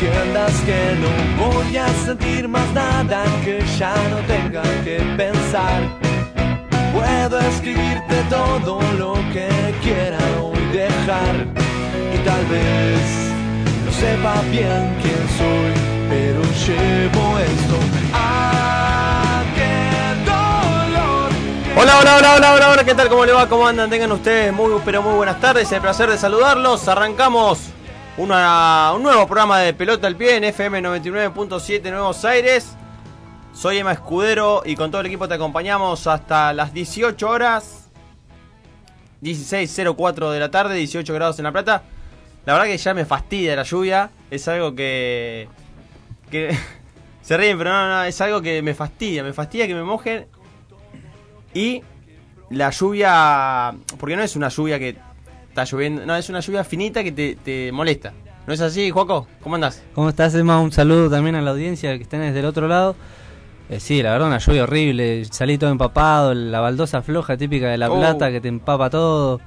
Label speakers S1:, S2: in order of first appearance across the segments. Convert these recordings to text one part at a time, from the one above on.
S1: entiendas que no voy a sentir más nada que ya no tenga que pensar. Puedo escribirte todo lo que quiera hoy dejar y tal vez no sepa bien quién soy, pero llevo esto. ¡Ah, qué dolor!
S2: Hola, hola, hola, hola, hola, hola, ¿qué tal? ¿Cómo le va? ¿Cómo andan? Tengan ustedes muy, pero muy buenas tardes. El placer de saludarlos. Arrancamos un nuevo programa de Pelota al Pie en FM 99.7 Nuevos Aires. Soy Emma Escudero y con todo el equipo te acompañamos hasta las 18 horas. 16.04 de la tarde, 18 grados en La Plata. La verdad que ya me fastidia la lluvia. Es algo que... que se ríen, pero no, no, es algo que me fastidia. Me fastidia que me mojen y la lluvia, porque no es una lluvia que está lloviendo, no, es una lluvia finita que te, te molesta. ¿No es así, Juaco? ¿Cómo andás?
S3: ¿Cómo estás, Emma? Un saludo también a la audiencia que estén desde el otro lado. Eh, sí, la verdad, una lluvia horrible. Salí todo empapado, la baldosa floja típica de La
S2: Oh.
S3: Plata que te empapa todo.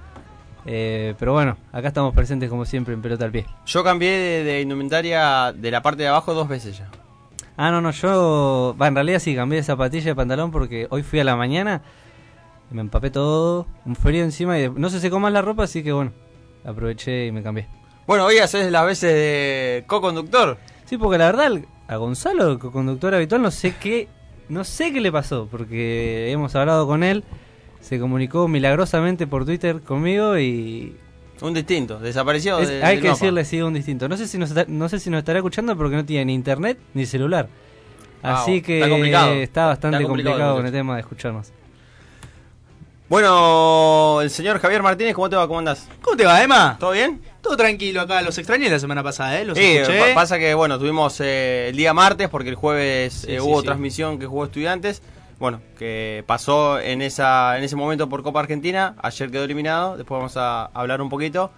S3: Eh, pero bueno, acá estamos presentes como siempre en pelota al pie.
S2: Yo cambié de, de indumentaria de la parte de abajo dos veces ya.
S3: Ah, no, no, yo. Va, en realidad sí, cambié de zapatilla y de pantalón porque hoy fui a la mañana me empapé todo, un frío encima y de- no se secó más la ropa, así que bueno, aproveché y me cambié.
S2: Bueno, hoy haces las veces de co-conductor.
S3: Sí, porque la verdad a Gonzalo, el conductor habitual, no sé qué, no sé qué le pasó, porque hemos hablado con él, se comunicó milagrosamente por Twitter conmigo y
S2: Un distinto, desapareció.
S3: es-
S2: de-
S3: hay que
S2: mapa.
S3: decirle sí un distinto. No sé si nos no sé si nos estará escuchando porque no tiene ni internet ni celular.
S2: Ah,
S3: Así que está bastante
S2: Está complicado,
S3: complicado con el tema de escucharnos.
S2: Bueno, el señor Javier Martínez, ¿cómo te va? ¿Cómo andás?
S4: ¿Cómo te va, Emma?
S2: ¿Todo bien?
S4: Todo tranquilo acá. Los extrañé la semana pasada, ¿eh? Los
S2: Sí,
S4: escuché.
S2: pa- pasa que bueno, tuvimos eh, el día martes porque el jueves eh,
S4: sí,
S2: hubo
S4: sí.
S2: transmisión que jugó estudiantes. Bueno, que pasó en esa en ese momento por Copa Argentina. Ayer quedó eliminado. Después vamos a hablar un poquito.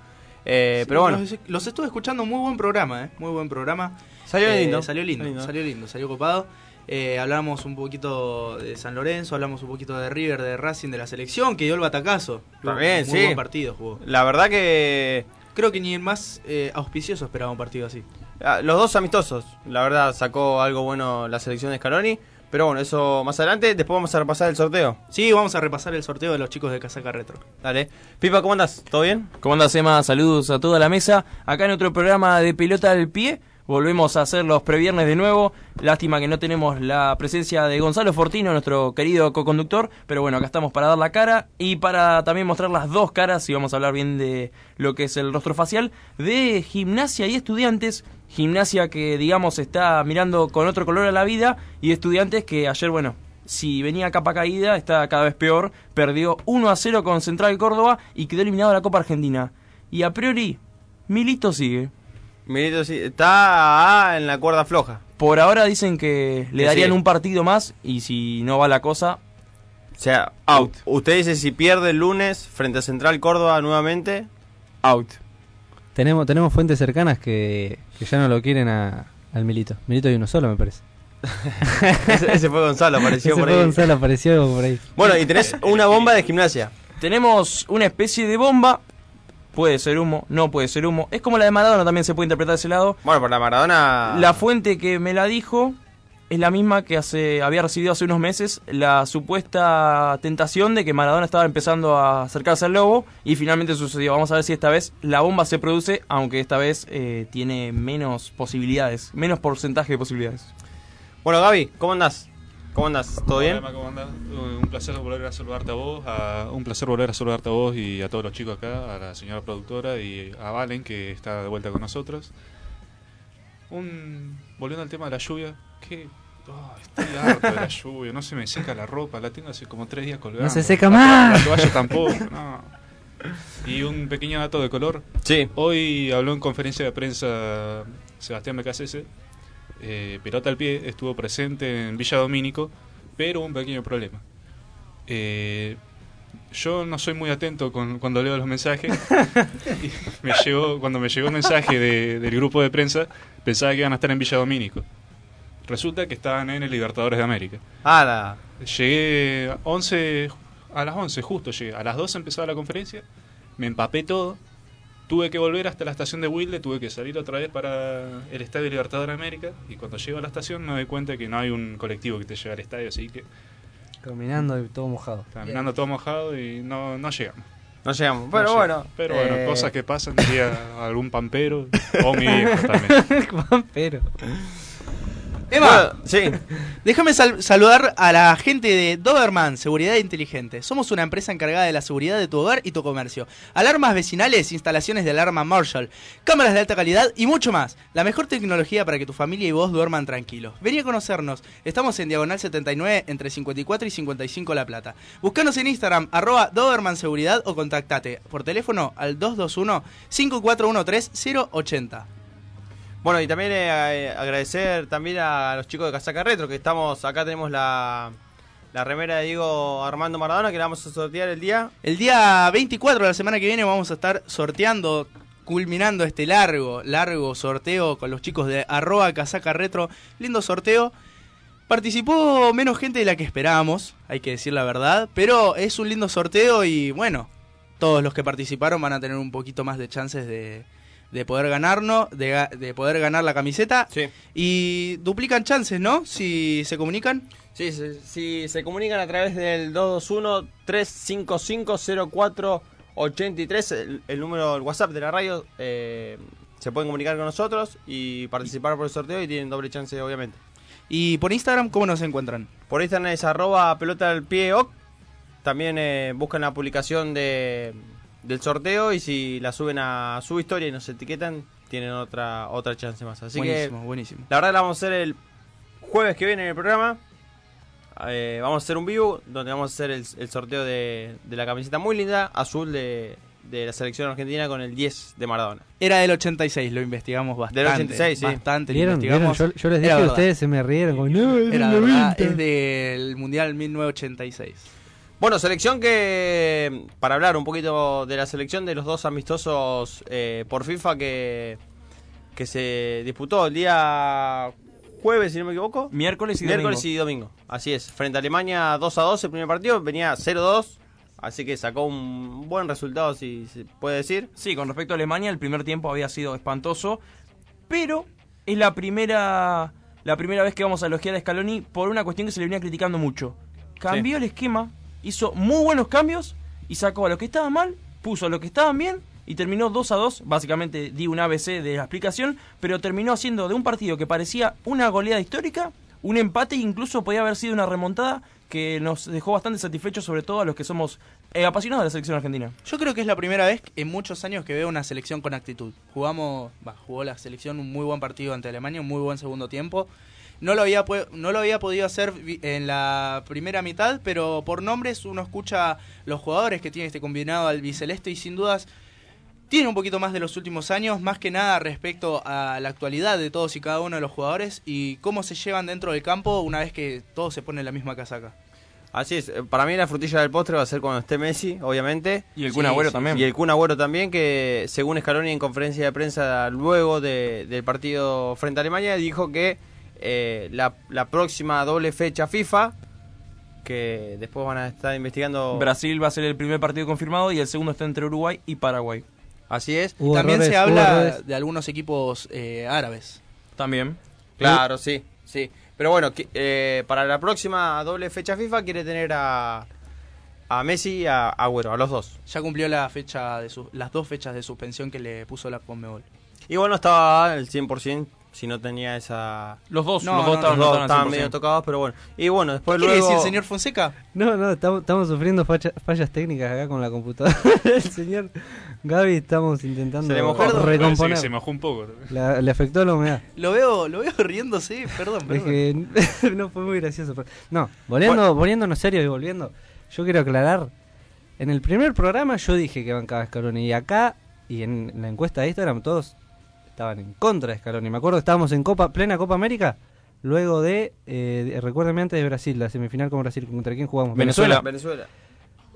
S2: Eh, pero bueno,
S4: Los, los estuve escuchando, muy buen programa, ¿eh? Muy buen programa.
S2: salió
S4: Eh,
S2: lindo.
S4: Salió lindo, salió lindo, salió copado. Eh, hablamos un poquito de San Lorenzo, hablamos un poquito de River, de Racing, de la selección, que dio el batacazo. Muy
S2: sí.
S4: buen partido jugó.
S2: La verdad que
S4: Creo que ni el más eh, auspicioso esperaba un partido así.
S2: ah, los dos amistosos, la verdad sacó algo bueno la selección de Scaloni. Pero bueno, eso más adelante. Después vamos a repasar el sorteo.
S4: Sí, vamos a repasar el sorteo de los chicos de Casaca Retro.
S2: Dale. Pipa, ¿cómo andás? ¿Todo bien?
S5: ¿Cómo andas, Emma? Saludos a toda la mesa. Acá en otro programa de Pelota al Pie. Volvemos a hacer los previernes de nuevo. Lástima que no tenemos la presencia de Gonzalo Fortino, nuestro querido co-conductor. Pero bueno, acá estamos para dar la cara y para también mostrar las dos caras. Y vamos a hablar bien de lo que es el rostro facial de gimnasia y estudiantes. Gimnasia que, digamos, está mirando con otro color a la vida. Y estudiantes que ayer, bueno, si venía capa caída, está cada vez peor. Perdió 1 a 0 con Central Córdoba y quedó eliminado de la Copa Argentina. Y a priori, Milito sigue.
S2: Milito sí, está ah, en la cuerda floja.
S5: Por ahora dicen que le
S2: Que
S5: darían
S2: sigue.
S5: un partido más y si no va la cosa,
S2: O sea, out. Usted dice si pierde el lunes frente a Central Córdoba nuevamente, out.
S3: Tenemos, tenemos fuentes cercanas que, que ya no lo quieren a- al Milito. Milito hay uno solo, me parece.
S2: ese, ese fue Gonzalo, apareció
S3: Ese
S2: por
S3: fue
S2: ahí.
S3: Gonzalo, apareció por ahí.
S2: Bueno, y tenés una bomba de gimnasia.
S5: tenemos una especie de bomba. Puede ser humo, no puede ser humo. Es como la de Maradona, también se puede interpretar de ese lado.
S2: Bueno, por la Maradona.
S5: La fuente que me la dijo es la misma que hace, había recibido hace unos meses la supuesta tentación de que Maradona estaba empezando a acercarse al lobo y finalmente sucedió. Vamos a ver si esta vez la bomba se produce, aunque esta vez eh, tiene menos posibilidades, menos porcentaje de posibilidades.
S2: Bueno, Gaby, ¿cómo andás? ¿Cómo andás? ¿Todo
S6: Hola,
S2: bien?
S6: Emma, ¿cómo andás? Uh, Un placer volver a saludarte a vos, a- un placer volver a saludarte a vos y a todos los chicos acá, a la señora productora y a Valen que está de vuelta con nosotros. Un volviendo al tema de la lluvia, que oh, estoy harto de la lluvia, no se me seca la ropa, la tengo hace como tres días colgando.
S3: No se seca
S6: La-
S3: más.
S6: La toalla tampoco, no. Y un pequeño dato de color.
S2: Sí.
S6: Hoy habló en conferencia de prensa Sebastián Becasese. Eh, pelota al pie estuvo presente en Villa Domínico, pero un pequeño problema. Eh, yo no soy muy atento con, cuando leo los mensajes. Y me llegó, cuando me llegó el mensaje de- del grupo de prensa, pensaba que iban a estar en Villa Domínico. Resulta que estaban en el Libertadores de América. Llegué a 11, a las 11 justo llegué. A las 12 empezaba la conferencia, me empapé todo. Tuve que volver hasta la estación de Wilde, tuve que salir otra vez para el Estadio Libertadores de América. Y cuando llego a la estación me doy cuenta que no hay un colectivo que te lleve al estadio, así que
S3: Caminando y todo mojado.
S6: caminando todo mojado y no, no llegamos.
S2: no llegamos.
S6: No
S2: Pero
S6: llegamos.
S2: bueno.
S6: Pero bueno,
S2: eh,
S6: cosas que pasan, diría algún pampero o mi viejo también.
S3: Pero.
S4: Emma,
S2: bueno, sí.
S4: déjame sal- saludar a la gente de Doberman Seguridad Inteligente. Somos una empresa encargada de la seguridad de tu hogar y tu comercio. Alarmas vecinales, instalaciones de alarma Marshall, cámaras de alta calidad y mucho más. La mejor tecnología para que tu familia y vos duerman tranquilos. Vení a conocernos. Estamos en Diagonal 79 entre 54 y 55 La Plata. Buscanos en Instagram, arroba Doberman Seguridad o contactate por teléfono al 221-5413-080.
S2: Bueno, y también eh, agradecer también a los chicos de Casaca Retro, que estamos, acá tenemos la, la remera de Diego Armando Maradona, que la vamos a sortear el día.
S4: El día 24 de la semana que viene vamos a estar sorteando, culminando este largo, largo sorteo con los chicos de arroba casaca retro. Lindo sorteo. Participó menos gente de la que esperábamos, hay que decir la verdad, pero es un lindo sorteo y bueno, todos los que participaron van a tener un poquito más de chances de, de poder ganarnos, de, de poder ganar la camiseta.
S2: Sí.
S4: Y duplican chances, ¿no? Si se comunican.
S2: Sí, si, si se comunican a través del 221-355-0483, el, el número, el WhatsApp de la radio, eh, se pueden comunicar con nosotros y participar por el sorteo y tienen doble chance, obviamente.
S4: Y por Instagram, ¿cómo nos encuentran?
S2: Por Instagram es arroba pelota al pie oc. También eh, buscan la publicación de, del sorteo y si la suben a su historia y nos etiquetan, tienen otra otra chance más. Así
S4: buenísimo,
S2: que
S4: buenísimo.
S2: la verdad la vamos a hacer el jueves que viene en el programa. Eh, vamos a hacer un vivo donde vamos a hacer el, el sorteo de, de la camiseta muy linda, azul de, de la selección argentina con el 10 de Maradona.
S4: Era del 86, lo investigamos bastante.
S2: Del 86, sí.
S4: Bastante, lo
S3: ¿Vieron? ¿Vieron?
S4: investigamos.
S3: Yo, yo les dije
S4: verdad.
S3: ustedes se me rieron. Como, no, es
S4: Era
S3: del
S4: verdad,
S3: 90".
S4: es del Mundial 1986.
S2: Bueno, selección que, para hablar un poquito de la selección de los dos amistosos eh, por FIFA que, que se disputó el día jueves, si no me equivoco.
S5: Miércoles y
S2: Miércoles
S5: domingo.
S2: y domingo. Así es. Frente a Alemania 2 a 2 el primer partido, venía 0-2. Así que sacó un buen resultado, si se puede decir.
S5: Sí, con respecto a Alemania, el primer tiempo había sido espantoso, pero es la primera la primera vez que vamos a elogiar a Scaloni por una cuestión que se le venía criticando mucho. Cambió el esquema, hizo muy buenos cambios y sacó a los que estaban mal, puso a los que estaban bien y terminó 2 a 2. Básicamente di un ABC de la explicación, pero terminó haciendo de un partido que parecía una goleada histórica, un empate e incluso podía haber sido una remontada que nos dejó bastante satisfechos, sobre todo a los que somos eh, apasionados de la selección argentina.
S4: Yo creo que es la primera vez en muchos años que veo una selección con actitud. Jugamos, va, jugó la selección un muy buen partido ante Alemania, un muy buen segundo tiempo. No lo había, no lo había podido hacer vi- en la primera mitad, pero por nombres uno escucha los jugadores que tiene este combinado albiceleste y sin dudas tiene un poquito más de los últimos años, más que nada respecto a la actualidad de todos y cada uno de los jugadores y cómo se llevan dentro del campo una vez que todos se ponen la misma casaca.
S2: Así es. Eh, Para mí la frutilla del postre va a ser cuando esté Messi, obviamente.
S5: Y el Kun
S4: Sí,
S5: Agüero
S4: sí,
S5: también.
S2: Y el Kun Agüero también, que según Scaloni en conferencia de prensa luego de- del partido frente a Alemania, dijo que eh, la, la próxima doble fecha FIFA, que después van a estar investigando...
S5: Brasil va a ser el primer partido confirmado y el segundo está entre Uruguay y Paraguay.
S2: Así es.
S3: Hubo
S4: También
S3: errores,
S4: se habla de algunos equipos eh, árabes.
S5: También.
S2: Claro, sí, sí. Pero bueno, eh, para la próxima doble fecha FIFA quiere tener a, a Messi y a Agüero, a los dos.
S4: Ya cumplió la fecha de su- las dos fechas de suspensión que le puso la Conmebol.
S2: Igual no estaba al 100% si no tenía esa...
S5: Los dos,
S4: No,
S5: los dos
S4: no,
S5: estaban,
S2: Los
S5: no
S2: dos
S5: estaban al
S2: estaban
S5: 100%.
S2: medio tocados, pero bueno. Y bueno, después
S4: ¿Qué quiere
S2: luego...
S4: decir, señor Fonseca?
S3: No, no, estamos, estamos sufriendo fallas técnicas acá con la computadora. El señor Gaby estamos intentando
S2: Se mojó.
S3: Recomponer.
S6: se mojó un poco.
S3: La- le afectó la humedad.
S4: Lo veo, lo veo riéndose, perdón,
S3: Es
S4: perdón.
S3: que no fue muy gracioso. pero- No, volviendo, volviéndonos serio y volviendo, yo quiero aclarar. En el primer programa yo dije que bancaba Scaloni y acá y en la encuesta de Instagram todos estaban en contra de Scaloni. Me acuerdo que estábamos en Copa plena Copa América luego de, eh, de- recuérdenme antes de Brasil, la semifinal con Brasil, ¿contra quién jugamos?
S5: Venezuela.
S2: Venezuela.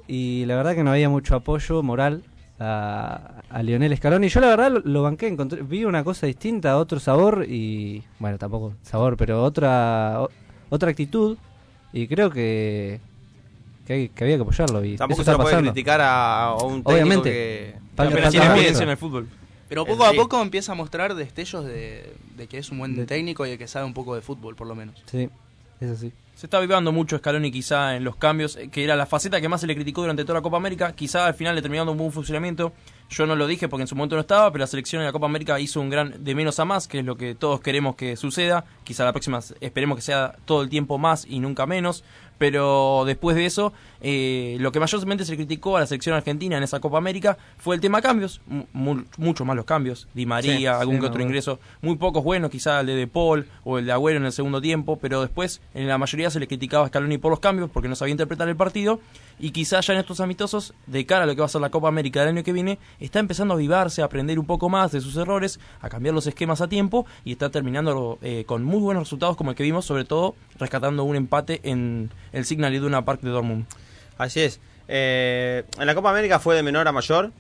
S3: Y la verdad que no había mucho apoyo moral a, a Lionel Scaloni. Yo la verdad lo, lo banqué, encontré, vi una cosa distinta, otro sabor y, bueno, tampoco sabor, pero otra o- otra actitud y creo que, que, hay- que había que apoyarlo. Y
S2: Tampoco
S3: eso
S2: se
S3: está
S2: lo puede criticar a, a un técnico
S3: Obviamente.
S2: que...
S5: Apenas tiene experiencia en el fútbol.
S4: Pero poco a poco empieza a mostrar destellos de, de que es un buen
S3: De-
S4: técnico y de que sabe un poco de fútbol, por lo menos.
S3: Sí, eso sí.
S5: Se está vivando mucho Scaloni quizá en los cambios, eh, que era la faceta que más se le criticó durante toda la Copa América. Quizá al final le terminando un buen funcionamiento. Yo no lo dije porque en su momento no estaba, pero la selección en la Copa América hizo un gran de menos a más, que es lo que todos queremos que suceda. Quizá la próxima esperemos que sea todo el tiempo más y nunca menos. Pero después de eso, eh, lo que mayormente se criticó a la selección argentina en esa Copa América fue el tema cambios. Mu- muchos más los cambios. Di María,
S3: Sí,
S5: algún
S3: sí,
S5: que
S3: no,
S5: otro ingreso. Muy pocos buenos, quizá el de De Paul o el de Agüero en el segundo tiempo. Pero después, en la mayoría se le criticaba a Scaloni por los cambios porque no sabía interpretar el partido. Y quizá ya en estos amistosos, de cara a lo que va a ser la Copa América del año que viene, está empezando a avivarse, a aprender un poco más de sus errores, a cambiar los esquemas a tiempo y está terminando eh, con muy buenos resultados como el que vimos, sobre todo rescatando un empate en el Signal Iduna Park de Dortmund.
S2: Así es. Eh, en la Copa América fue de menor a mayor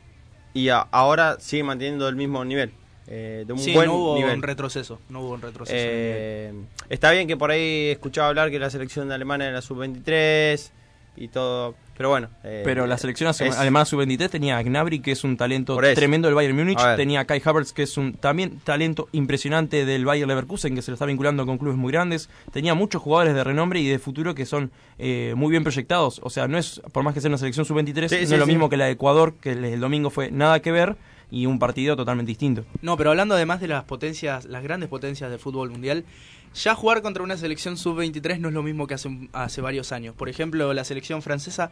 S2: y a- ahora sigue manteniendo el mismo nivel. eh, de un
S4: sí,
S2: buen
S4: no hubo
S2: nivel.
S4: un retroceso. No hubo un retroceso.
S2: Eh, está bien que por ahí escuchaba hablar que la selección de Alemania era sub-23 y todo, pero bueno. eh,
S5: Pero la selección
S2: es-
S5: alemana sub-23 tenía a Gnabry, que es un talento tremendo del Bayern Múnich. Tenía a Kai Havertz, que es un también talento impresionante del Bayern Leverkusen, que se lo está vinculando con clubes muy grandes. Tenía muchos jugadores de renombre y de futuro que son eh, muy bien proyectados. O sea, no es, por más que sea una selección sub-23,
S2: Sí,
S5: no
S2: sí,
S5: es lo
S2: sí.
S5: mismo que la de Ecuador, que el, el domingo fue nada que ver y un partido totalmente distinto.
S4: No, pero hablando además de las potencias, las grandes potencias del fútbol mundial, ya jugar contra una selección sub-23 no es lo mismo que hace, hace varios años. Por ejemplo, la selección francesa,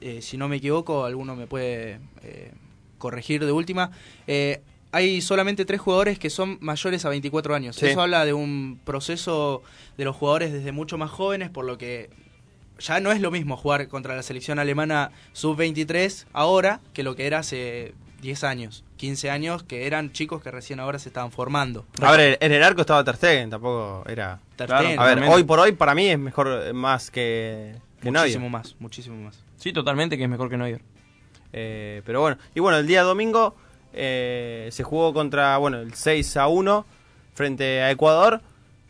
S4: eh, si no me equivoco, alguno me puede eh, corregir de última, eh, hay solamente tres jugadores que son mayores a 24 años.
S2: Sí.
S4: Eso habla de un proceso de los jugadores desde mucho más jóvenes, por lo que ya no es lo mismo jugar contra la selección alemana sub-23 ahora que lo que era hace 10 años, 15 años, que eran chicos que recién ahora se estaban formando.
S2: A ver, en el arco estaba Ter Stegen, tampoco era...
S4: Ter
S5: Claro,
S2: A ver, hoy por hoy para mí es mejor eh, más que, que
S4: muchísimo
S2: Neuer.
S4: más, muchísimo más.
S5: Sí, totalmente, que es mejor que Neuer.
S2: Eh, pero bueno, y bueno, el día domingo eh, se jugó contra, bueno, el 6 a 1 frente a Ecuador.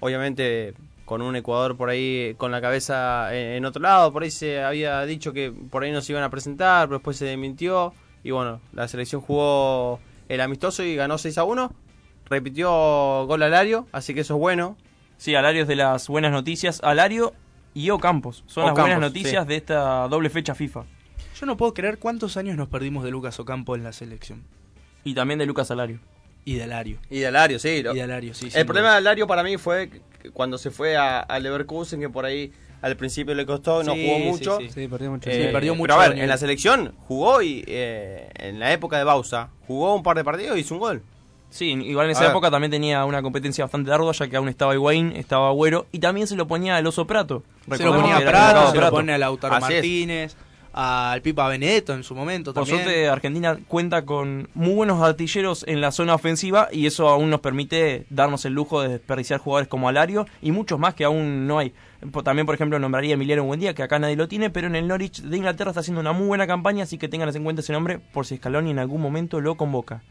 S2: Obviamente con un Ecuador por ahí con la cabeza en, en otro lado. Por ahí se había dicho que por ahí no se iban a presentar, pero después se desmintió. Y bueno, la selección jugó el amistoso y ganó 6 a 1. Repitió gol Alario, así que eso es bueno.
S5: Sí, Alario es de las buenas noticias. Alario y Ocampos son las buenas noticias
S2: sí.
S5: de esta doble fecha FIFA.
S4: Yo no puedo creer cuántos años nos perdimos de Lucas Ocampo en la selección.
S5: Y también de Lucas Alario.
S4: Y de Alario.
S2: Y de Alario, sí. lo-
S4: Y de Alario, sí.
S2: El problema
S4: duda.
S2: de Alario para mí fue cuando se fue a, a Leverkusen, que por ahí al principio le costó, no
S4: Sí,
S2: jugó mucho.
S4: sí.
S3: Sí, perdió mucho.
S2: Eh,
S4: Sí, perdió mucho
S2: Pero a ver, en la selección jugó y eh, en la época de Bausa jugó un par de partidos y hizo un gol.
S5: Sí, igual en
S2: A
S5: esa
S2: ver.
S5: época también tenía una competencia bastante ardua, ya que aún estaba Higuaín, estaba Agüero, y también se lo ponía al Oso Prato.
S4: Se lo ponía a Prato, se lo pone a Lautaro
S2: Así es.
S4: Martínez, al Pipa Benedetto en su momento
S5: Por
S4: también.
S5: suerte, Argentina cuenta con muy buenos artilleros en la zona ofensiva y eso aún nos permite darnos el lujo de desperdiciar jugadores como Alario y muchos más que aún no hay. También, por ejemplo, nombraría a Emiliano Buendía, que acá nadie lo tiene, pero en el Norwich de Inglaterra está haciendo una muy buena campaña, así que tengan en cuenta ese nombre por si Scaloni en algún momento lo convoca.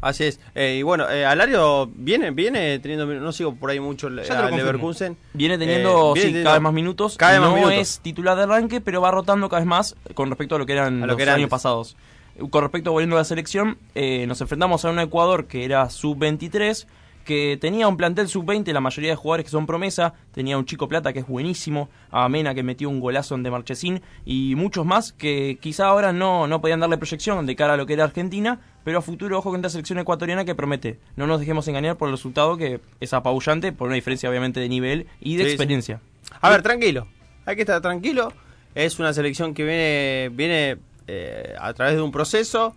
S2: Así es. Eh, y bueno, eh, Alario viene, viene teniendo, no sigo por ahí mucho
S4: confirmo.
S2: Leverkusen.
S5: Viene teniendo
S2: Eh, viene
S5: sí,
S2: teniendo
S5: cada vez más minutos.
S2: cada vez más
S5: no
S2: minutos.
S5: es titular de arranque, pero va rotando cada vez más con respecto a lo que eran
S2: A lo
S5: los
S2: que
S5: años
S2: antes.
S5: pasados. Con respecto volviendo a la selección, eh, nos enfrentamos a un Ecuador que era sub-23, que tenía un plantel sub-20, la mayoría de jugadores que son promesa, tenía un chico plata que es buenísimo, a Mena que metió un golazo en de Marchesín y muchos más que quizá ahora no, no podían darle proyección de cara a lo que era Argentina, pero a futuro ojo con esta selección ecuatoriana que promete. No nos dejemos engañar por el resultado que es apabullante, por una diferencia obviamente de nivel y de
S2: Sí, sí.
S5: experiencia.
S2: A ver, tranquilo. Hay que estar tranquilo. Es una selección que viene, viene eh, a través de un proceso.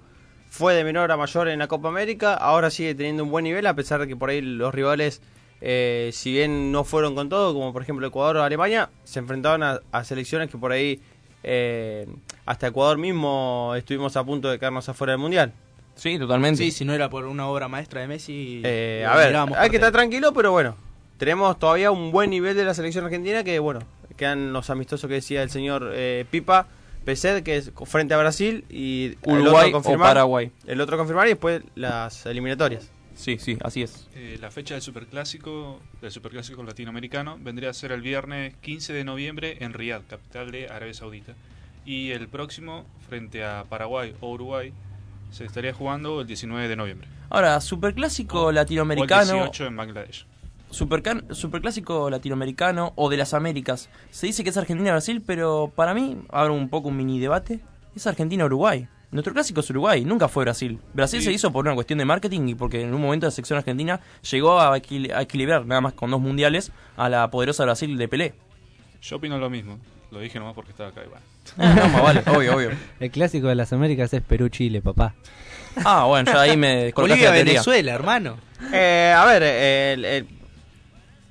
S2: Fue de menor a mayor en la Copa América. Ahora sigue teniendo un buen nivel, a pesar de que por ahí los rivales, eh, si bien no fueron con todo, como por ejemplo Ecuador o Alemania, se enfrentaban a, a selecciones que por ahí, eh, hasta Ecuador mismo, estuvimos a punto de quedarnos afuera del Mundial.
S5: Sí, totalmente.
S4: Sí, si no era por una obra maestra de Messi.
S2: Eh, a ver, hay que estar tranquilo, pero bueno, tenemos todavía un buen nivel de la selección argentina que, bueno, quedan los amistosos que decía el señor eh, Pipa, PZ, que es frente a Brasil, y el
S5: Uruguay
S2: otro
S5: o Paraguay.
S2: El otro confirmar y después las eliminatorias.
S5: Sí, sí, así es.
S6: Eh, la fecha del Superclásico, del Superclásico latinoamericano, vendría a ser el viernes 15 de noviembre en Riyadh, capital de Arabia Saudita. Y el próximo, frente a Paraguay o Uruguay, se estaría jugando el 19 de noviembre.
S5: Ahora, superclásico
S6: O el
S5: latinoamericano.
S6: 18 en Bangladesh.
S5: Supercan- superclásico latinoamericano o de las Américas. Se dice que es Argentina-Brasil, pero para mí, abro un poco un mini debate, es Argentina-Uruguay. Nuestro clásico es Uruguay, nunca fue Brasil. Brasil
S6: Sí.
S5: se hizo por una cuestión de marketing y porque en un momento la sección argentina llegó a, equil- a equilibrar, nada más con dos mundiales, a la poderosa Brasil de Pelé.
S6: Yo opino lo mismo. Lo dije nomás porque estaba acá igual.
S5: Ah, no, más vale, obvio, obvio.
S3: El clásico de las Américas es Perú-Chile, papá.
S5: Ah, bueno, ya ahí me
S4: Bolivia,
S5: la teoría.
S4: Venezuela, hermano.
S2: Eh, a ver, eh, el- el-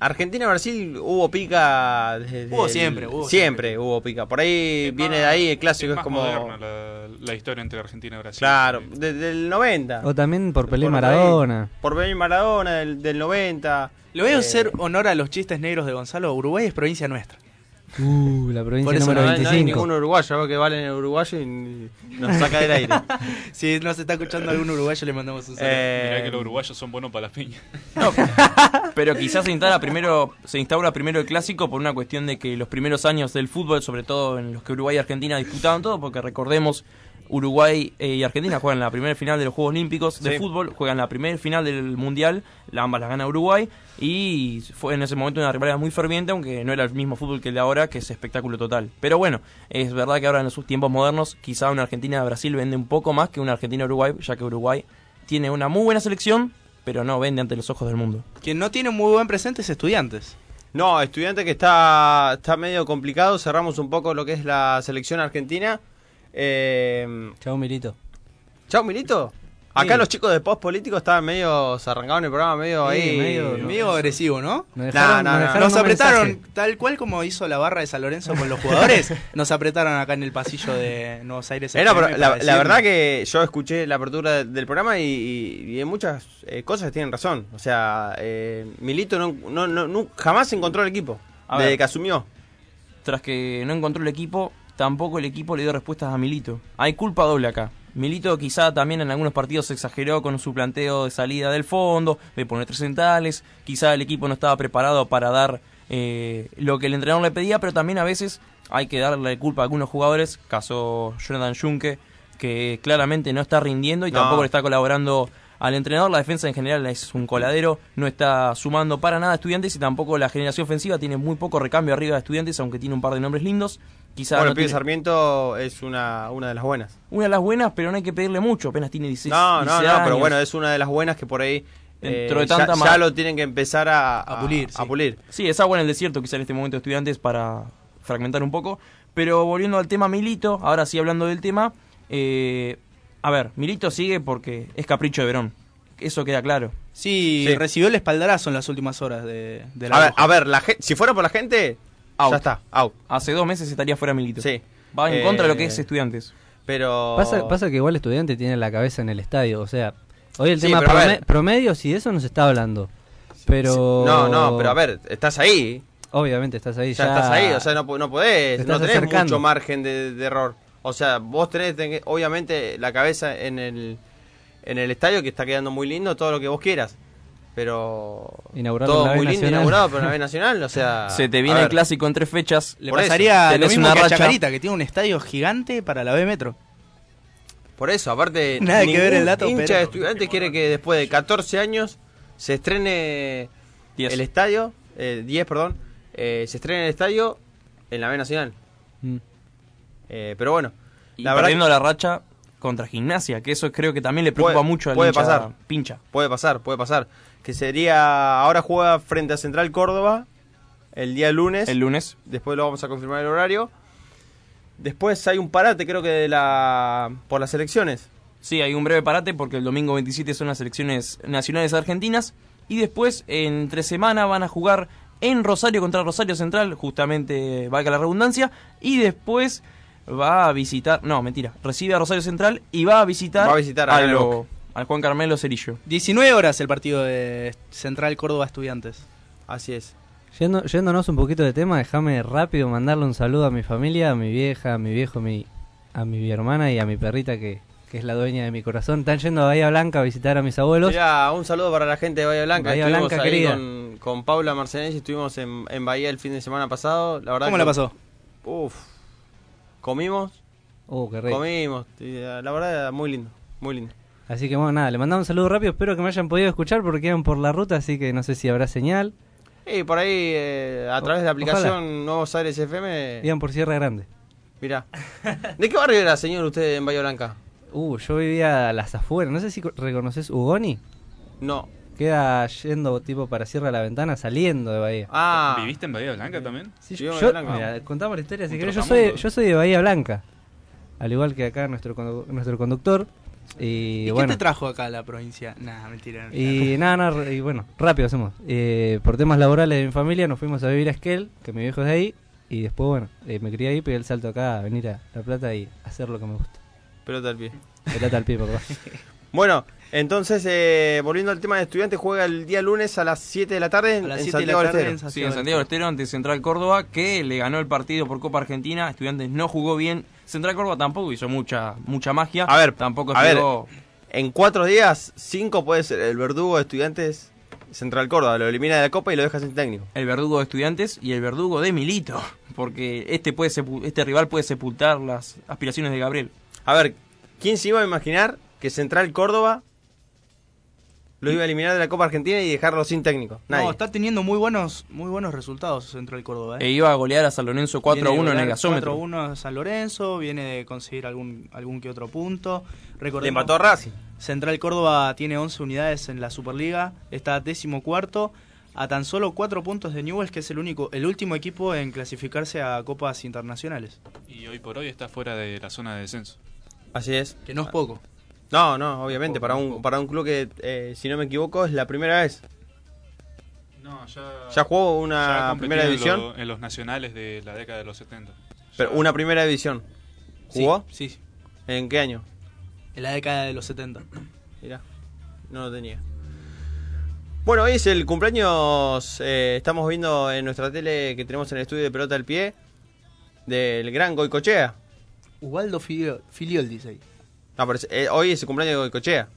S2: Argentina-Brasil hubo pica desde
S4: Hubo
S2: el-
S4: siempre, hubo
S2: siempre,
S4: siempre.
S2: hubo pica. Por ahí
S6: Es
S2: viene
S6: más-
S2: de ahí el clásico, es,
S6: más
S2: como...
S6: moderna la, la historia entre Argentina y Brasil.
S2: Claro, desde el 90.
S3: O también por Pelé y
S2: Por ahí.
S3: Maradona.
S2: Por Pelé y Maradona del, del 90.
S4: Le voy a
S2: Eh,
S4: hacer honor a los chistes negros de Gonzalo. Uruguay es provincia nuestra.
S3: Uh, la provincia
S4: Por eso
S3: número
S2: no, hay- no hay
S3: 25.
S2: ningún uruguayo, algo que vale en el uruguayo y nos saca del aire.
S4: Si nos está escuchando algún uruguayo, le mandamos un saludo.
S2: Eh,
S6: Mirá que los uruguayos son buenos para las piñas.
S5: No, pero quizás se instala primero, se instaura primero el clásico por una cuestión de que los primeros años del fútbol, sobre todo en los que Uruguay y Argentina disputaban todo, porque recordemos Uruguay eh, y Argentina juegan la primera final de los Juegos Olímpicos de
S2: Sí.
S5: fútbol, juegan la primera final del Mundial, la ambas las gana Uruguay y fue en ese momento una rivalidad muy ferviente, aunque no era el mismo fútbol que el de ahora, que es espectáculo total. Pero bueno, es verdad que ahora en los tiempos modernos quizá una Argentina-Brasil vende un poco más que una Argentina-Uruguay, ya que Uruguay tiene una muy buena selección, pero no vende ante los ojos del mundo.
S4: Quien no tiene muy buen presente es Estudiantes.
S2: No, estudiante que está, está medio complicado. Cerramos un poco lo que es la selección argentina. Eh,
S3: Chau, Milito.
S2: Chao, Milito. Acá
S3: Sí.
S2: los chicos de post político estaban medio se arrancaban el programa, medio
S3: Sí,
S2: ahí.
S3: medio-
S4: Medio agresivo, ¿no?
S3: Nos dejaron,
S2: no.
S3: dejaron
S4: Nos apretaron,
S3: mensaje.
S4: tal cual como hizo la barra de San Lorenzo con los jugadores, nos apretaron acá en el pasillo de Nuevos Aires.
S2: Pero la, la verdad que yo escuché la apertura de- del programa y, y- y en muchas eh, cosas tienen razón. O sea, eh, Milito no, no, no- no- jamás encontró el equipo
S5: A
S2: desde
S5: ver.
S2: que asumió.
S5: Tras que no encontró el equipo, tampoco el equipo le dio respuestas a Milito. Hay culpa doble acá. Milito quizá también en algunos partidos se exageró con su planteo de salida del fondo, de poner tres centrales, quizá el equipo no estaba preparado para dar eh, lo que el entrenador le pedía, pero también a veces hay que darle culpa a algunos jugadores, caso Jonathan Junque, que claramente no está rindiendo y
S2: No.
S5: tampoco le está colaborando al entrenador. La defensa en general es un coladero, no está sumando para nada a estudiantes y tampoco la generación ofensiva tiene muy poco recambio arriba de estudiantes, aunque tiene un par de nombres lindos. Quizá
S2: Bueno,
S5: no tiene-
S2: Sarmiento es una, una de las buenas.
S5: una de las buenas, pero no hay que pedirle mucho, apenas tiene 16
S2: No, no,
S5: 16
S2: no, pero bueno, es una de las buenas que por ahí
S5: Dentro
S2: eh,
S5: de tanta
S2: ya, lo tienen que empezar a,
S4: A pulir,
S2: a
S4: sí.
S2: pulir.
S5: Sí, es agua en el desierto quizá en este momento estudiantes para fragmentar un poco. Pero volviendo al tema Milito, ahora sí hablando del tema, eh, a ver, Milito sigue porque es capricho de Verón. Eso queda claro.
S4: Sí,
S2: Sí.
S4: recibió el espaldarazo en las últimas horas de, de la
S2: A ver, a ver la si fuera por la gente,
S5: Out.
S2: ya está, out.
S5: Hace dos meses estaría fuera Milito.
S2: Sí.
S5: Va en
S2: Eh,
S5: contra de lo que es estudiantes.
S2: Pero.
S3: Pasa, pasa que igual estudiante tiene la cabeza en el estadio. O sea, hoy el
S2: Sí,
S3: tema prome- promedios y eso no se está hablando. Pero.
S2: No, no, pero a ver, estás ahí.
S3: Obviamente estás ahí.
S2: Ya,
S3: Ya,
S2: estás ahí, o sea, no, no
S3: Te
S2: podés, no tenés
S3: acercando.
S2: mucho margen de, de error. O sea, vos tenés, tenés, obviamente la cabeza en el, en el estadio que está quedando muy lindo, todo lo que vos quieras. Pero todo muy lindo
S3: Nacional.
S2: inaugurado, pero en la B Nacional, o sea...
S5: Se te
S2: a
S5: viene el clásico en tres fechas.
S4: Le
S2: por eso,
S4: pasaría lo mismo
S5: una
S4: que a
S5: racha.
S4: Chacarita, que tiene un estadio gigante para la B Metro.
S2: Por eso, aparte,
S4: Nada que ver el dato,
S2: hincha
S4: pero-
S2: de estudiantes quiere que después de 14 años se estrene
S5: Diez.
S2: el estadio, eh, 10, perdón, eh, se estrene el estadio en la B Nacional.
S3: Mm.
S2: Eh, pero bueno,
S5: Y
S2: la verdad
S5: perdiendo la racha contra Gimnasia, que eso creo que también le preocupa
S2: Puede-
S5: mucho al
S2: puede
S5: hincha
S2: pasar.
S5: pincha.
S2: Puede pasar, puede pasar. Que sería. Ahora juega frente a Central Córdoba el día lunes.
S5: El lunes.
S2: Después lo vamos a confirmar el horario. Después hay un parate, creo que de la. por las elecciones.
S5: Sí, hay un breve parate porque el domingo 27 son las elecciones nacionales argentinas. Y después, entre semana, van a jugar en Rosario contra Rosario Central, justamente valga la redundancia. Y después va a visitar, no, mentira, recibe a Rosario Central y va a visitar,
S2: Va a visitar a.
S5: al Juan Carmelo Cerillo.
S4: 19 horas el partido de Central Córdoba Estudiantes.
S2: Así es.
S3: Yendo- yéndonos un poquito de tema, déjame rápido mandarle un saludo a mi familia, a mi vieja, a mi viejo, a mi a mi hermana y a mi perrita que, que es la dueña de mi corazón. Están yendo a Bahía Blanca a visitar a mis abuelos.
S2: Mirá, un saludo para la gente de Bahía Blanca.
S3: Bahía
S2: estuvimos
S3: Blanca,
S2: ahí
S3: querida.
S2: con, con Paula Marcenés y estuvimos en, en Bahía el fin de semana pasado. La verdad
S4: ¿Cómo
S2: que-
S4: la pasó?
S2: Uf. Comimos,
S3: Oh, qué rico.
S2: comimos. eh, La verdad, muy lindo, muy lindo.
S3: Así que bueno, nada, le mandamos un saludo rápido. Espero que me hayan podido escuchar porque quedan por la ruta, así que no sé si habrá señal.
S2: Y por ahí, eh, a través de la
S3: Ojalá.
S2: aplicación Nuevos Aires FM,
S3: Iban por Sierra Grande.
S2: mirá. ¿De qué barrio era, señor, usted en Bahía Blanca?
S3: Uh, yo vivía a las afueras. No sé si co- reconoces Ugoni.
S2: No.
S3: Queda yendo tipo para Sierra de la Ventana, saliendo de Bahía.
S2: Ah,
S6: ¿Viviste en Bahía Blanca también?
S3: Sí,
S2: Vivo en
S3: yo,
S2: Bahía Blanca.
S3: mira, contamos la historia si querés. Yo soy, yo soy de Bahía Blanca. Al igual que acá nuestro, condu- nuestro conductor. Y,
S4: ¿Y,
S3: bueno.
S4: qué te trajo acá a la provincia? Nah, mentira.
S3: Y nada, nada, y bueno, rápido hacemos. Eh, por temas laborales de mi familia nos fuimos a vivir a Esquel, que mi viejo es de ahí. Y después, bueno, eh, me crié ahí, pegué el salto acá a venir a La Plata y hacer lo que me gusta.
S2: pelota al pie.
S3: Pelota al pie, papá.
S2: Bueno, entonces, eh, volviendo al tema de estudiantes, juega el día lunes a las 7 de la tarde en,
S4: a las
S2: en
S4: 7 de la
S2: Santiago del
S4: tarde
S2: Estero.
S4: en
S5: Sí, en
S4: Santiago
S5: Santiago del Estero ante Central Córdoba, que le ganó el partido por Copa Argentina. Estudiantes no jugó bien. Central Córdoba tampoco hizo mucha mucha magia.
S2: A ver,
S5: tampoco
S2: a ver.
S5: jugó.
S2: En cuatro días, cinco puede ser el verdugo de estudiantes Central Córdoba. Lo elimina de la Copa y lo deja sin técnico.
S5: el verdugo de estudiantes y el verdugo de Milito. Porque este, puede este rival puede sepultar las aspiraciones de Gabriel.
S2: A ver, ¿quién se iba a imaginar que Central Córdoba lo iba a eliminar de la Copa Argentina y dejarlo sin técnico? Nadie.
S4: No, está teniendo muy buenos muy buenos resultados Central Córdoba. ¿eh?
S5: E iba a golear a San Lorenzo 4-1
S4: Viene de
S5: en el gasómetro.
S4: 4-1 a San Lorenzo, viene de conseguir algún algún que otro punto.
S2: Le
S4: Recordemos,
S2: empató a Racing.
S4: Central Córdoba tiene 11 unidades en la Superliga, está décimo cuarto, a tan solo 4 puntos de Newell's, que es el único el último equipo en clasificarse a copas internacionales.
S6: Y hoy por hoy está fuera de la zona de descenso.
S2: Así es.
S4: Que no es poco.
S2: No, no, obviamente,
S4: Poco,
S2: para un, para un club que, eh, si no me equivoco, es la primera vez.
S6: No, ya,
S2: Ya jugó una primera
S6: en
S2: división,
S6: lo- en los nacionales de la década de los 70.
S2: pero
S6: Ya-
S2: una primera división. ¿Jugó?
S4: Sí, sí,
S2: ¿En qué año?
S4: en la década de los 70.
S2: Mirá, no lo tenía. Bueno, hoy es el cumpleaños, eh, estamos viendo en nuestra tele que tenemos en el estudio de pelota al pie, del gran Goicochea.
S4: Ubaldo Filiol, Filiol dice ahí.
S2: No, pero es- eh, hoy es el cumpleaños de Goicochea.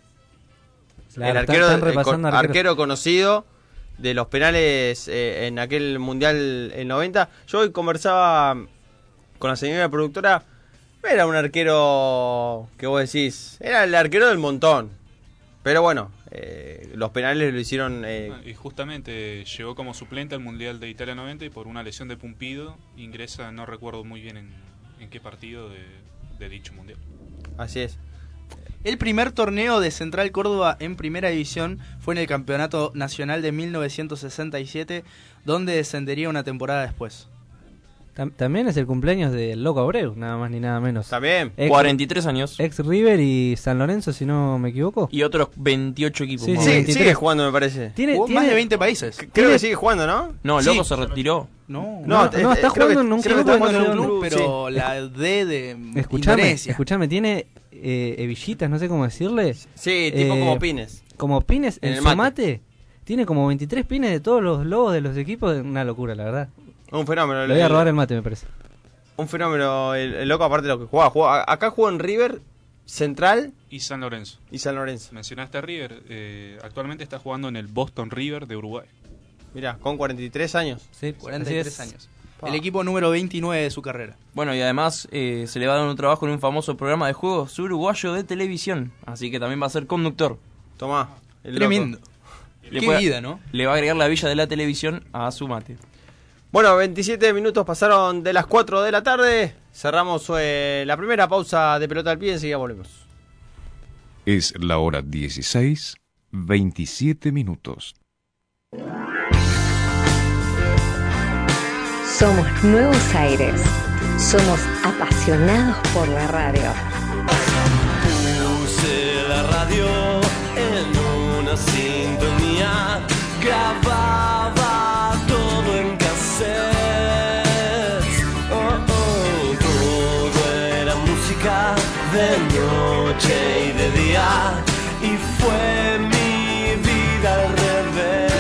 S3: Claro,
S2: el
S3: están-
S2: arquero,
S3: están
S2: el arquero conocido de los penales eh, en aquel mundial en 90. Yo hoy conversaba con la señora productora. no Era un arquero que vos decís, era el arquero del montón. Pero bueno, eh, los penales lo hicieron. eh,
S6: Ah, Y justamente llegó como suplente al Mundial de Italia 90 y por una lesión de Pumpido ingresa, no recuerdo muy bien en, en qué partido de, de dicho Mundial.
S2: Así es.
S4: El primer torneo de Central Córdoba en primera división fue en el Campeonato Nacional de 1967, donde descendería una temporada después.
S3: Tam- también es el cumpleaños del Loco Abreu, nada más ni nada menos.
S2: También.
S3: Ex,
S5: 43 años.
S3: ex River y San Lorenzo, si no me equivoco.
S5: Y otros 28 equipos.
S3: Sí,
S5: más o
S2: Sí,
S5: menos.
S3: 23.
S2: sigue jugando, me parece.
S3: Tiene,
S4: Jugó
S3: tiene-
S4: más de 20 países.
S2: Creo
S3: tiene-
S2: que sigue jugando, ¿no?
S5: No,
S2: Sí.
S5: loco se retiró.
S4: No,
S3: No, no,
S2: eh,
S3: está
S2: eh, creo
S3: jugando
S2: que-
S3: en un
S2: creo que
S3: club
S2: está jugando en
S3: de
S2: un
S3: Club,
S2: club,
S4: pero la D de
S3: Escuchame,
S4: Indonesia.
S3: escuchame, tiene eh, hebillitas, no sé cómo decirle.
S2: Sí, tipo
S3: Eh,
S2: como pines.
S3: Como pines
S2: En
S3: en,
S2: el
S3: su
S2: mate.
S3: mate. Tiene como 23 pines de todos los logos de los equipos. Una locura, la verdad.
S2: Un fenómeno.
S3: Le voy a robar el mate, me parece.
S2: Un fenómeno, el, el loco, aparte de lo que jugaba. jugaba- acá jugó en River, Central
S6: Y San Lorenzo.
S2: y San Lorenzo.
S6: Mencionaste a River, eh, actualmente está jugando en el Boston River de Uruguay.
S2: Mirá, con 43 años.
S3: Sí,
S4: 43
S3: así es.
S4: años.
S2: Pa.
S4: El equipo número 29 de su carrera.
S5: Bueno, y además eh, se le va a dar un trabajo en un famoso programa de juegos uruguayo de televisión. Así que también va a ser conductor.
S2: Tomá. el
S4: Tremendo.
S2: loco.
S5: Le
S4: Qué
S5: puede-
S4: vida, ¿no?
S5: Le va a agregar la villa de la televisión a su mate.
S2: Bueno, 27 minutos pasaron de las 4 de la tarde. Cerramos eh, la primera pausa de pelota al pie. Enseguida volvemos.
S7: Es la hora 16, 27 minutos.
S8: Somos Nuevos Aires. Somos apasionados por la radio.
S1: Puse la radio en una sintonía, grababa de noche y de día, y fue mi vida al revés.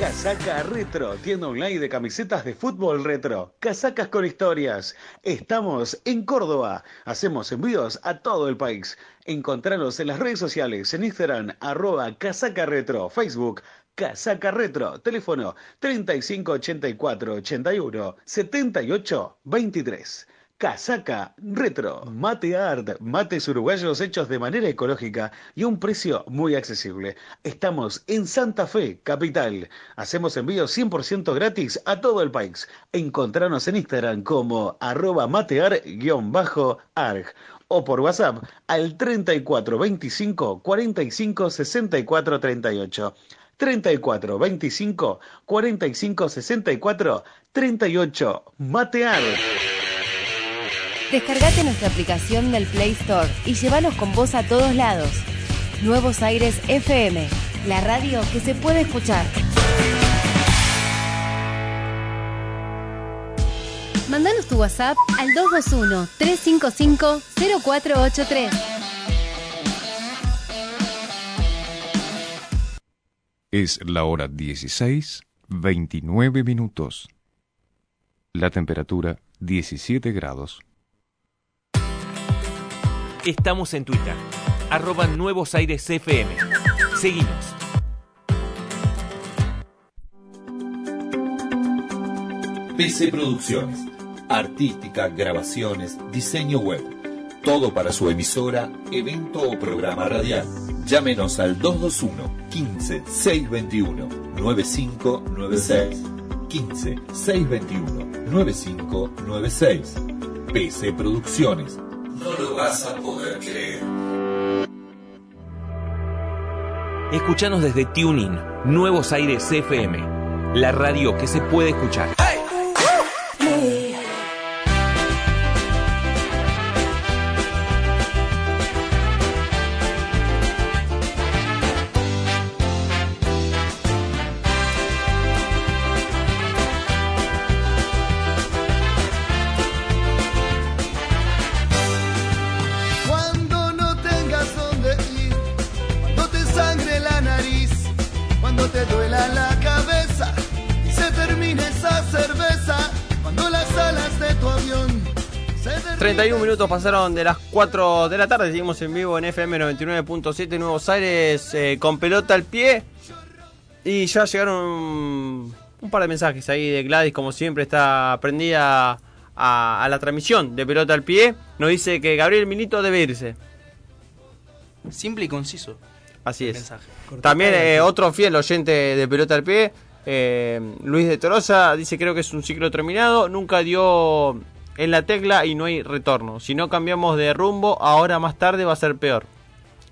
S9: Casaca Retro, tienda online de camisetas de fútbol retro. Casacas con historias. Estamos en Córdoba. Hacemos envíos a todo el país. Encontranos en las redes sociales, en Instagram, arroba Casaca Retro, Facebook, Casaca Retro, teléfono 3584 81 78 23. Casaca Retro, Mate Art, mates uruguayos hechos de manera ecológica y a un precio muy accesible. Estamos en Santa Fe, capital. Hacemos envíos 100% gratis a todo el país. Encontranos en Instagram como arroba matear-arg o por WhatsApp al 34 25 45 64 38. 34 25 45 64 38. Matear.
S10: Descargate nuestra aplicación del Play Store y llévanos con vos a todos lados. Nuevos Aires FM, la radio que se puede escuchar. Mandanos tu WhatsApp al 221-355-0483.
S7: Es la hora 16, 29 minutos. La temperatura 17 grados.
S11: Estamos en Twitter, arroba Nuevos Aires FM. Seguimos.
S12: PC Producciones. Artística, grabaciones, diseño web. Todo para su emisora, evento o programa radial. Llámenos al 221 15 621 9596. 15 621 9596. PC Producciones. No lo vas a poder creer.
S11: Escuchanos desde TuneIn, Nuevos Aires FM, la radio que se puede escuchar.
S2: Minutos pasaron de las 4 de la tarde. Seguimos en vivo en FM 99.7 Nuevos Aires eh, con pelota al pie. Y ya llegaron un, un par de mensajes ahí de Gladys, como siempre, está prendida a, a la transmisión de pelota al pie. Nos dice que Gabriel Milito debe irse.
S4: Simple y conciso.
S2: Así es.
S4: mensaje.
S2: También eh, otro fiel oyente de pelota al pie, eh, Luis de Torosa, dice creo que es un ciclo terminado, nunca dio en la tecla y no hay retorno. Si no cambiamos de rumbo, ahora más tarde va a ser peor.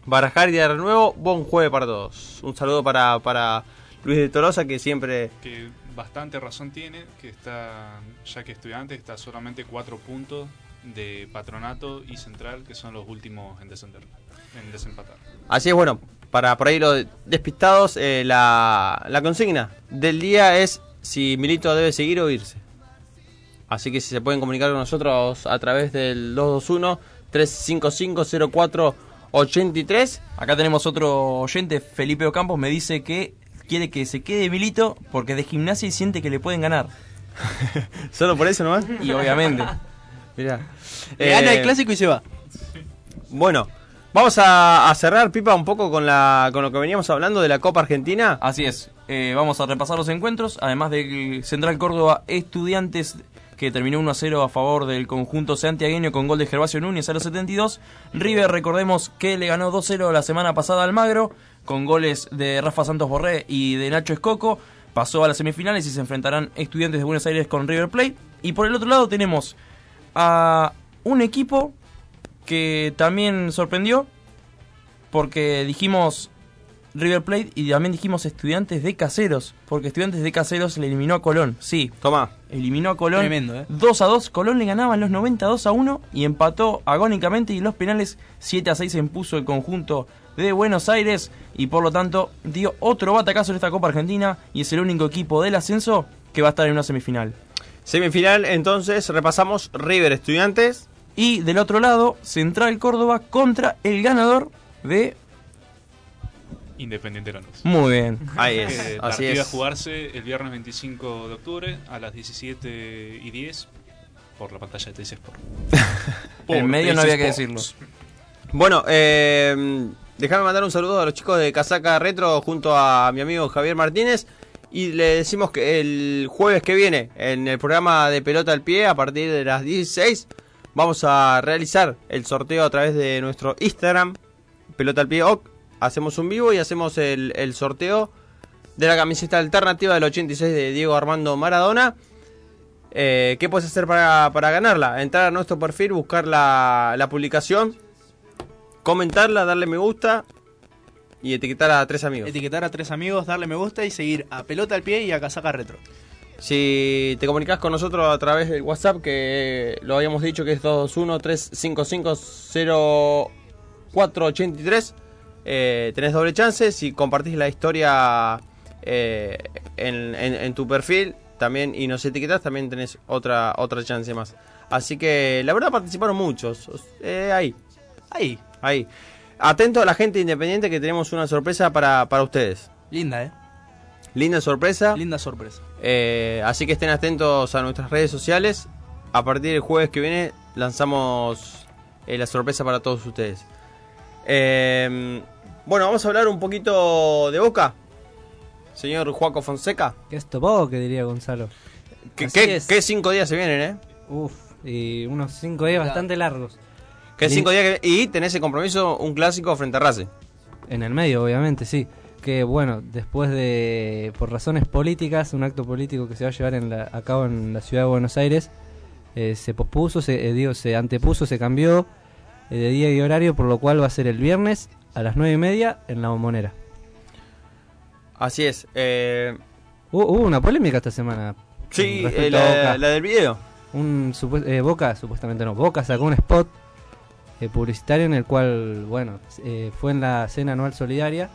S2: Barajar y de nuevo, buen jueves para todos. Un saludo para, para Luis de Torosa que siempre...
S6: Que bastante razón tiene, que está, ya que estudiantes está solamente cuatro puntos de patronato y central, que son los últimos en descender, en desempatar.
S2: Así es, bueno, para por ahí los despistados, eh, la, la consigna del día es si Milito debe seguir o irse. Así que si se pueden comunicar con nosotros a través del 221-355-0483.
S5: Acá tenemos otro oyente, Felipe Ocampos, me dice que quiere que se quede Milito porque de gimnasia y siente que le pueden ganar.
S2: ¿Solo por eso nomás?
S5: Y obviamente.
S2: Mirá.
S4: Le gana
S2: Eh,
S4: el clásico y se va.
S2: Bueno, vamos a, a cerrar, Pipa, un poco con, la, con lo que veníamos hablando de la Copa Argentina.
S5: Así es. Eh, vamos a repasar los encuentros, además del Central Córdoba Estudiantes que terminó 1 a 0 a favor del conjunto santiagueño con gol de Gervasio Núñez a los 72. River, recordemos que le ganó 2-0 la semana pasada al Magro con goles de Rafa Santos Borré y de Nacho Escoco. Pasó a las semifinales y se enfrentarán Estudiantes de Buenos Aires con River Plate. Y por el otro lado tenemos a un equipo que también sorprendió porque dijimos River Plate y también dijimos Estudiantes de Caseros, porque Estudiantes de Caseros le eliminó a Colón. Sí,
S2: toma.
S5: Eliminó a Colón
S4: Tremendo, ¿eh?
S5: 2 a 2. Colón le ganaba en los 90 2 a 1 y empató agónicamente y en los penales 7 a 6 se impuso el conjunto de Buenos Aires y por lo tanto dio otro batacazo en esta Copa Argentina y es el único equipo del ascenso que va a estar en una semifinal.
S2: Semifinal, entonces, repasamos River Estudiantes.
S5: Y del otro lado, Central Córdoba contra el ganador de
S6: Independiente Lanús.
S5: Muy bien.
S2: Ahí es,
S6: Eh,
S2: así
S6: partido
S2: es.
S6: a jugarse el viernes 25 de octubre a las 17 y 10 por la pantalla de TC Sport. Por
S5: En medio no había que decirlo.
S2: Bueno, eh, déjame mandar un saludo a los chicos de Casaca Retro junto a mi amigo Javier Martínez. Y le decimos que el jueves que viene, en el programa de Pelota al Pie, a partir de las 16, vamos a realizar el sorteo a través de nuestro Instagram, Pelota al Pie OC. Hacemos un vivo y hacemos el, el sorteo de la camiseta alternativa del 86 de Diego Armando Maradona. Eh, ¿Qué puedes hacer para, para ganarla? Entrar a nuestro perfil, buscar la, la publicación, comentarla, darle me gusta y etiquetar a tres amigos.
S4: Etiquetar a tres amigos, darle me gusta y seguir a Pelota al Pie y a Casaca Retro.
S2: Si te comunicas con nosotros a través del WhatsApp, que lo habíamos dicho que es 221-355-0483, eh, tenés doble chance. Si compartís la historia eh, en, en- en tu perfil también y nos etiquetas, también tenés otra, otra chance más. Así que la verdad participaron muchos. Eh, ahí.
S4: Ahí.
S2: Ahí. Atento a la gente independiente que tenemos una sorpresa para, para ustedes.
S4: Linda, ¿eh?
S2: Linda sorpresa.
S4: Linda sorpresa.
S2: Así que estén atentos a nuestras redes sociales. A partir del jueves que viene lanzamos la sorpresa para todos ustedes. Eh, bueno, vamos a hablar un poquito de Boca. Señor Juaco Fonseca.
S3: Que esto poco, que diría Gonzalo.
S2: ¿Qué, qué-
S3: es.
S2: qué cinco días se vienen, eh?
S3: Uf, y unos cinco días bastante largos.
S2: ¿Qué cinco días que- Y tenés el compromiso, un clásico frente a Racing.
S3: En el medio, obviamente, sí. Que bueno, después de, por razones políticas, un acto político que se va a llevar en la- a cabo en la ciudad de Buenos Aires, eh, se pospuso, se, eh, digo, se antepuso, se cambió eh, de día y horario, por lo cual va a ser el viernes a las nueve y media en la bombonera.
S2: Así es. Eh,
S3: Hubo, hubo una polémica esta semana.
S2: sí, eh, la, del video.
S3: Un supu- eh, Boca, supuestamente no, Boca sacó un spot eh, publicitario en el cual, bueno, eh, fue en la cena anual solidaria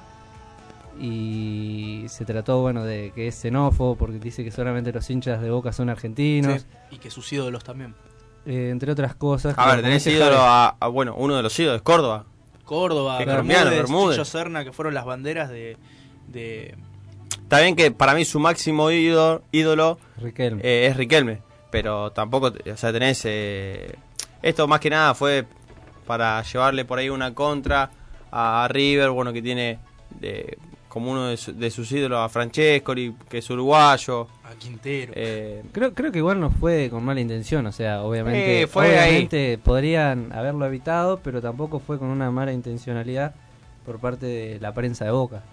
S3: y se trató, bueno, de que es xenófobo porque dice que solamente los hinchas de Boca son argentinos,
S4: Sí, Y que sus ídolos también.
S3: eh, entre otras cosas.
S2: A ver, tenés ídolo a, a- bueno, uno de los ídolos es Córdoba.
S4: Córdoba, Bermúdez,
S2: Bermúdez.
S4: Chicho Serna, que fueron las banderas de, de
S2: Está bien que para mí su máximo ídolo, ídolo
S3: Riquelme.
S2: eh, es Riquelme, pero tampoco, o sea, tenés... eh, esto más que nada fue para llevarle por ahí una contra a River, bueno, que tiene de- como uno de, su- de sus ídolos a Francescoli, que es uruguayo.
S4: a Quintero.
S2: eh,
S3: Creo, creo que igual no fue con mala intención, o sea, obviamente,
S2: Eh, fue ahí.
S3: obviamente podrían haberlo evitado, pero tampoco fue con una mala intencionalidad por parte de la prensa de Boca.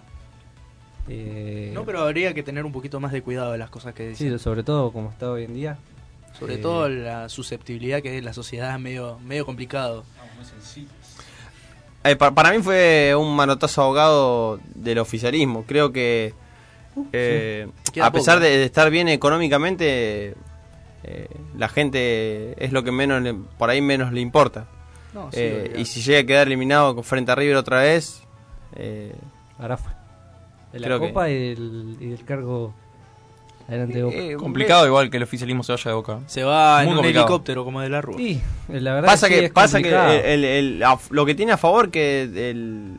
S3: Eh,
S4: No, pero habría que tener un poquito más de cuidado de las cosas que dicen.
S3: sí, sobre todo como está hoy en día.
S4: Sobre
S3: Eh,
S4: todo la susceptibilidad que es la sociedad es medio, medio complicado.
S2: Eh, pa- para mí fue un manotazo ahogado del oficialismo. Creo que eh,
S4: Queda
S2: a pesar de, de estar bien económicamente, eh, la gente es lo que menos le- por ahí menos le importa.
S4: No, sí,
S2: Eh, y si llega a quedar eliminado con- frente a River otra vez, eh,
S3: Ahora fue. De la
S2: Creo que-
S3: copa y, del, y del cargo adelante de Boca.
S2: Eh,
S5: Complicado igual que el oficialismo se vaya de boca.
S4: Se va en
S5: Muy
S4: un
S5: complicado.
S4: helicóptero como de la Rúa.
S3: Y eh, la verdad
S2: pasa
S3: sí
S2: que
S3: es
S2: pasa que
S3: complicado.
S2: el- el- el- a- lo que tiene a favor que el,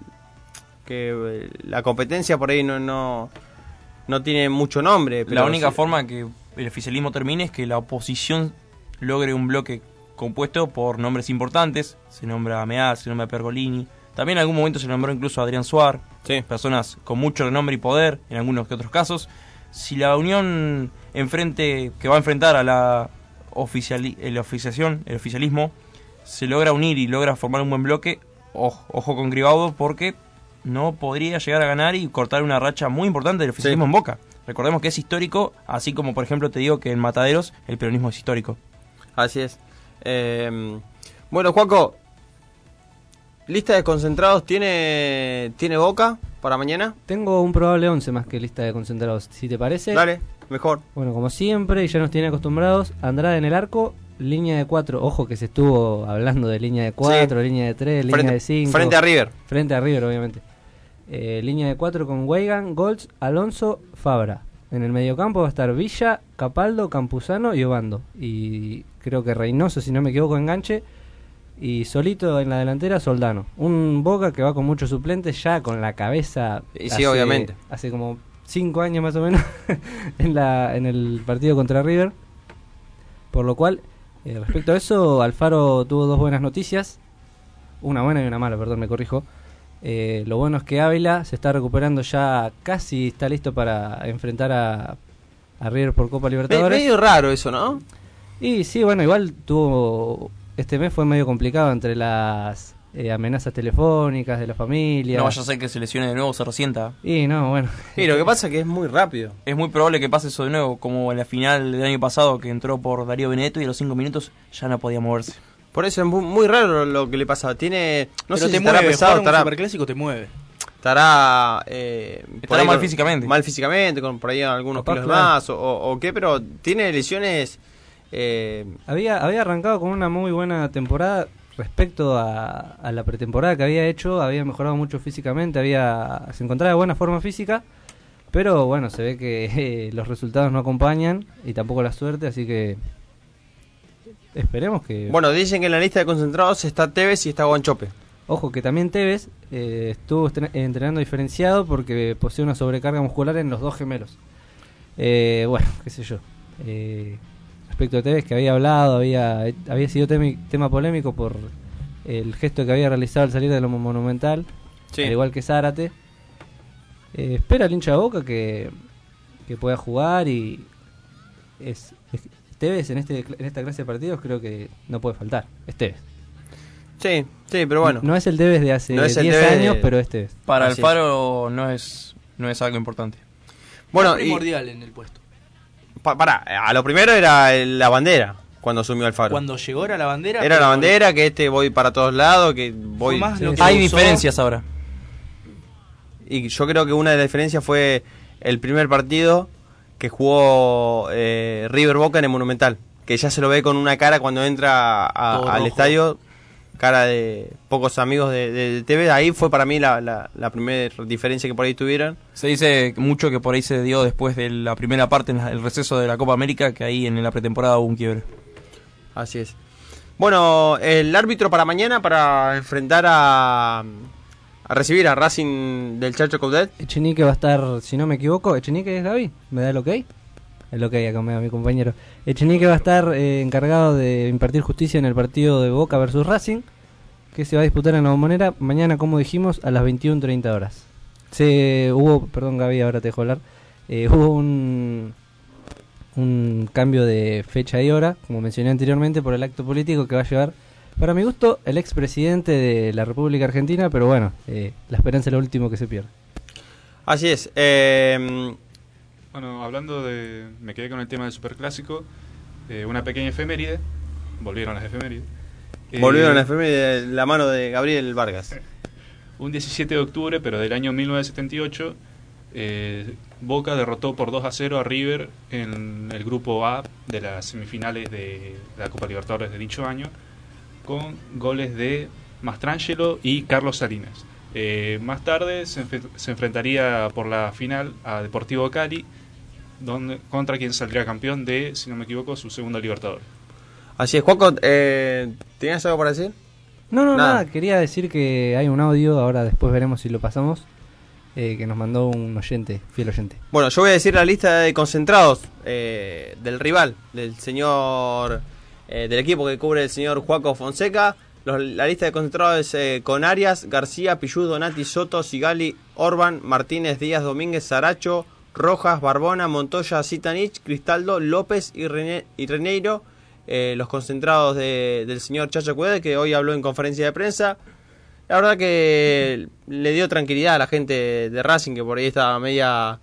S2: que eh, la competencia por ahí no no no tiene mucho nombre.
S5: La única
S2: sí-
S5: forma que el oficialismo termine es que la oposición logre un bloque compuesto por nombres importantes. Se nombra a Meaz, se nombra Pergolini. También en algún momento se nombró incluso a Adrián Suar.
S2: Sí.
S5: Personas con mucho renombre y poder, en algunos que otros casos. Si la unión enfrente, que va a enfrentar a la oficiali- oficiación, el oficialismo, se logra unir y logra formar un buen bloque, ojo, ojo con Gribaudo, porque no podría llegar a ganar y cortar una racha muy importante del oficialismo
S2: Sí.
S5: en Boca. Recordemos que es histórico, así como por ejemplo te digo que en Mataderos el peronismo es histórico.
S2: Así es. Eh, bueno, Juaco, lista de concentrados tiene tiene Boca para mañana.
S3: Tengo un probable 11 más que lista de concentrados, si te parece.
S2: Dale, mejor.
S3: Bueno, como siempre, y ya nos tiene acostumbrados, Andrade en el arco, línea de 4. Ojo que se estuvo hablando de línea de 4, línea de 3, línea de 5.
S2: frente a River.
S3: Frente a River, obviamente. Eh, línea de 4 con Weigan, Golds, Alonso, Fabra. En el mediocampo va a estar Villa, Capaldo, Campuzano y Obando. Y creo que Reynoso, si no me equivoco, enganche. Y solito en la delantera, Soldano. Un Boca que va con muchos suplentes, ya con la cabeza.
S2: Y sí, obviamente.
S3: Hace como cinco años más o menos en, la, en el partido contra River. Por lo cual, eh, respecto a eso, Alfaro tuvo dos buenas noticias. Una buena y una mala, perdón, me corrijo. Eh, lo bueno es que Ávila se está recuperando ya, casi está listo para enfrentar a, a River por Copa
S2: Me-
S3: Libertadores.
S2: medio raro eso, ¿no?
S3: Y sí, bueno, igual tuvo. Este mes fue medio complicado entre las eh, amenazas telefónicas de la familia.
S5: No vaya a ser que se lesione de nuevo, se resienta.
S3: Y no, bueno.
S2: Y lo que pasa es que es muy rápido.
S5: Es muy probable que pase eso de nuevo, como en la final del año pasado que entró por Darío Benedetto y a los 5 minutos ya no podía moverse.
S2: Por eso es muy, muy raro lo que le pasa. Tiene. No
S4: Pero
S2: sé
S4: te
S2: si estará
S4: mueve,
S2: pesado,
S4: jugar un
S2: estará,
S4: superclásico te mueve.
S2: estará, eh,
S5: Estará mal
S2: con-
S5: físicamente.
S2: Mal físicamente, con por ahí algunos
S3: Capaz,
S2: kilos
S3: claro.
S2: más o- o qué, pero tiene lesiones. Eh,
S3: Había, había arrancado con una muy buena temporada respecto a, a la pretemporada que había hecho. Había mejorado mucho físicamente, había se encontraba de buena forma física. Pero bueno, se ve que eh, los resultados no acompañan y tampoco la suerte, así que esperemos que...
S2: bueno, dicen que en la lista de concentrados está Tevez y está Guanchope.
S3: Ojo que también Tevez eh, estuvo entrenando diferenciado porque posee una sobrecarga muscular en los dos gemelos. Eh, bueno, qué sé yo. Eh, respecto a Tevez que había hablado, había, había sido temi- tema polémico por el gesto que había realizado al salir de lo monumental,
S2: Sí.
S3: al igual que Zárate. Eh, espera el hincha de Boca que, que pueda jugar y es, es- Tevez en, este, en esta clase de partidos creo que no puede faltar. Es Tevez.
S2: Sí, sí, pero bueno.
S3: No es el Tevez de hace
S2: No es el
S3: 10
S2: Tevez
S3: años,
S2: de-
S3: pero este es.
S5: Para
S2: Así
S5: Alfaro no es no es algo importante.
S2: Bueno,
S4: Es
S2: y,
S4: primordial en el puesto.
S2: Pa- pará, a lo primero era el- la bandera cuando asumió Alfaro.
S4: Cuando llegó era la bandera.
S2: Era la bandera, que este voy para todos lados, que voy...
S4: Más lo que
S5: Hay
S4: usó-
S5: diferencias ahora.
S2: Y yo creo que una de las diferencias fue el primer partido que jugó eh, River Boca en el Monumental. Que ya se lo ve con una cara cuando entra a- al
S4: rojo.
S2: estadio, cara de pocos amigos de, de TV. Ahí fue para mí la, la, la primera diferencia que por ahí tuvieron.
S5: Se dice mucho que por ahí se dio después de la primera parte, en la- el receso de la Copa América, que ahí en la pretemporada hubo un quiebre.
S2: Así es. Bueno, el árbitro para mañana para enfrentar a, a recibir a Racing del Chacho Coudet.
S3: Echenique va a estar, si no me equivoco, Echenique es Gaby, ¿me da el ok? El ok acá me da mi compañero. Echenique va a estar eh, encargado de impartir justicia en el partido de Boca versus Racing, que se va a disputar en la bombonera mañana, como dijimos, a las 21.30 horas. Se hubo, perdón Gaby, ahora te dejo hablar, eh, hubo un, un cambio de fecha y hora, como mencioné anteriormente, por el acto político que va a llevar, para mi gusto, el expresidente de la República Argentina, pero bueno, eh, la esperanza es lo último que se pierde.
S2: Así es. eh,
S6: Bueno, hablando de. Me quedé con el tema del superclásico. eh, una pequeña efeméride. Volvieron las efemérides. Eh,
S2: volvieron FM de la mano de Gabriel Vargas.
S6: Un 17 de octubre, pero del año 1978, eh, Boca derrotó por 2 a 0 a River en el grupo A de las semifinales de la Copa Libertadores de dicho año, con goles de Mastrangelo y Carlos Salinas. Eh, más tarde se, enfe- se enfrentaría por la final a Deportivo Cali, donde, contra quien saldría campeón de, si no me equivoco, su segunda Libertadores.
S2: Así es, Juanco, eh, ¿tenías algo para decir?
S3: No, no,
S2: Nada.
S3: nada. Quería decir que hay un audio, ahora después veremos si lo pasamos, eh, que nos mandó un oyente, fiel oyente.
S2: Bueno, yo voy a decir la lista de concentrados eh, del rival, del señor, eh, del equipo que cubre el señor Juaco Fonseca. Los- la lista de concentrados es eh, con Arias, García, Pillú, Donati, Soto, Sigali, Orban, Martínez, Díaz, Domínguez, Saracho, Rojas, Barbona, Montoya, Zitanich, Cristaldo, López y, Rene- y Reneiro. eh, los concentrados de- del señor Chacho Cuede, que hoy habló en conferencia de prensa. La verdad que le dio tranquilidad a la gente de Racing, que por ahí estaba media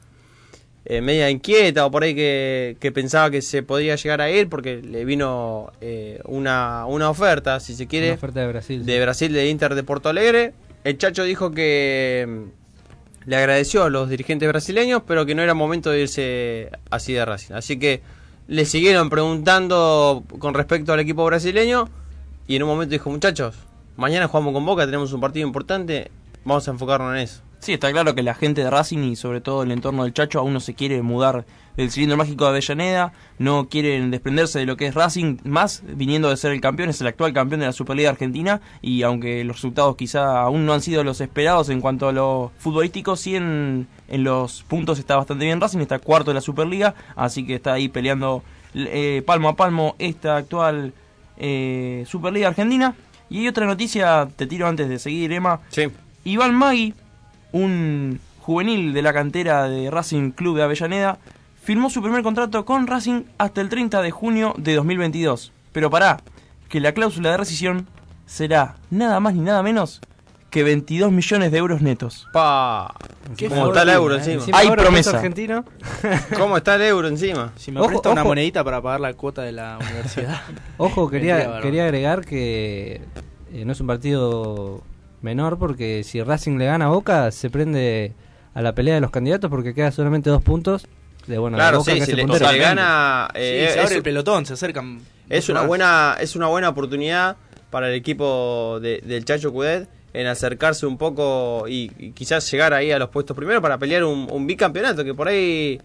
S2: eh, media inquieta o por ahí que, que pensaba que se podía llegar a ir porque le vino eh, una, una oferta, si se quiere,
S3: Una oferta de Brasil.
S2: de Brasil, de Inter de Porto Alegre. El Chacho dijo que le agradeció a los dirigentes brasileños, pero que no era momento de irse así de Racing. Así que le siguieron preguntando con respecto al equipo brasileño y en un momento dijo, muchachos, mañana jugamos con Boca, tenemos un partido importante, vamos a enfocarnos en eso.
S5: Sí, está claro que la gente de Racing y sobre todo el entorno del Chacho aún no se quiere mudar del cilindro mágico de Avellaneda, no quieren desprenderse de lo que es Racing, más viniendo de ser el campeón, es el actual campeón de la Superliga Argentina y aunque los resultados quizá aún no han sido los esperados en cuanto a lo futbolístico, sí en, en los puntos está bastante bien Racing, está cuarto de la Superliga, así que está ahí peleando eh, palmo a palmo esta actual eh, Superliga Argentina. Y hay otra noticia, te tiro antes de seguir, Emma.
S2: Sí.
S5: Iván Magui, un juvenil de la cantera de Racing Club de Avellaneda, firmó su primer contrato con Racing hasta el 30 de junio de 2022. Pero pará, que la cláusula de rescisión será nada más ni nada menos que 22 millones de euros netos.
S2: Pa. ¿Cómo está el euro
S5: eh.
S2: encima?
S5: Encima Hay promesa.
S3: argentino.
S2: ¿Cómo está el euro encima?
S4: Si me
S3: Ojo,
S4: presta una monedita para pagar la cuota de la universidad.
S3: Ojo, quería, quería agregar que eh, no es un partido menor porque si Racing le gana a Boca se prende a la pelea de los candidatos porque queda solamente dos puntos de bueno de
S2: Claro,
S3: Boca
S2: sí,
S3: que
S2: si le,
S3: puntero.
S2: si le gana... eh,
S4: Sí, se
S2: es-
S4: abre el pelotón, se acercan.
S2: Es una
S4: más.
S2: buena es una buena oportunidad para el equipo de- del Chacho Cudet en acercarse un poco y, y quizás llegar ahí a los puestos primero para pelear un, un bicampeonato que por ahí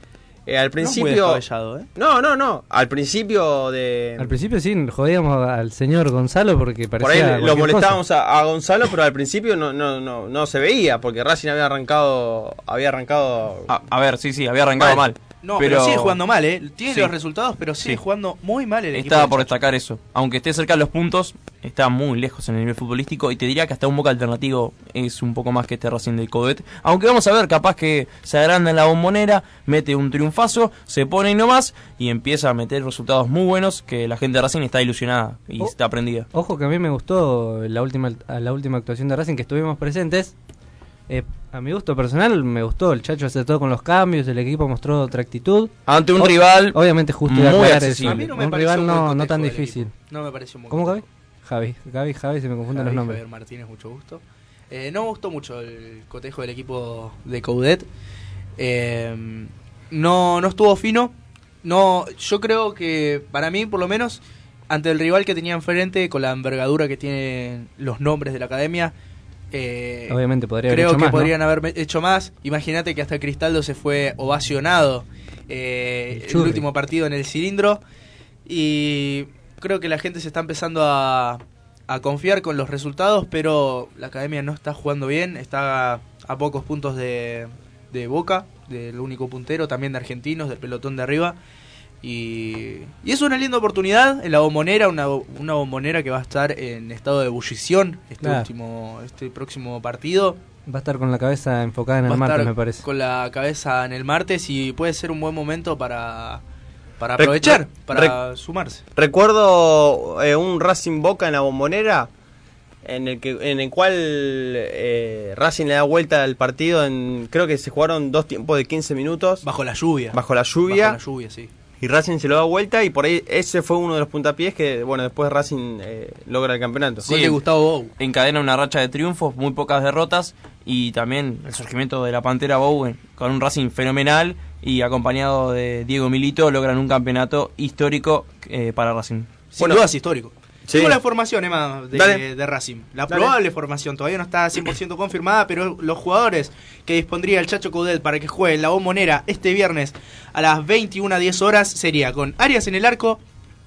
S2: eh, al
S4: No es muy
S2: principio
S4: ¿eh?
S2: no no no al principio de
S3: Al principio sí, jodíamos al señor Gonzalo porque
S2: por ahí
S3: parecía
S2: lo molestábamos a, a Gonzalo pero al principio no, no no no se veía porque Racing había arrancado había arrancado
S5: A, a ver, sí, sí, había arrancado mal.
S4: No, pero, sigue jugando mal, ¿eh? Tiene
S5: Sí.
S4: los resultados, pero sigue
S5: Sí.
S4: jugando muy mal el equipo.
S5: Estaba por destacar eso. Aunque esté cerca de los puntos, está muy lejos en el nivel futbolístico y te diría que hasta un Boca alternativo es un poco más que este Racing del Codet. Aunque vamos a ver, capaz que se agranda en la bombonera, mete un triunfazo, se pone ahí nomás y empieza a meter resultados muy buenos que la gente de Racing está ilusionada y
S3: Oh.
S5: está prendida.
S3: Ojo que a mí me gustó la última la última actuación de Racing que estuvimos presentes. Eh, a mi gusto personal me gustó, el Chacho acertó con los cambios, el equipo mostró otra actitud.
S5: Ante un
S3: O-
S5: rival
S3: obviamente justo
S5: muy accesible.
S3: eso.
S5: A mí
S4: no me
S3: un rival no, tan difícil.
S4: equipo. No me pareció buen
S3: ¿Cómo Gaby? Javi, Gaby, Javi, se me confunden los
S4: Javi,
S3: nombres.
S4: Javier Martínez, mucho gusto. Eh, no me gustó mucho el cotejo del equipo de Coudet. Eh, no, no estuvo fino. No, yo creo que para mí, por lo menos, ante el rival que tenía enfrente, con la envergadura que tienen los nombres de la academia, eh,
S3: Obviamente podría haber
S4: creo
S3: hecho
S4: que
S3: más, ¿no?
S4: podrían haber hecho más. Imagínate que hasta Cristaldo se fue ovacionado eh,
S3: El
S4: último partido en el cilindro. Y creo que la gente se está empezando a, a confiar con los resultados, pero la academia no está jugando bien. Está a pocos puntos de, de Boca, del único puntero, también de Argentinos, del pelotón de arriba. Y, y es una linda oportunidad en la bombonera, una, una bombonera que va a estar en estado de ebullición este
S3: Claro.
S4: último, este próximo partido.
S3: Va a estar con la cabeza enfocada en
S4: Va
S3: el
S4: a
S3: martes,
S4: estar
S3: me parece.
S4: Con la cabeza en el martes y puede ser un buen momento para, para aprovechar, para sumarse.
S2: Recuerdo eh, un Racing Boca en la bombonera en el que en el cual eh, Racing le da vuelta al partido en creo que se jugaron dos tiempos de 15 minutos
S4: Bajo la lluvia.
S2: bajo la lluvia
S4: Bajo la lluvia, sí.
S2: Y Racing se lo da vuelta y por ahí ese fue uno de los puntapiés que bueno después Racing eh, logra el campeonato
S5: Sí, Encadena una racha de triunfos, muy pocas derrotas y también el surgimiento de la Pantera Bowen con un Racing fenomenal y acompañado de Diego Milito logran un campeonato histórico eh, para Racing.
S4: Sin duda es histórico. Tengo la formación, Emma, de, de Racing. La
S5: Dale.
S4: probable formación todavía no está 100% confirmada, pero los jugadores que dispondría el Chacho Coudet para que juegue en la bombonera este viernes a las 21.10 horas sería con Arias en el arco,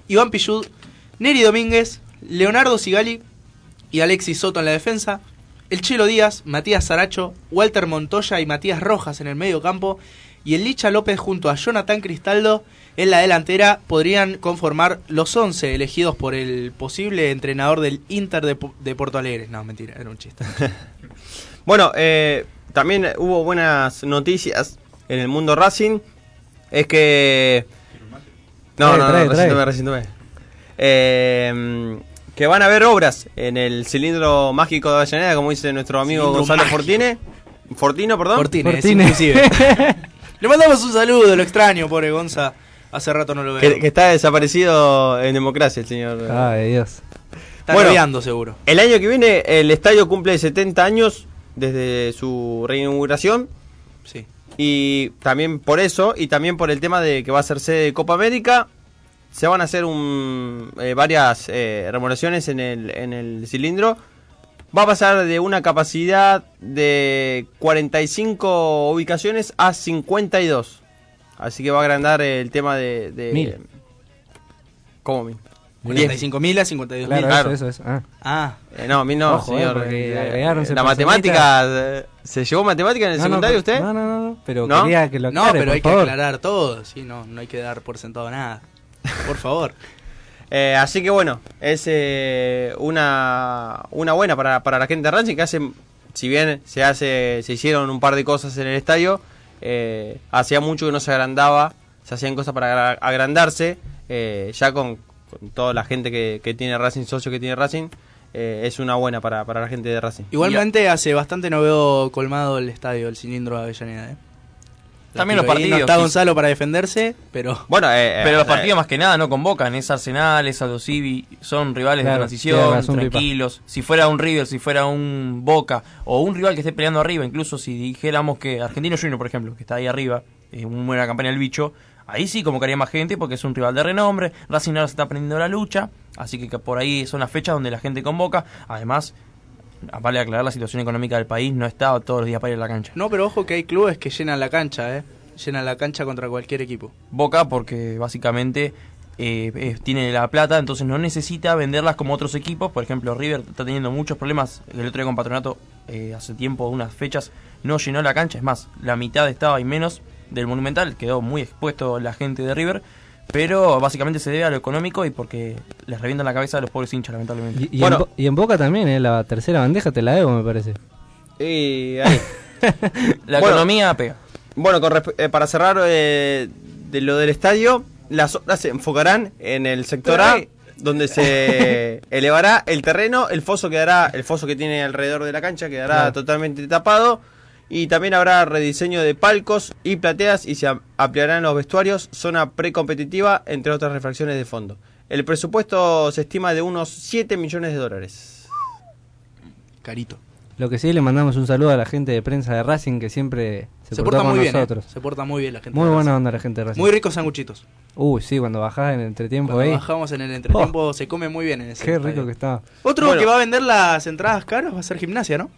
S4: Iván Pillud, Neri Domínguez, Leonardo Sigali y Alexis Soto en la defensa, el Chelo Díaz, Matías Saracho, Walter Montoya y Matías Rojas en el medio campo y el Licha López junto a Jonathan Cristaldo en la delantera podrían conformar los 11 elegidos por el posible entrenador del Inter de, de Porto Alegre. No, mentira, era un chiste.
S2: Bueno, eh, también hubo buenas noticias en el mundo Racing. Es que. No, no,
S3: trae,
S2: no,
S3: trae.
S2: recién recién tomé. Eh, que van a haber obras en el cilindro mágico de Avellaneda, como dice nuestro amigo
S4: Cilindro
S2: Gonzalo
S4: mágico.
S2: Fortine. Fortino, perdón.
S4: Fortine, es inclusive. Le mandamos un saludo, lo extraño, pobre Gonza. Hace rato no lo veo.
S2: que, que está desaparecido en democracia el señor.
S3: Ay, Dios.
S4: Está rodeando, seguro.
S2: El año que viene el estadio cumple 70 años desde su reinauguración.
S4: Sí.
S2: Y también por eso, y también por el tema de que va a ser sede de Copa América, se van a hacer un, eh, varias eh, remodelaciones en el, en el cilindro. va a pasar de una capacidad de 45 ubicaciones a 52. Así que va a agrandar el tema de... de
S3: Mil.
S2: ¿Cómo mil?
S4: 45.000 a 52.000.
S3: Claro,
S2: Claro.
S3: eso, eso, eso. Ah.
S4: Ah,
S2: Eh, no, mil no,
S3: Ojo, eh,
S2: señor. Eh, la matemática... eh, ¿Se llevó matemática en el
S3: No, no,
S2: secundario
S3: pero-
S2: usted?
S3: No, no, no, pero
S2: ¿No?
S3: quería que lo
S4: no, pero
S3: por
S4: hay que
S3: favor.
S4: aclarar todo, sí, no, no hay que dar por sentado nada. Por favor.
S2: Eh, así que bueno, es eh, una, una buena para, para la gente de Racing que hace, si bien se hace, se hicieron un par de cosas en el estadio, eh, hacía mucho que no se agrandaba, se hacían cosas para agra- agrandarse, eh, ya con, toda la gente que, tiene Racing, socio que tiene Racing, eh, es una buena para, para la gente de Racing.
S4: Igualmente hace bastante no veo colmado el estadio, el cilindro de Avellaneda. ¿Eh?
S5: También los partidos.
S4: No está Gonzalo para defenderse, pero...
S2: Bueno, eh,
S5: Pero los
S2: eh,
S5: partidos más que nada no convocan, es Arsenal, es Aldo Civi, son rivales
S3: Claro,
S5: de transición,
S3: razón,
S5: tranquilos. Si fuera un River, si fuera un Boca o un rival que esté peleando arriba, incluso si dijéramos que Argentino Junior, por ejemplo, que está ahí arriba, es una buena campaña del bicho, ahí sí convocaría más gente porque es un rival de renombre, Racing ahora se está aprendiendo la lucha, así que, que por ahí son las fechas donde la gente convoca. Además, vale aclarar la situación económica del país, no está todos los días para ir a la cancha.
S4: No, pero ojo que hay clubes que llenan la cancha, ¿eh? Llenan la cancha contra cualquier equipo.
S5: Boca porque básicamente eh, eh, tiene la plata, entonces no necesita venderlas como otros equipos. Por ejemplo, River está teniendo muchos problemas. El otro día con Patronato, eh, hace tiempo, unas fechas, no llenó la cancha. Es más, la mitad estaba y menos del Monumental. Quedó muy expuesto la gente de River. Pero básicamente se debe a lo económico y porque les revientan la cabeza a los pobres hinchas, lamentablemente.
S3: Y, y en, y en Boca también, ¿eh? La tercera bandeja te la debo, me parece.
S2: Y ahí.
S5: La
S2: Bueno,
S5: economía pega.
S2: Bueno, con eh, para cerrar eh, de lo del estadio, las obras se enfocarán en el sector
S4: Pero
S2: A,
S4: ahí-
S2: donde se elevará el terreno, el foso quedará, el foso que tiene alrededor de la cancha quedará
S3: Claro.
S2: totalmente tapado y también habrá rediseño de palcos y plateas y se am- ampliarán los vestuarios, zona precompetitiva, entre otras refracciones de fondo. El presupuesto se estima de unos 7 millones de dólares.
S4: Carito.
S3: Lo que sí, le mandamos un saludo a la gente de prensa de Racing que siempre se,
S4: porta
S3: con
S4: muy bien, ¿eh?
S3: nosotros.
S4: Se porta muy bien la gente.
S3: Muy
S4: de
S3: buena
S4: Racing.
S3: onda la gente de Racing.
S4: Muy ricos sanguchitos.
S3: Uy, sí, cuando bajás en el entretiempo
S4: Cuando
S3: ahí.
S4: bajamos en el entretiempo se come muy bien en ese
S3: Qué
S4: estadio.
S3: rico que estaba.
S4: Otro
S2: Bueno.
S4: que va a vender las entradas caras va a ser gimnasia, ¿no?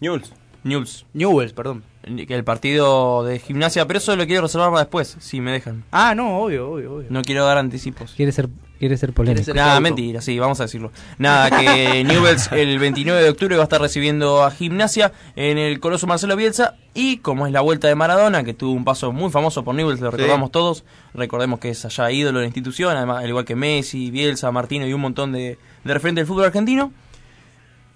S2: Newell's.
S5: Newell's.
S4: Newells, perdón.
S5: Que el partido de gimnasia, pero eso lo quiero reservar para después, si me dejan.
S4: Ah, no, obvio, obvio, obvio.
S5: No quiero dar anticipos.
S3: Quiere ser, quiere ser polémico.
S4: ser-
S5: Nada, mentira, sí, vamos a decirlo. Nada, que Newells el 29 de octubre va a estar recibiendo a Gimnasia en el Coloso Marcelo Bielsa. Y como es la vuelta de Maradona, que tuvo un paso muy famoso por Newells, lo
S2: Sí.
S5: recordamos todos. Recordemos que es allá ídolo de la institución, además, al igual que Messi, Bielsa, Martino y un montón de, de referentes del fútbol argentino.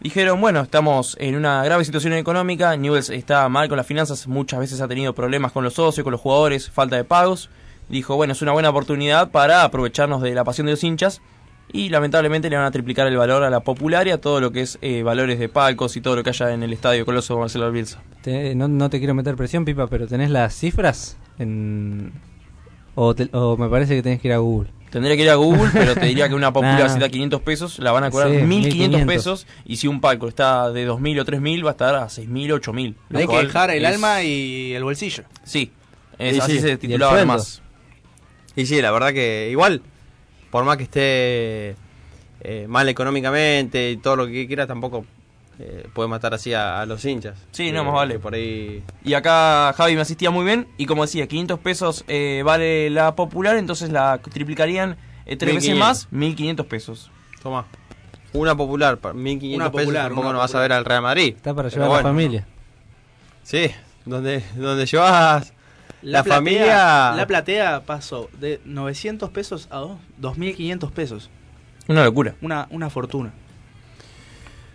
S5: Dijeron, bueno, estamos en una grave situación económica, Newells está mal con las finanzas, muchas veces ha tenido problemas con los socios, con los jugadores, falta de pagos. Dijo, bueno, es una buena oportunidad para aprovecharnos de la pasión de los hinchas y lamentablemente le van a triplicar el valor a la popular y a todo lo que es eh, valores de palcos y todo lo que haya en el estadio Coloso Marcelo Bielsa.
S3: Te- no, no te quiero meter presión, Pipa, pero ¿tenés las cifras? En... O, o me parece que tenés que ir a Google.
S5: Tendría que ir a Google, pero te diría que una popular
S3: Nah.
S5: si da 500 pesos, la van a cobrar
S3: Sí,
S5: 1500
S3: 1500.
S5: pesos y si un palco está de 2000 o 3000 va a estar a 6000 o 8000. lo
S4: Hay que dejar el
S5: es-
S4: alma y el bolsillo.
S5: Sí, es- así
S2: sí, y
S5: se titulaba además.
S2: Y sí, la verdad que igual, por más que esté eh, mal económicamente y todo lo que quiera, tampoco eh, puede matar así a, a los hinchas.
S5: Sí, no,
S2: Eh,
S5: más vale.
S2: Por ahí.
S5: Y acá Javi me asistía muy bien y como decía, 500 pesos eh, vale la popular, entonces la triplicarían eh, tres veces
S2: 1500.
S5: más, 1500 pesos.
S2: Toma. Una popular, pa- 1500
S4: Una
S2: pesos,
S4: popular,
S2: tampoco no vas a ver al Real Madrid.
S3: Está para llevar a la familia.
S2: Sí, donde, donde llevas la,
S4: platea-
S2: familia.
S4: La platea pasó de 900 pesos a dos- 2.500 pesos.
S5: Una locura.
S4: Una, una fortuna.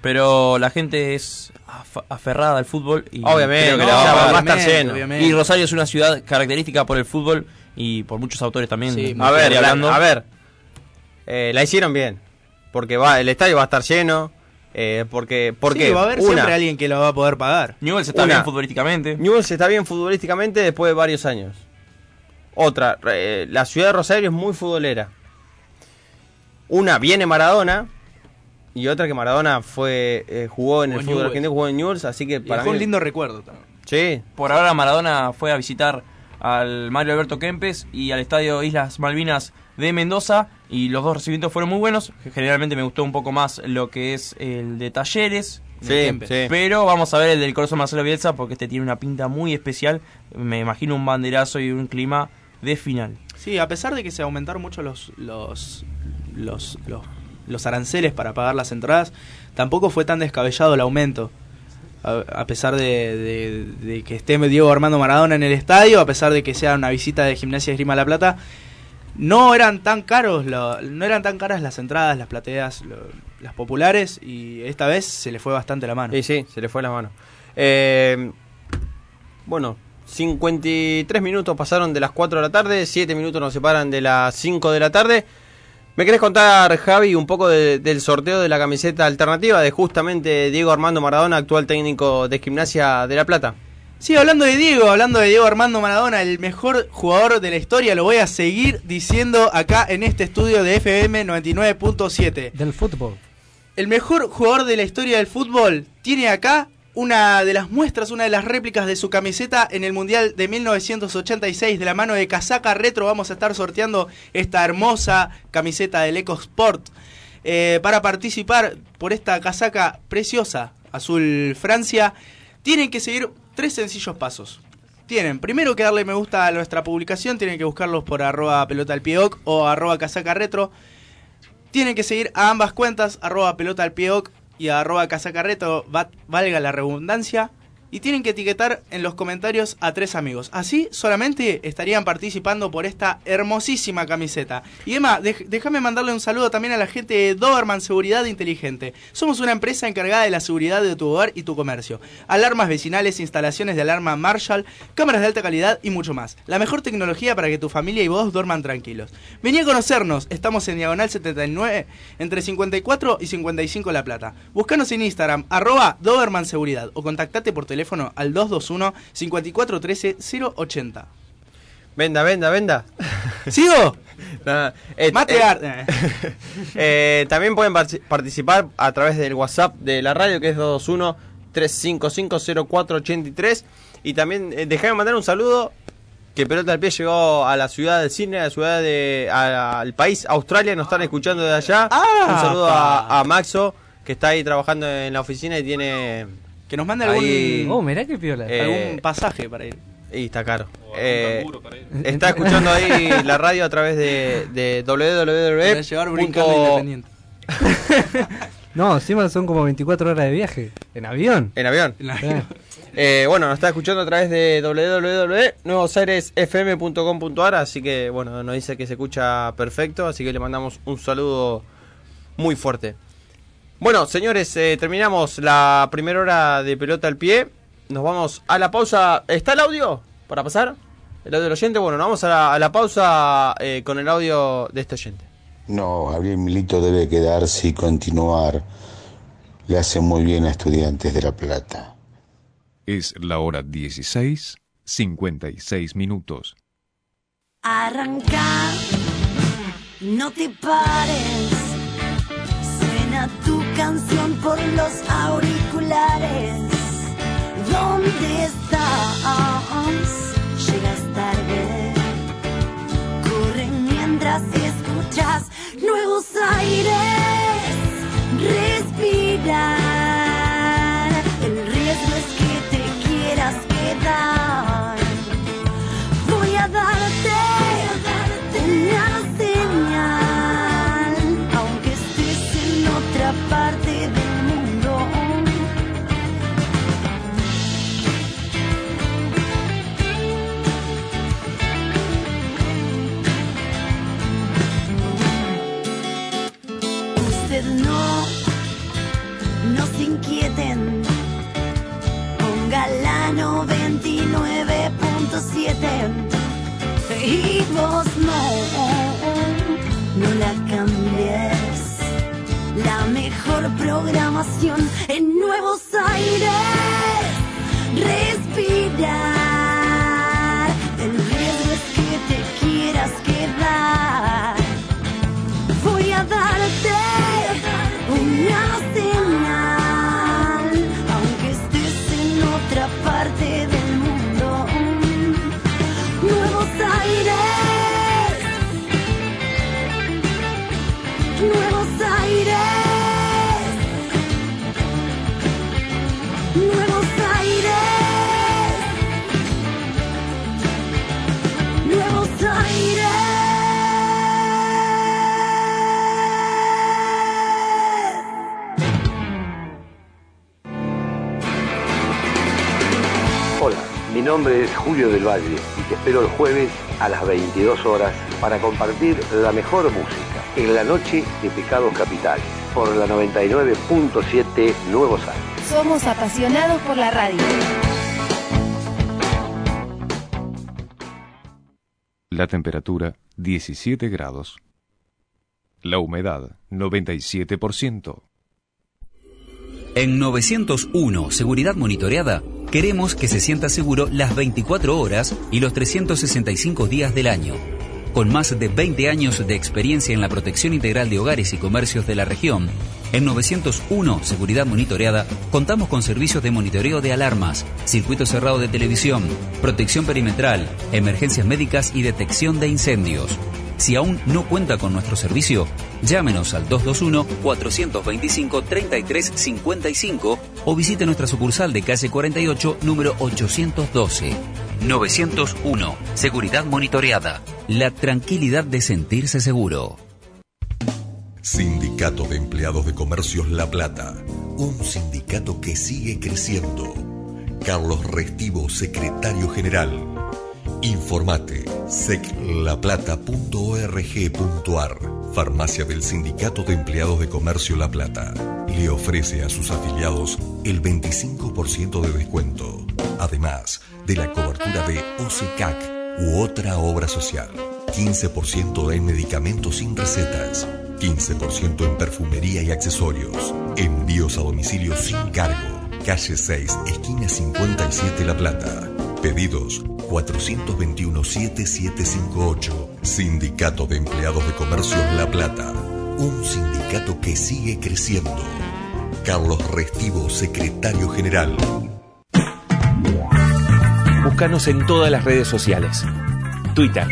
S5: Pero la gente es af- aferrada al fútbol y
S2: Obviamente,
S5: creo que
S2: no,
S5: la va a
S2: va a estar lleno.
S4: obviamente.
S5: Y Rosario es una ciudad característica por el fútbol y por muchos autores también.
S4: Sí,
S2: a ver,
S5: quedaría
S2: la,
S5: hablando.
S2: a ver. Eh, la hicieron bien. Porque va, el estadio va a estar lleno. Eh, porque, porque
S4: Sí, va a haber
S2: una,
S4: siempre alguien que lo va a poder pagar.
S5: Newell's está
S2: Una.
S5: bien futbolísticamente.
S2: Newell's está bien futbolísticamente después de varios años. Otra, eh, la ciudad de Rosario es muy futbolera. Una, viene Maradona. Y otra que Maradona fue eh, jugó en
S4: Jugó
S2: el fútbol argentino, jugó en Newell's, así que
S4: Y
S2: para
S4: fue
S2: mí...
S4: un lindo recuerdo también.
S2: Sí,
S5: Por ahora Maradona fue a visitar al Mario Alberto Kempes y al estadio Islas Malvinas de Mendoza y los dos recibimientos fueron muy buenos. Generalmente me gustó un poco más lo que es el de Talleres.
S2: Sí,
S5: Kempes.
S2: sí.
S5: Pero vamos a ver el del Corazón Marcelo Bielsa porque este tiene una pinta muy especial. Me imagino un banderazo y un clima de final.
S4: Sí, a pesar de que se aumentaron mucho los, los, los, los, los aranceles para pagar las entradas, tampoco fue tan descabellado el aumento. A, pesar de, de- que esté Diego Armando Maradona en el estadio, a pesar de que sea una visita de Gimnasia de Esgrima La Plata, no eran tan caros, lo- no eran tan caras las entradas, las plateas, las populares, y esta vez se le fue bastante la mano.
S2: Sí, sí, se le fue la mano. Eh, bueno, 53 minutos pasaron de las 4 de la tarde, 7 minutos nos separan de las 5 de la tarde. ¿Me querés contar, Javi, un poco de- del sorteo de la camiseta alternativa de justamente Diego Armando Maradona, actual técnico de Gimnasia de La Plata?
S4: Sí, hablando de Diego, hablando de Diego Armando Maradona, el mejor jugador de la historia, lo voy a seguir diciendo acá en este estudio de FM 99.7.
S3: Del fútbol.
S4: El mejor jugador de la historia del fútbol tiene acá una de las muestras, una de las réplicas de su camiseta en el Mundial de 1986 de la mano de Casaca Retro. Vamos a estar sorteando esta hermosa camiseta del EcoSport. Eh, para participar por esta casaca preciosa, azul Francia, tienen que seguir tres sencillos pasos. Tienen primero que darle me gusta a nuestra publicación, tienen que buscarlos por arroba pelota al o arroba casaca retro. Tienen que seguir a ambas cuentas, arroba pelota al pieoc y arroba casacarreto, va- valga la redundancia. Y tienen que etiquetar en los comentarios a tres amigos. Así solamente estarían participando por esta hermosísima camiseta. Y Emma, déjame mandarle un saludo también a la gente de Doberman Seguridad Inteligente. Somos una empresa encargada de la seguridad de tu hogar y tu comercio. Alarmas vecinales, instalaciones de alarma Marshall, cámaras de alta calidad y mucho más. La mejor tecnología para que tu familia y vos duerman tranquilos. Vení a conocernos. Estamos en Diagonal 79, entre 54 y 55 La Plata. Búscanos en Instagram, arroba Doberman Seguridad, o contactate por teléfono al 221 5413 080.
S2: Venda, venda, venda.
S4: ¿Sigo?
S2: Eh,
S4: Mate
S2: eh,
S4: eh.
S2: también pueden participar a través del WhatsApp de la radio que es 221-355-0483 y también dejame mandar un saludo que Pelota al Pie llegó a la ciudad del cine, a la ciudad de a- al país Australia, nos están escuchando de allá. un saludo a, a Maxo que está ahí trabajando en la oficina y tiene
S4: que nos mande
S2: ahí,
S4: algún-
S3: Oh, mirá qué piola.
S4: algún pasaje para ir.
S2: Y está caro. Eh, está escuchando ahí la radio a través de, de www.
S4: Para llevar brincando independiente.
S3: No, encima son como 24 horas de viaje. En avión.
S2: En avión.
S3: En avión.
S2: Eh, bueno, nos está escuchando a través de www.nuevosairesfm.com.ar, así que bueno, nos dice que se escucha perfecto, así que le mandamos un saludo muy fuerte. Bueno, señores, eh, terminamos la primera hora de pelota al pie. Nos vamos a la pausa. ¿Está el audio para pasar? ¿El audio del oyente? Bueno, nos vamos a la, a la pausa eh, con el audio de este oyente.
S13: No, Gabriel Milito debe quedarse y continuar. Le hace muy bien a estudiantes de La Plata.
S7: Es la hora 16, 56 minutos.
S14: Arranca, no te pares. Canción por los auriculares. Programación en Nuevos
S15: nombre es Julio del Valle y te espero el jueves a las 22 horas para compartir la mejor música en la noche de Pecados Capitales por la 99.7 Nuevos Aires.
S10: Somos apasionados por la radio.
S7: La temperatura 17 grados. La humedad 97%.
S16: En 901 Seguridad Monitoreada queremos que se sienta seguro las 24 horas y los 365 días del año. Con más de 20 años de experiencia en la protección integral de hogares y comercios de la región, en 901 Seguridad Monitoreada contamos con servicios de monitoreo de alarmas, circuito cerrado de televisión, protección perimetral, emergencias médicas y detección de incendios. Si aún no cuenta con nuestro servicio, llámenos al 221-425-3355 o visite nuestra sucursal de calle 48, número 812. 901. Seguridad monitoreada. La tranquilidad de sentirse seguro.
S17: Sindicato de Empleados de Comercios La Plata. Un sindicato que sigue creciendo. Carlos Restivo, secretario general. Informate seclaplata.org.ar Farmacia del Sindicato de Empleados de Comercio La Plata. Le ofrece a sus afiliados el 25% de descuento. Además de la cobertura de OCCAC u otra obra social. 15% en medicamentos sin recetas. 15% en perfumería y accesorios. Envíos a domicilio sin cargo. Calle 6, esquina 57 La Plata. Pedidos 421-7758. Sindicato de Empleados de Comercios La Plata. Un sindicato que sigue creciendo. Carlos Restivo, secretario general.
S11: Búscanos en todas las redes sociales. Twitter,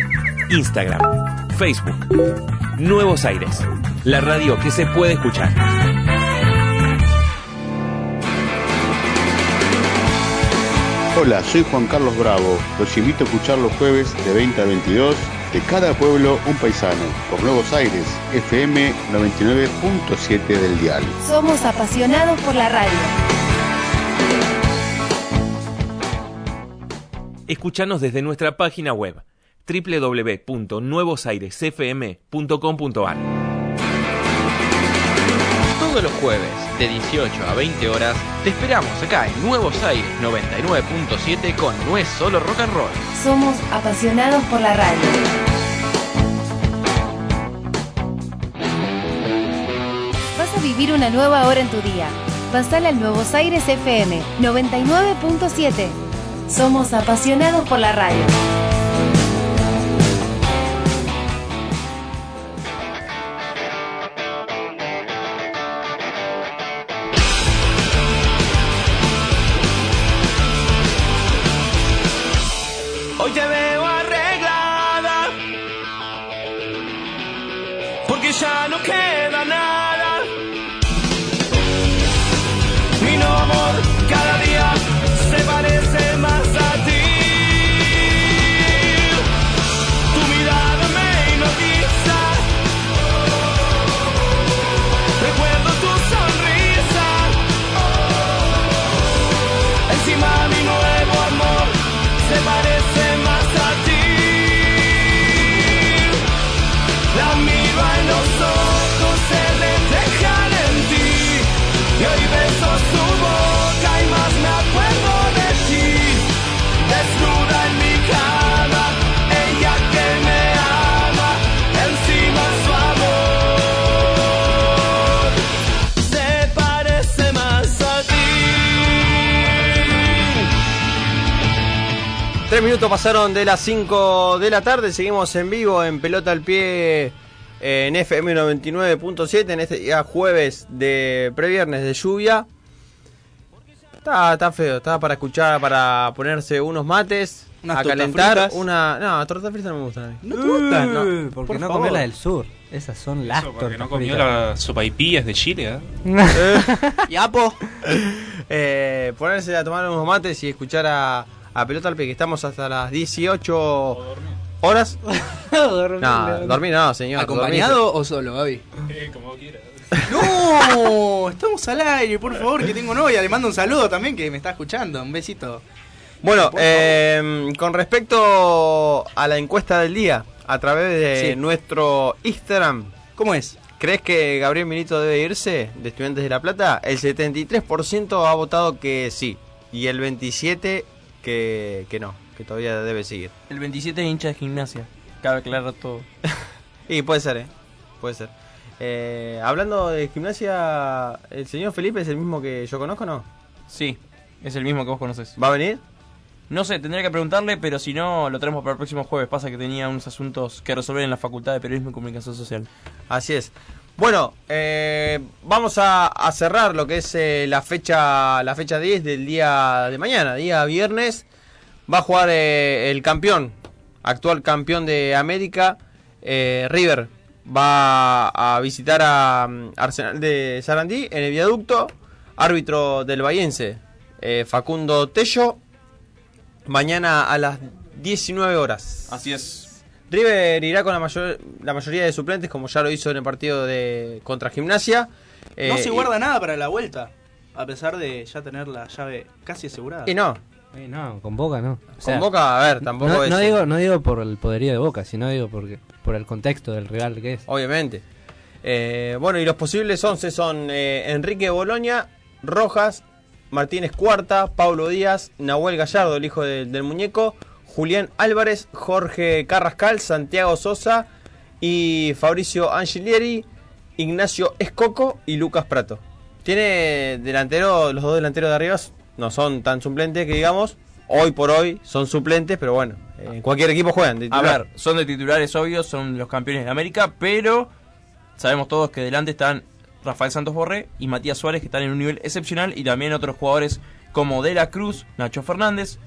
S11: Instagram, Facebook. Nuevos Aires. La radio que se puede escuchar.
S18: Hola, soy Juan Carlos Bravo. Los invito a escuchar los jueves de 20 a 22 de cada pueblo un paisano por Nuevos Aires, FM 99.7 del dial.
S10: Somos apasionados por la radio.
S11: Escuchanos desde nuestra página web www.nuevosairesfm.com.ar.
S19: Todos los jueves de 18 a 20 horas te esperamos acá en Nuevos Aires 99.7 con No es solo rock and roll.
S10: Somos apasionados por la radio. Vas a vivir una nueva hora en tu día. Pasala al Nuevos Aires FM 99.7. Somos apasionados por la radio.
S2: Pasaron de las 5 de la tarde. Seguimos en vivo en Pelota al Pie eh, en FM 99.7 en este día jueves de previernes de lluvia. Está, está feo, está para escuchar, para ponerse unos mates,
S4: Unas
S2: a calentar.
S4: fritas.
S2: Una, no, tortas fritas no me gustan a mí.
S4: ¿No te gustan?
S2: No,
S3: Uh, porque
S2: por
S3: no
S2: favor.
S3: comió la del sur. Esas son las
S6: Porque
S3: tortas
S6: no comió
S3: fritas.
S6: las sopaipillas de Chile, ¿eh?
S4: Yapo.
S2: Eh, ponerse a tomar unos mates y escuchar a, a Pelota al Pie, que estamos hasta las 18 horas. No, dormir no, señor.
S4: ¿Acompañado o solo, Gaby?
S6: como quieras.
S4: No, estamos al aire, por favor, que tengo novia. Le mando un saludo también que me está escuchando. Un besito.
S2: Bueno, eh, con respecto a la encuesta del día, a través de
S4: Sí.
S2: nuestro Instagram.
S4: ¿Cómo es?
S2: ¿Crees que Gabriel Milito debe irse de Estudiantes de La Plata? El 73% ha votado que sí. Y el 27% que, que no, que todavía debe seguir.
S5: El 27 es hincha de gimnasia. Cabe aclarar todo.
S2: Y puede ser, ¿eh? Puede ser. Eh, hablando de gimnasia, ¿el señor Felipe es el mismo que yo conozco no?
S5: Sí, es el mismo que vos conoces.
S2: ¿Va a venir?
S5: No sé, tendría que preguntarle, pero si no, lo traemos para el próximo jueves. Pasa que tenía unos asuntos que resolver en la Facultad de Periodismo y Comunicación Social.
S2: Así es. Bueno, eh, vamos a, cerrar lo que es eh, la fecha la fecha 10 del día de mañana, día viernes. Va a jugar eh, el campeón, actual campeón de América, eh, River. Va a visitar a mm, Arsenal de Sarandí en el viaducto. Árbitro del Bayense, eh, Facundo Tello. Mañana a las 19 horas.
S5: Así es.
S2: River irá con la, mayor, la mayoría de suplentes, como ya lo hizo en el partido de contra Gimnasia.
S4: no
S2: Eh,
S4: se
S2: y-
S4: guarda nada para la vuelta, a pesar de ya tener la llave casi asegurada.
S2: Y no.
S3: Eh, no, con Boca no. O
S2: Con Boca, a ver, tampoco
S3: no,
S2: es-
S3: No digo, no digo por el poderío de Boca, sino digo porque, por el contexto del rival que es.
S2: Obviamente. Eh, bueno, y los posibles 11 son eh, Enrique Boloña, Rojas, Martínez Cuarta, Pablo Díaz, Nahuel Gallardo, el hijo de- del muñeco, Julián Álvarez, Jorge Carrascal, Santiago Sosa y Fabricio Angelieri, Ignacio Escoco y Lucas Prato. Tiene delantero, los dos delanteros de arriba no son tan suplentes que digamos, hoy por hoy son suplentes, pero bueno, en cualquier equipo juegan. de
S5: A ver, son de titulares obvios, son los campeones de América, pero sabemos todos que delante están Rafael Santos Borré y Matías Suárez, que están en un nivel excepcional, y también otros jugadores como De La Cruz, Nacho Fernández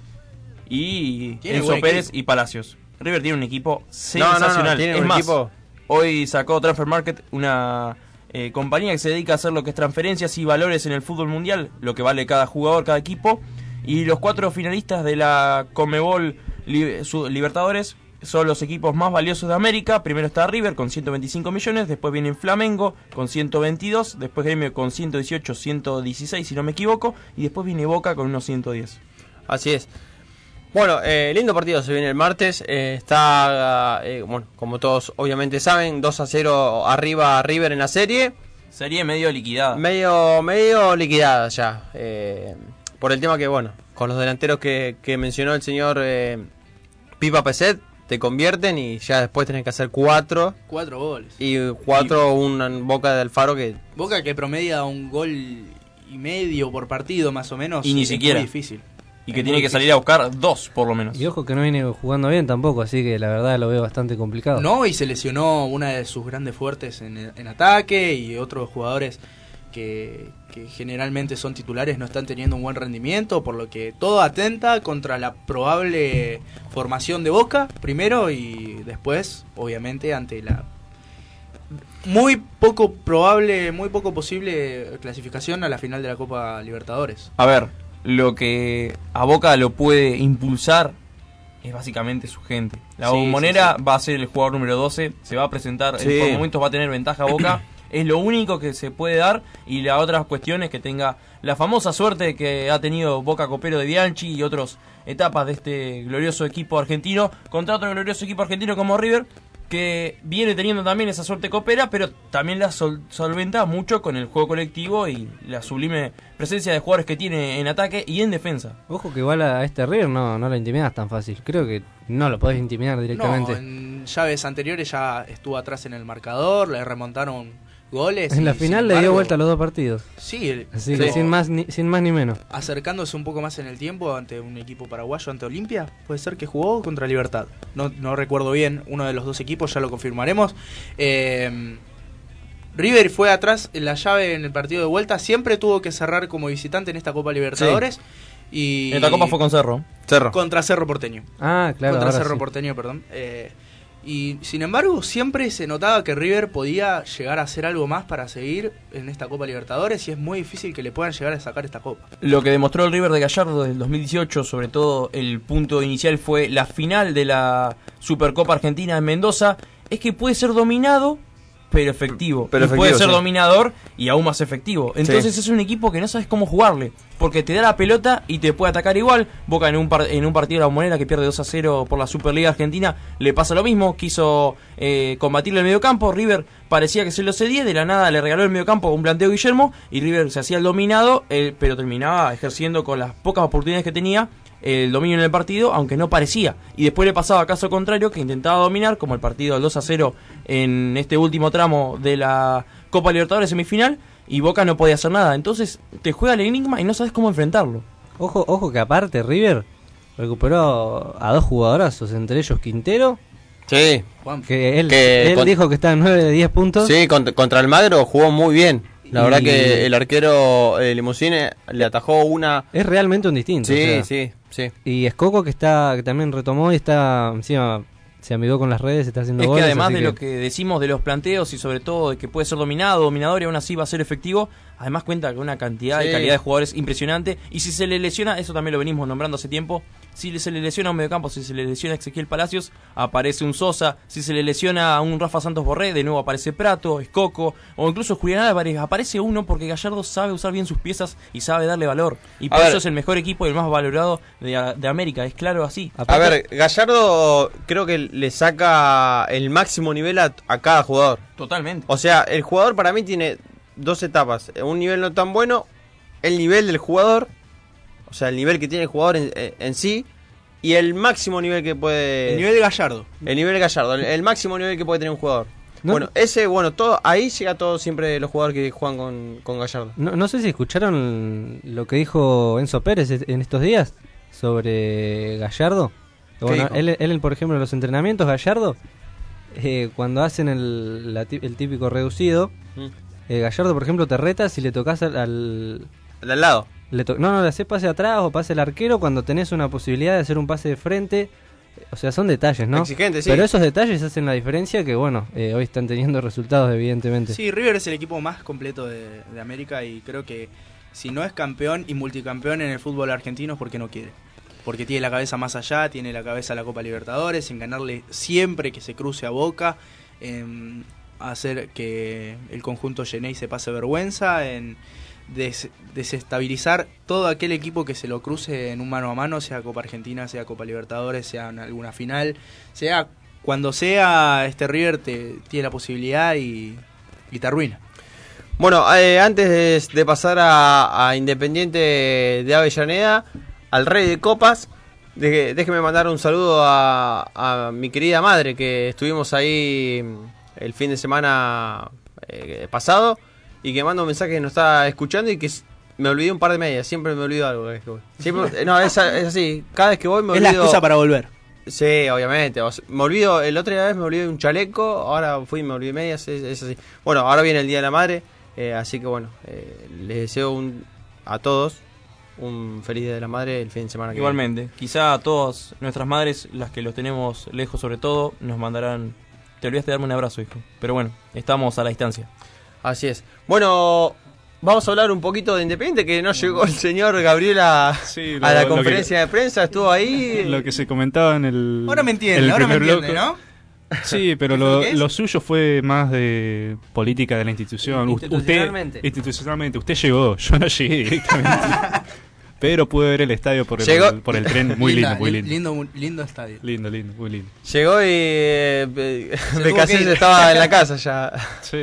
S5: y Enzo Pérez
S2: equipo.
S5: y Palacios. River tiene un equipo
S2: No, no, no,
S5: sensacional. es más,
S2: equipo-
S5: hoy sacó Transfer Market una eh, compañía que se dedica a hacer lo que es transferencias y valores en el fútbol mundial, lo que vale cada jugador, cada equipo. Y los cuatro finalistas de la Comebol Libertadores son los equipos más valiosos de América. Primero está River con 125 millones, después viene Flamengo con 122, después Gremio con 118, 116 si no me equivoco, y después viene Boca con unos 110.
S2: Así es. Bueno, eh, lindo partido se viene el martes. eh, está, eh, bueno, como todos obviamente saben, 2 a 0 arriba River en la serie.
S5: Serie medio liquidada.
S2: Medio, medio liquidada ya. eh, por el tema que, bueno, con los delanteros que, que mencionó el señor Pipa Peset, te convierten y ya después tenés que hacer cuatro.
S4: Cuatro goles.
S2: Y cuatro, una boca de Alfaro que
S4: Boca que promedia un gol y medio por partido más o menos.
S5: Y ni
S4: es
S5: siquiera.
S4: Muy difícil.
S5: Y que
S4: Es
S5: tiene que salir a buscar dos, por lo menos.
S3: Y ojo que no viene jugando bien tampoco, así que la verdad lo veo bastante complicado.
S4: No, y se lesionó una de sus grandes fuertes en, en ataque y otros jugadores que, que generalmente son titulares no están teniendo un buen rendimiento, por lo que todo atenta contra la probable formación de Boca, primero, y después, obviamente, ante la muy poco probable, muy poco posible clasificación a la final de la Copa Libertadores.
S5: A ver, lo que a Boca lo puede impulsar es básicamente su gente. La
S4: Sí,
S5: bombonera
S4: sí,
S5: va a ser el jugador número 12, se va a presentar, en por momentos va a tener ventaja Boca. es lo único que se puede dar y la otra cuestión es que tenga la famosa suerte que ha tenido Boca Copero de Bianchi y otras etapas de este glorioso equipo argentino contra otro glorioso equipo argentino como River que viene teniendo también esa suerte copera, pero también la sol- solventa mucho con el juego colectivo y la sublime presencia de jugadores que tiene en ataque y en defensa.
S3: Ojo que igual a este River no, no lo intimidás tan fácil. Creo que no lo podés intimidar directamente.
S4: No, en llaves anteriores ya estuvo atrás en el marcador, le remontaron goles.
S3: en
S4: y,
S3: la final le dio vuelta a los dos partidos.
S4: Sí, el-
S3: Así que sin más, ni, sin más ni menos.
S4: acercándose un poco más en el tiempo ante un equipo paraguayo, ante Olimpia, puede ser que jugó contra Libertad. No, no recuerdo bien uno de los dos equipos, ya lo confirmaremos. Eh, River fue atrás en la llave en el partido de vuelta, siempre tuvo que cerrar como visitante en esta Copa Libertadores. Y
S5: Esta copa fue con Cerro.
S2: Cerro.
S4: Contra Cerro Porteño.
S3: Ah, claro.
S4: contra
S3: ahora
S4: Cerro
S3: sí.
S4: Porteño, perdón. Eh, y sin embargo, siempre se notaba que River podía llegar a hacer algo más para seguir en esta Copa Libertadores y es muy difícil que le puedan llegar a sacar esta Copa.
S5: Lo que demostró el River de Gallardo del 2018, sobre todo el punto inicial fue la final de la Supercopa Argentina en Mendoza, es que puede ser dominado, pero efectivo.
S2: Pero
S5: Y puede ser
S2: sí.
S5: dominador y aún más efectivo. Entonces
S2: Sí.
S5: es un equipo que no sabes cómo jugarle. Porque te da la pelota y te puede atacar igual. Boca en un, par- en un partido de la Monera que pierde 2 a 0 por la Superliga Argentina le pasa lo mismo. Quiso eh, combatirle el mediocampo. River parecía que se lo cedía. De la nada le regaló el mediocampo con un planteo Guillermo. Y River se hacía el dominado. eh, pero terminaba ejerciendo con las pocas oportunidades que tenía el dominio en el partido, aunque no parecía. Y después le pasaba caso contrario, que intentaba dominar, como el partido del 2 a 0 en este último tramo de la Copa Libertadores semifinal, y Boca no podía hacer nada. Entonces te juega el enigma y no sabes cómo enfrentarlo.
S3: Ojo, ojo que aparte River recuperó a dos jugadorazos, entre ellos Quintero.
S2: Sí.
S3: Que él,
S2: Que
S3: él
S2: con-
S3: dijo que está en 9 de 10 puntos.
S2: Sí, contra, contra el Magro jugó muy bien. La
S3: Y-
S2: verdad que el arquero eh, Limusine le atajó una...
S3: Es realmente un distinto.
S2: Sí,
S3: o sea.
S2: sí, sí.
S3: Y Escoco que está que también retomó y está encima se amigó con las redes, está haciendo
S5: Es que
S3: goles.
S5: además
S3: así
S5: de lo que decimos de los planteos y sobre todo de que puede ser dominado, dominador y aún así va a ser efectivo, además cuenta con una cantidad
S2: Sí.
S5: y calidad de jugadores impresionante. Y si se le lesiona, eso también lo venimos nombrando hace tiempo, si se le lesiona a un mediocampo, si se le lesiona a Ezequiel Palacios, aparece un Sosa, si se le lesiona a un Rafa Santos Borré, de nuevo aparece Prato, Escoco, o incluso Julián Álvarez, aparece uno porque Gallardo sabe usar bien sus piezas y sabe darle valor. Y
S2: A
S5: por
S2: ver.
S5: eso es el mejor equipo y el más valorado de, de América, es claro así.
S2: A ver, Gallardo creo que le saca el máximo nivel a, a cada jugador.
S5: Totalmente.
S2: O sea, el jugador para mí tiene dos etapas. Un nivel no tan bueno, el nivel del jugador, o sea, el nivel que tiene el jugador en, en- sí, y el máximo nivel que puede...
S4: El nivel de Gallardo.
S2: El nivel de Gallardo, el, el máximo nivel que puede tener un jugador.
S3: No.
S2: Bueno, ese, bueno, todo ahí llega todo siempre los jugadores que juegan con, con Gallardo.
S3: No, no sé si escucharon lo que dijo Enzo Pérez en estos días sobre Gallardo.
S2: ¿Qué
S3: Bueno, él, él, por ejemplo, en los entrenamientos, Gallardo, eh, cuando hacen el, la el típico reducido,
S2: Mm.
S3: Eh, Gallardo, por ejemplo, te reta si le tocas al... al
S2: lado.
S3: le to- no, no, le haces pase atrás o pase al arquero cuando tenés una posibilidad de hacer un pase de frente. O sea, son detalles, ¿no?
S2: Exigente, sí.
S3: Pero esos detalles hacen la diferencia que, bueno, eh, hoy están teniendo resultados, evidentemente.
S4: Sí, River es el equipo más completo de, de América y creo que si no es campeón y multicampeón en el fútbol argentino es porque no quiere. Porque tiene la cabeza más allá, tiene la cabeza a la Copa Libertadores, en ganarle siempre que se cruce a Boca, hacer que el conjunto Genei se pase vergüenza, en des- desestabilizar todo aquel equipo que se lo cruce en un mano a mano, sea Copa Argentina, sea Copa Libertadores, sea en alguna final, sea cuando sea este River te, tiene la posibilidad y, y te arruina.
S2: Bueno, eh, antes de, pasar a, Independiente de Avellaneda, al Rey de Copas, de- déjeme mandar un saludo a, a mi querida madre, que estuvimos ahí el fin de semana eh, pasado, y que manda un mensaje que nos está escuchando y que me olvidé un par de medias, siempre me olvido algo. cada vez que voy. Siempre- no, es, es así, cada vez que voy me
S4: Es
S2: olvido...
S4: la excusa para volver.
S2: Sí, obviamente. o sea, me olvido, el otro día vez me olvidé de un chaleco, ahora fui y me olvidé de medias, es, es así. Bueno, ahora viene el Día de la Madre, eh, así que bueno, eh, les deseo un, a todos un feliz Día de la Madre el fin de semana que
S5: Igualmente, quizá a todas nuestras madres, las que los tenemos lejos sobre todo, nos mandarán... Te olvidaste de darme un abrazo, hijo. Pero bueno, estamos a la distancia.
S2: Así es. Bueno, vamos a hablar un poquito de Independiente, que no llegó el señor Gabriel a,
S6: Sí,
S2: a la conferencia de prensa, estuvo ahí.
S6: Lo que se comentaba en el.
S4: Ahora me entiende, ahora me entiende. ¿no?
S6: Sí, pero
S4: ¿Eso es lo
S6: lo, suyo fue más de política de la institución.
S3: Institucionalmente.
S6: Usted, institucionalmente. Usted llegó, yo no llegué directamente. pero pude ver el estadio por el,
S2: Llegó-
S6: por el tren. Muy
S4: Linda,
S6: lindo, muy
S4: lin-
S6: lindo.
S4: lindo. Lindo estadio.
S6: Lindo, lindo, muy lindo.
S2: Llegó y eh,
S4: ir.
S2: estaba en la casa ya.
S6: Sí.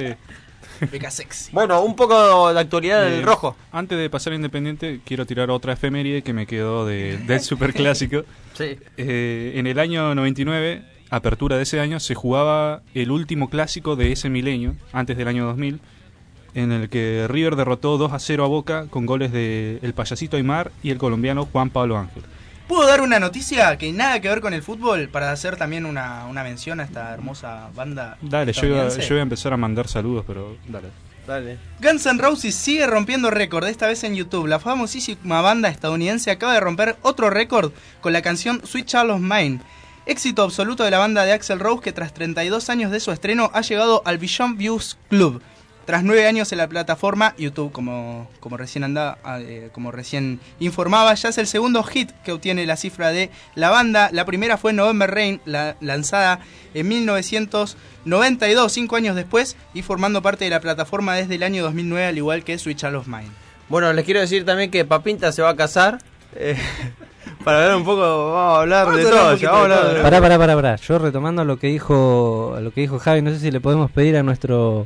S4: Beca sexy.
S2: Bueno, un poco de actualidad del
S6: Eh,
S2: rojo.
S6: Antes de pasar a Independiente, quiero tirar otra efeméride que me quedó de, del Superclásico.
S2: Sí.
S6: Eh, en el año 99, apertura de ese año, se jugaba el último clásico de ese milenio, antes del año 2000, en el que River derrotó 2 a 0 a Boca con goles de el payasito Aymar y el colombiano Juan Pablo Ángel.
S4: ¿Puedo dar una noticia que nada que ver con el fútbol para hacer también una, una mención a esta hermosa banda?
S6: Dale, yo iba,
S4: estadounidense?
S6: yo iba a empezar a mandar saludos, pero dale.
S2: Dale.
S4: Guns N' Roses sigue rompiendo récord, esta vez en YouTube. La famosísima banda estadounidense acaba de romper otro récord con la canción Sweet Child of Mine. Éxito absoluto de la banda de Axel Rose que tras 32 años de su estreno ha llegado al Beyond Views Club, Tras nueve años en la plataforma, YouTube, como, como, recién andaba, eh, como recién informaba, ya es el segundo hit que obtiene la cifra de la banda. La primera fue November Rain, la, lanzada en 1992, cinco años después, y formando parte de la plataforma desde el año 2009, al igual que Switch All of Mine.
S2: Bueno, les quiero decir también que Papinta se va a casar. eh, para ver un poco, vamos a hablar de todo. ya, vamos a hablar de-
S3: Pará, pará, pará, pará. Yo retomando lo que dijo lo que dijo Javi, no sé si le podemos pedir a nuestro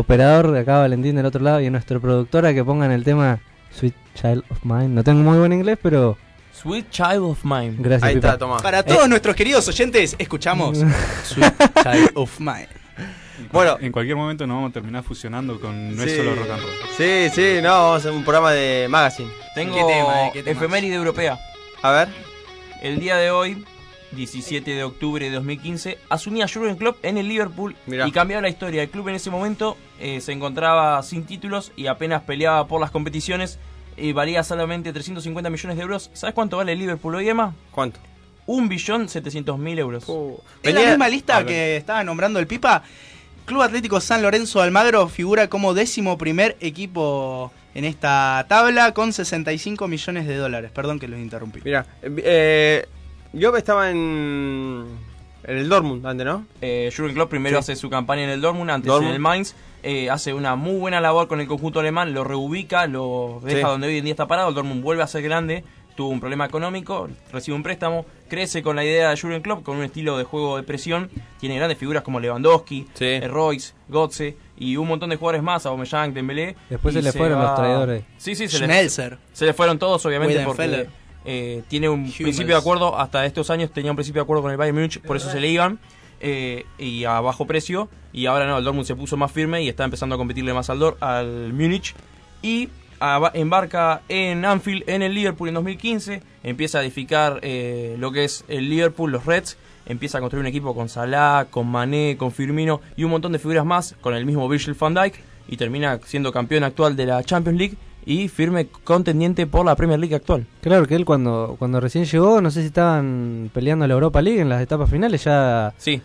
S3: operador de acá, Valentín del otro lado, y a nuestro productora que pongan el tema Sweet Child of Mine. No tengo muy buen inglés, pero
S5: Sweet Child of Mine.
S3: Gracias, Pipa.
S4: Para
S3: Eh,
S4: todos nuestros queridos oyentes, escuchamos Sweet Child of Mine.
S2: Bueno,
S6: en cualquier momento nos vamos a terminar fusionando con no es solo rock and roll.
S2: Sí, sí, no, vamos a hacer un programa de magazine.
S5: Tengo
S4: ¿Qué tema, eh? ¿Qué tema?
S5: efeméride europea.
S2: A ver.
S5: El día de hoy, 17 de octubre de 2015, asumía Jurgen Klopp en el Liverpool
S2: Mirá.
S5: y cambiaba la historia. El club en ese momento eh, se encontraba sin títulos y apenas peleaba por las competiciones. Y valía solamente 350 millones de euros. ¿Sabes cuánto vale el Liverpool hoy, Emma?
S2: ¿Cuánto?
S5: Un billón 700 mil euros.
S4: En la misma lista que estaba nombrando el Pipa, Club Atlético San Lorenzo de Almagro figura como décimo primer equipo en esta tabla con 65 millones de dólares. Perdón que los interrumpí.
S2: Mira, eh, yo estaba en, en el Dortmund antes, ¿no?
S5: Eh, Jurgen Klopp primero
S2: Sí.
S5: hace su campaña en el Dortmund, antes
S2: Dortmund.
S5: en el Mainz. eh, hace una muy buena labor con el conjunto alemán, lo reubica, lo deja
S2: Sí.
S5: donde hoy en día está parado. El Dortmund vuelve a ser grande, tuvo un problema económico, recibe un préstamo, crece con la idea de Jurgen Klopp, con un estilo de juego de presión. Tiene grandes figuras como Lewandowski, eh, Royce, Götze y un montón de jugadores más, Aubameyang, Dembélé.
S3: Después se le fueron los traidores.
S5: Sí, sí, se le,
S4: Schnelzer.
S5: se le fueron todos, obviamente, porque. Eh, tiene un principio de acuerdo, hasta estos años tenía un principio de acuerdo con el Bayern Múnich, por eso se le iban, eh, y a bajo precio, y ahora no, el Dortmund se puso más firme y está empezando a competirle más al, Dor al Múnich, y embarca en Anfield, en el Liverpool en 2015, empieza a edificar eh, lo que es el Liverpool, los Reds, empieza a construir un equipo con Salah, con Mané, con Firmino y un montón de figuras más, con el mismo Virgil van Dijk, y termina siendo campeón actual de la Champions League y firme contendiente por la Premier League actual.
S3: Claro que él cuando, cuando recién llegó, no sé si estaban peleando la Europa League en las etapas finales, ya...
S5: Sí.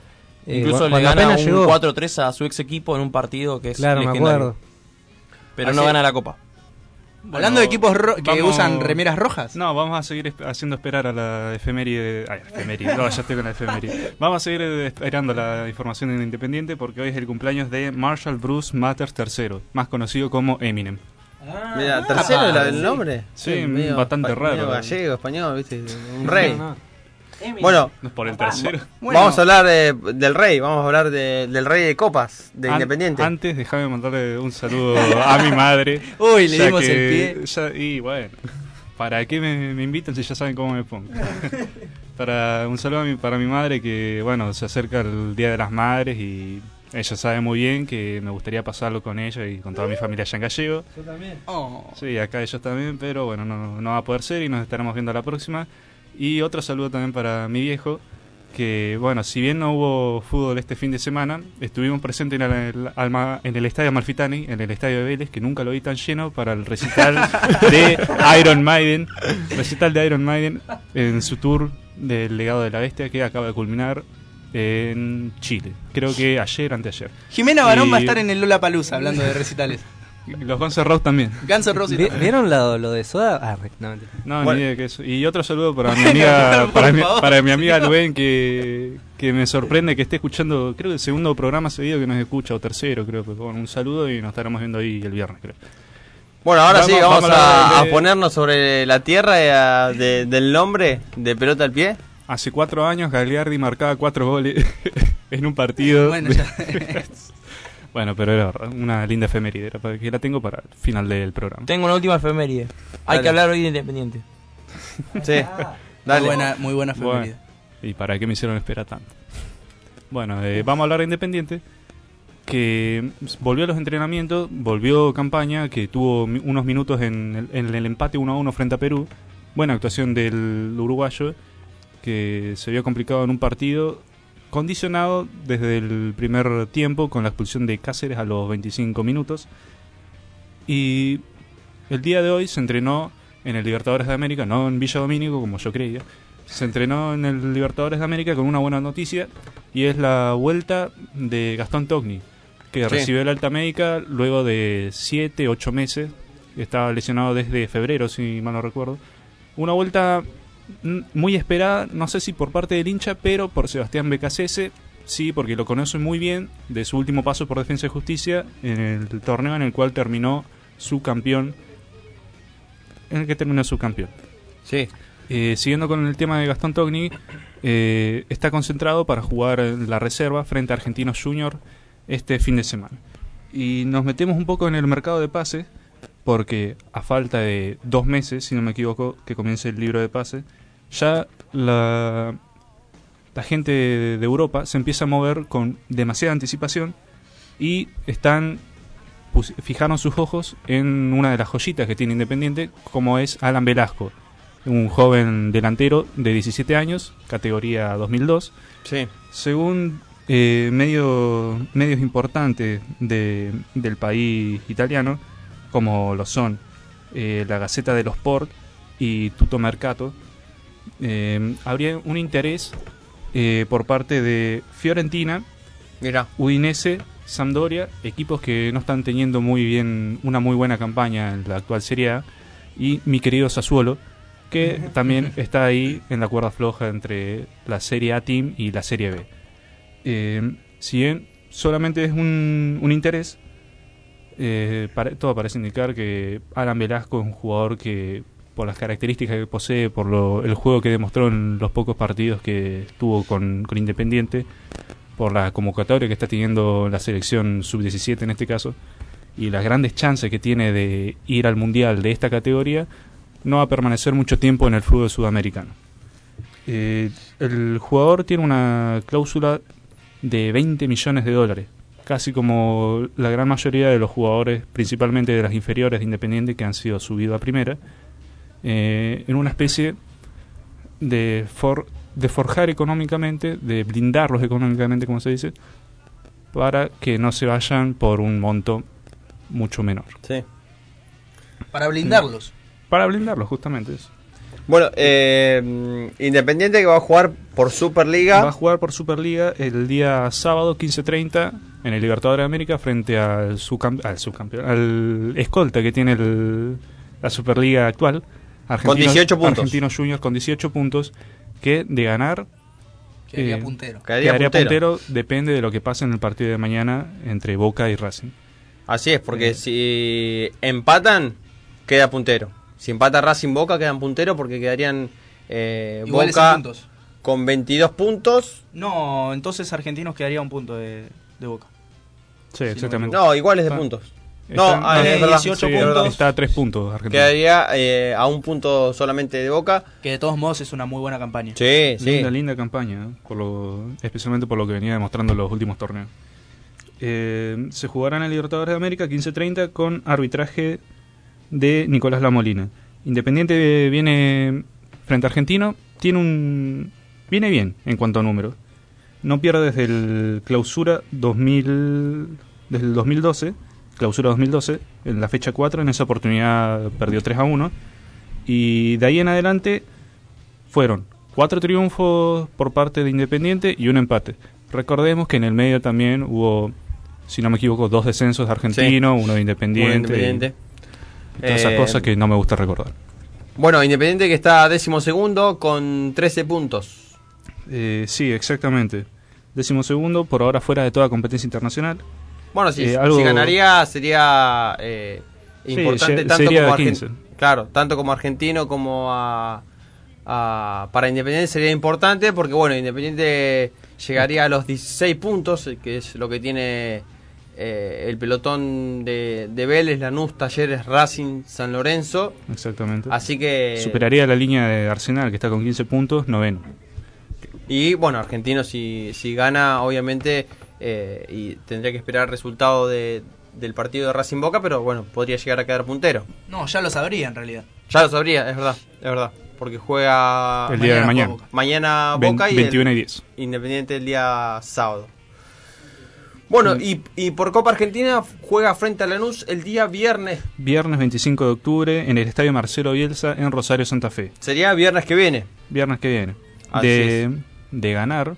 S3: eh,
S5: Incluso le gana un
S3: llegó.
S5: 4-3 a su ex equipo en un partido que es
S3: Claro, me
S5: legendario.
S3: acuerdo.
S5: Pero no gana la copa.
S4: Hablando de equipos ro- que usan remeras rojas.
S6: No, vamos a seguir esp- haciendo esperar a la efeméride. Ay, efeméride. No, ya estoy con la efeméride. Vamos a seguir esperando la información en Independiente porque hoy es el cumpleaños de Marshall Bruce Matters III, más conocido como Eminem.
S2: Mira, tercero
S6: Ah,
S2: el nombre.
S6: Sí, bastante
S2: medio
S6: raro.
S2: gallego, español, ¿viste? Un rey.
S6: No,
S2: Bueno,
S6: No por el tercero.
S2: vamos a hablar de- del rey, vamos a hablar de- del rey de copas, de
S6: An-
S2: Independiente.
S6: Antes, déjame mandarle un saludo a mi madre.
S2: Uy, le dimos
S6: que-
S2: el pie.
S6: ya- y bueno, ¿para qué me, me invitan si ya saben cómo me pongo? para Un saludo a mi- para mi madre que, bueno, se acerca el Día de las Madres y ella sabe muy bien que me gustaría pasarlo con ella y con toda mi familia allá en Gallego.
S3: Yo también.
S6: Sí, acá ellos también, pero bueno, no, no va a poder ser y nos estaremos viendo la próxima. Y otro saludo también para mi viejo, que bueno, si bien no hubo fútbol este fin de semana, estuvimos presentes en el, Alma- en el Estadio Amalfitani, en el Estadio de Vélez, que nunca lo vi tan lleno, para el recital de Iron Maiden, recital de Iron Maiden en su tour del legado de la bestia que acaba de culminar en Chile. Creo que ayer, anteayer.
S4: Jimena Barón
S6: Y
S4: va a estar en el Lola Palusa hablando de recitales.
S6: Los Guns N' Roses también.
S4: Guns N' Roses también.
S3: ¿Vieron lo, lo de Soda? Ah, no, mentira.
S6: No,
S3: Bueno.
S6: ni idea que eso. Y otro saludo para mi amiga, para, mi,
S3: favor.
S6: para mi amiga Luen, que, que me sorprende que esté escuchando, creo que el segundo programa seguido que nos escucha, o tercero, creo. Pues, bueno, un saludo y nos estaremos viendo ahí el viernes, creo.
S2: Bueno, ahora sí, vamos, a,
S6: hablar
S2: a
S6: de-
S2: ponernos sobre la tierra de- del nombre de pelota al pie.
S6: Hace cuatro años Gagliardi marcaba cuatro goles en un partido.
S4: Bueno, ya.
S6: Bueno, pero era una linda efeméride, era que la tengo para el final del programa.
S5: Tengo una última efeméride. Hay
S6: Dale.
S5: que hablar hoy de Independiente.
S2: Sí.
S4: Dale. Muy buena- muy buena efeméride.
S6: Bueno, ¿Y para qué me hicieron esperar tanto? Bueno, eh, vamos a hablar de Independiente, que volvió a los entrenamientos, volvió campaña, que tuvo mi- unos minutos en el, en el empate 1 a 1 frente a Perú. Buena actuación del uruguayo, que se vio complicado en un partido condicionado desde el primer tiempo con la expulsión de Cáceres a los 25 minutos. Y el día de hoy se entrenó en el Libertadores de América, no en Villa Domínico como yo creía. Se entrenó en el Libertadores de América con una buena noticia y es la vuelta de Gastón Togni, que
S2: Sí.
S6: recibió el alta médica luego de 7, 8 meses. Estaba lesionado desde febrero, si mal no recuerdo. Una vuelta muy esperada, no sé si por parte del hincha, pero por Sebastián Becasese, sí, porque lo conoce muy bien de su último paso por Defensa y Justicia en el torneo en el cual terminó su campeón. En el que terminó su campeón.
S2: Sí.
S6: Eh, siguiendo con el tema de Gastón Togni, eh, está concentrado para jugar en la reserva frente a Argentinos Junior este fin de semana. Y nos metemos un poco en el mercado de pases, porque a falta de dos meses, si no me equivoco, que comience el libro de pases, ya la, la gente de, de Europa se empieza a mover con demasiada anticipación y están fijaron sus ojos en una de las joyitas que tiene Independiente, como es Alan Velasco, un joven delantero de 17 años, categoría 2002.
S2: Sí.
S6: Según eh, medio- medios importantes de- del país italiano, como lo son eh, la Gaceta dello Sport y Tutto Mercato, eh, habría un interés eh, por parte de Fiorentina,
S2: Mira.
S6: Udinese, Sampdoria, equipos que no están teniendo muy bien una muy buena campaña en la actual Serie A, y mi querido Sassuolo, que también está ahí en la cuerda floja entre la Serie A Team y la Serie B. Eh, si bien solamente es un, un interés, eh, pare- todo parece indicar que Alan Velasco es un jugador que, por las características que posee, por lo- el juego que demostró en los pocos partidos que tuvo con, con Independiente, por la convocatoria que está teniendo la selección sub-17 en este caso, y las grandes chances que tiene de ir al Mundial de esta categoría, no va a permanecer mucho tiempo en el fútbol sudamericano. Eh, el jugador tiene una cláusula de 20 millones de dólares, casi como la gran mayoría de los jugadores, principalmente de las inferiores de Independiente, que han sido subidos a primera, eh, en una especie de, for- de forjar económicamente, de blindarlos económicamente, como se dice, para que no se vayan por un monto mucho menor.
S2: Sí.
S4: Para blindarlos.
S6: Para blindarlos, justamente eso.
S2: Bueno, eh, Independiente que va a jugar por Superliga.
S6: Va a jugar por Superliga el día sábado 15.30 en el Libertadores de América frente al, al subcampeón, al escolta que tiene el- la Superliga actual.
S2: Con 18 puntos.
S6: Argentinos Juniors con 18 puntos que de ganar
S4: Quedaría
S6: eh,
S4: puntero.
S2: Quedaría
S6: quedaría
S2: puntero.
S6: puntero, depende de lo que pase en el partido de mañana entre Boca y Racing.
S2: Así es, porque si empatan, queda puntero. Si empata Racing Boca, quedan puntero porque quedarían eh,
S4: Iguales
S2: Boca
S4: en puntos.
S2: con 22 puntos.
S4: No, entonces Argentinos quedaría un punto de, de Boca.
S6: Sí, exactamente.
S2: No, iguales de puntos.
S6: está-
S2: No, ah, verdad.
S4: 18
S2: Sí, es verdad.
S6: Está a 3 puntos Argentina.
S2: Quedaría eh, a un punto solamente de Boca.
S4: Que de todos modos es una muy buena campaña.
S2: Sí, sí.
S6: Linda, linda campaña, ¿eh? por lo, especialmente por lo que venía demostrando en los últimos torneos. Eh, se jugará en el Libertadores de América 15-30 con arbitraje de Nicolás Lamolina. Independiente viene frente a Argentino, tiene un viene bien en cuanto a números. No pierde desde el clausura 2000 desde el 2012, clausura 2012, en la fecha 4, en esa oportunidad perdió 3 a 1 y de ahí en adelante fueron cuatro triunfos por parte de Independiente y un empate. Recordemos que en el medio también hubo, si no me equivoco, dos descensos de Argentino, uno de Independiente.
S2: Uno de Independiente.
S6: Todas esas
S2: Eh,
S6: cosas que no me gusta recordar.
S2: Bueno, Independiente que está décimo segundo con 13 puntos.
S6: Eh, sí, exactamente. Décimo segundo, por ahora fuera de toda competencia internacional.
S2: Bueno, si,
S6: Eh, algo-
S2: si ganaría sería eh,
S6: Sí,
S2: importante tanto
S6: sería
S2: como
S6: de
S2: argentino. Claro, tanto como argentino como a, a- para Independiente sería importante porque bueno, Independiente llegaría a los 16 puntos, que es lo que tiene eh, el pelotón de, de Vélez, Lanús, Talleres, Racing, San Lorenzo.
S6: Exactamente.
S2: Así que
S6: Superaría la línea de Arsenal, que está con 15 puntos, noveno.
S2: Y bueno, Argentino si, si gana, obviamente, eh, y tendría que esperar el resultado de, del partido de Racing Boca, pero bueno, podría llegar a quedar puntero.
S4: No, ya lo sabría en realidad.
S2: Ya lo sabría, es verdad, es verdad. Porque juega
S6: El día de mañana.
S4: Boca.
S2: mañana Boca y
S6: 21
S2: el
S6: y 10.
S2: Independiente el día sábado. Bueno,
S6: Mm.
S2: y, y por Copa Argentina juega frente a Lanús el día viernes.
S6: Viernes 25 de octubre en el Estadio Marcelo Bielsa en Rosario, Santa Fe.
S2: Sería viernes que viene.
S6: Viernes que viene.
S2: Así
S6: De, de ganar,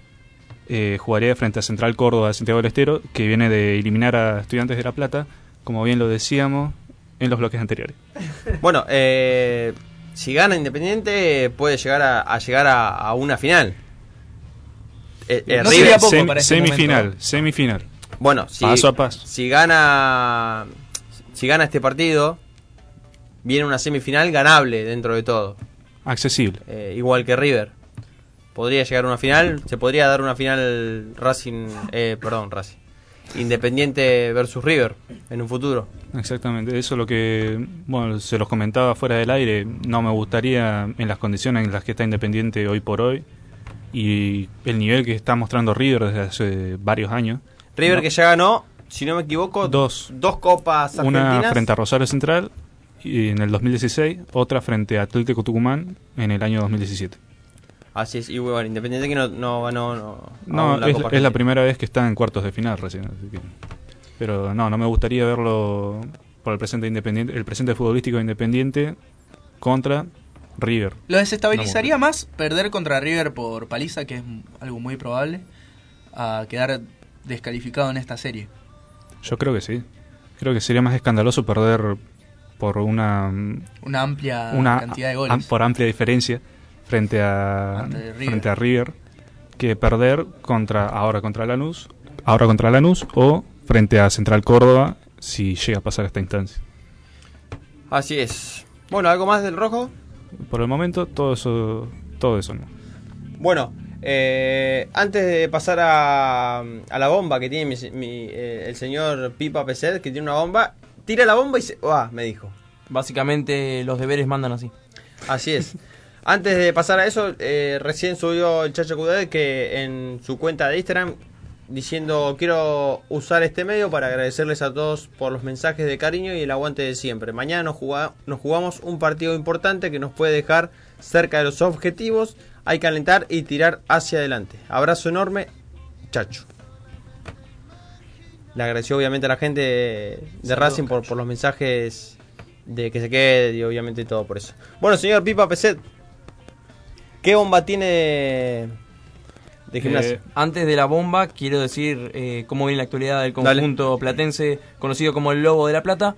S6: eh, jugaría frente a Central Córdoba de Santiago del Estero, que viene de eliminar a Estudiantes de La Plata, como bien lo decíamos en los bloques anteriores.
S2: Bueno, eh, si gana Independiente puede llegar a, a llegar a, a una final. Eh, eh,
S6: No
S2: River-
S6: sería poco Sem- para este semifinal, momento. semifinal.
S2: Bueno, si,
S6: Paso a paso.
S2: si gana si gana este partido, viene una semifinal ganable dentro de todo.
S6: Accesible.
S2: Eh, igual que River. Podría llegar a una final, se podría dar una final Racing, eh, perdón, Racing. Independiente versus River en un futuro.
S6: Exactamente, eso es lo que, bueno, se los comentaba fuera del aire, no me gustaría en las condiciones en las que está Independiente hoy por hoy y el nivel que está mostrando River desde hace varios años.
S2: River
S6: No,
S2: que ya ganó, si no me equivoco,
S6: Dos.
S2: dos copas argentinas.
S6: Una frente a Rosario Central y en el 2016, otra frente a Atlético Tucumán en el año 2017.
S2: Así es, y bueno, Independiente que no, no no,
S6: No,
S2: la
S6: es,
S2: Copa
S6: es la primera vez que está en cuartos de final recién. así que- pero no, no me gustaría verlo por el presente independiente, el presente futbolístico de Independiente contra River.
S4: Lo desestabilizaría más perder contra River por paliza, que es algo muy probable, a quedar descalificado en esta serie.
S6: Yo creo que sí. Creo que sería más escandaloso perder por una
S4: Una amplia
S6: una
S4: cantidad de goles.
S6: am- por amplia diferencia frente a frente a River que perder contra ahora contra Lanús, ahora contra Lanús o frente a Central Córdoba si llega a pasar esta instancia.
S2: Así es. Bueno, ¿algo más del rojo?
S6: Por el momento todo eso todo eso no.
S2: Bueno, eh, antes de pasar a, a la bomba que tiene mi- mi, eh, el señor Pipa Peset, que tiene una bomba, tira la bomba y se... ¡Ah! Me dijo.
S5: Básicamente los deberes mandan así.
S2: Así es. Antes de pasar a eso, eh, recién subió el Chacho Cudel que en su cuenta de Instagram diciendo quiero usar este medio para agradecerles a todos por los mensajes de cariño y el aguante de siempre. Mañana nos jugamos un partido importante que nos puede dejar cerca de los objetivos. Hay que alentar y tirar hacia adelante. Abrazo enorme, Chacho. Le agradeció obviamente a la gente de, de
S4: Saludos,
S2: Racing por, por los mensajes de que se quede y obviamente todo por eso. Bueno, señor Pipa Peset, ¿qué bomba tiene de, de gimnasia?
S5: Eh, antes de la bomba, quiero decir eh, cómo viene la actualidad del conjunto platense, conocido como el Lobo de la Plata.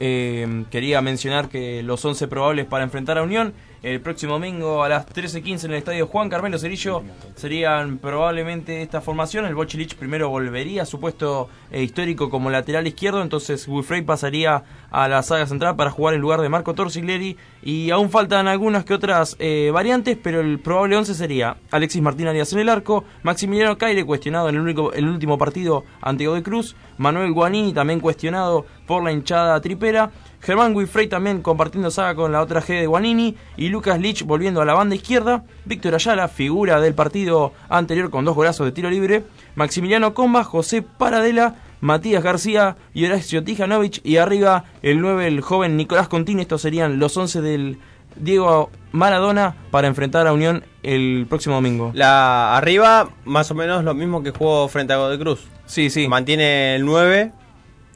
S5: Eh, quería mencionar que los 11 probables para enfrentar a Unión el próximo domingo a las 13.15 en el estadio Juan Carmelo Cerillo. Serían probablemente esta formación. El Bochilich primero volvería a su puesto eh, histórico como lateral izquierdo, entonces Wilfrey pasaría a la saga central para jugar en lugar de Marco Torsiglieri y aún faltan algunas que otras eh, variantes, pero el probable 11 sería Alexis Martín Arias en el arco, Maximiliano Caire cuestionado en el, único, el último partido ante Godoy Cruz, Manuel Guanini también cuestionado por la hinchada tripera, Germán Guifrey también compartiendo saga con la otra G de Guanini y Lucas Lich volviendo a la banda izquierda, Víctor Ayala, figura del partido anterior con dos golazos de tiro libre, Maximiliano Comba, José Paradela, Matías García y Horacio Tijanovic y arriba el 9 el joven Nicolás Contini, estos serían los 11 del Diego Maradona para enfrentar a Unión el próximo domingo.
S2: La arriba, más o menos lo mismo que jugó frente a Godoy Cruz.
S5: Sí, sí.
S2: Mantiene el 9,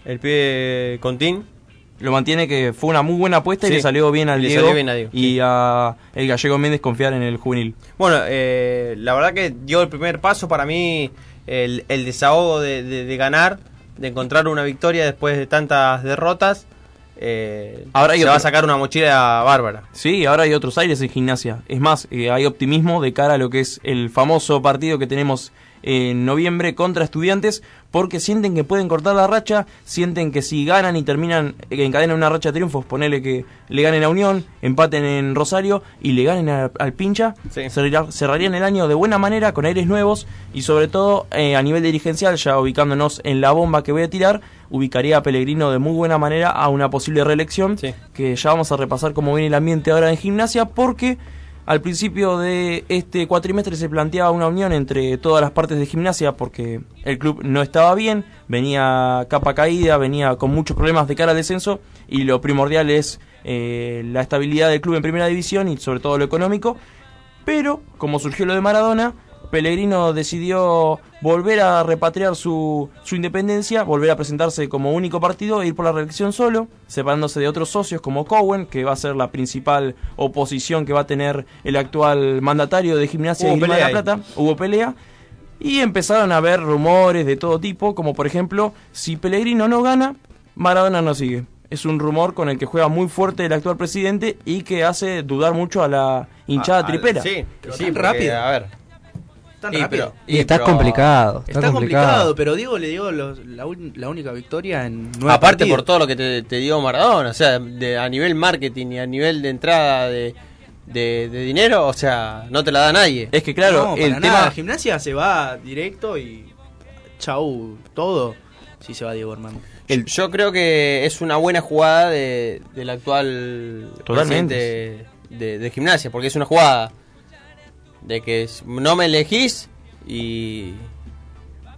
S2: el pibe Contín.
S5: Lo mantiene que fue una muy buena apuesta y le salió bien al Diego,
S2: salió bien a Diego,
S5: y a el gallego Méndez confiar en el juvenil.
S2: Bueno, eh, la verdad que dio el primer paso para mí, el, el desahogo de, de- de ganar, de encontrar una victoria después de tantas derrotas. Eh,
S5: Ahora
S2: se va a sacar una mochila bárbara.
S5: Sí, ahora hay otros aires en gimnasia. Es más, eh, hay optimismo de cara a lo que es el famoso partido que tenemos en noviembre contra estudiantes, porque sienten que pueden cortar la racha, sienten que si ganan y terminan, eh, encadenan una racha de triunfos, ponele que le ganen a Unión, empaten en Rosario y le ganen a- al pincha, cerrar- cerrarían el año de buena manera, con aires nuevos y sobre todo eh, a nivel dirigencial, ya ubicándonos en la bomba que voy a tirar, ubicaría a Pellegrino de muy buena manera a una posible reelección, que ya vamos a repasar cómo viene el ambiente ahora en gimnasia, porque al principio de este cuatrimestre se planteaba una unión entre todas las partes de gimnasia porque el club no estaba bien, venía capa caída, venía con muchos problemas de cara al descenso y lo primordial es eh, la estabilidad del club en primera división y sobre todo lo económico. Pero, como surgió lo de Maradona, Pellegrino decidió volver a repatriar su, su independencia, volver a presentarse como único partido e ir por la reelección solo, separándose de otros socios como Cowen, que va a ser la principal oposición que va a tener el actual mandatario de Gimnasia
S2: Hubo
S5: y de la
S2: ahí.
S5: Plata. Hubo pelea. Y empezaron a haber rumores de todo tipo, como por ejemplo, si Pellegrino no gana, Maradona no sigue. Es un rumor con el que juega muy fuerte el actual presidente y que hace dudar mucho a la hinchada
S2: A- al-
S5: tripera.
S2: sí,
S4: Pero
S2: sí,
S4: rápido.
S2: A ver.
S4: Tan
S2: Y,
S4: rápido.
S2: pero-
S3: Y está complicado, está
S4: Está, complicado.
S3: complicado.
S4: pero Diego le dio los- la, un- la única victoria en nueve
S2: Aparte
S4: partidos.
S2: por todo lo que te, te dio Maradona, o sea, de- a nivel marketing y a nivel de entrada de, de, de dinero, o sea, no te la da nadie.
S5: Es que claro,
S4: no,
S5: el tema...
S4: nada. Gimnasia se va directo y chau todo si se va Diego Armando.
S2: Yo creo que es una buena jugada de, del actual
S5: Totalmente.
S2: presidente de, de gimnasia, porque es una jugada de que no me elegís y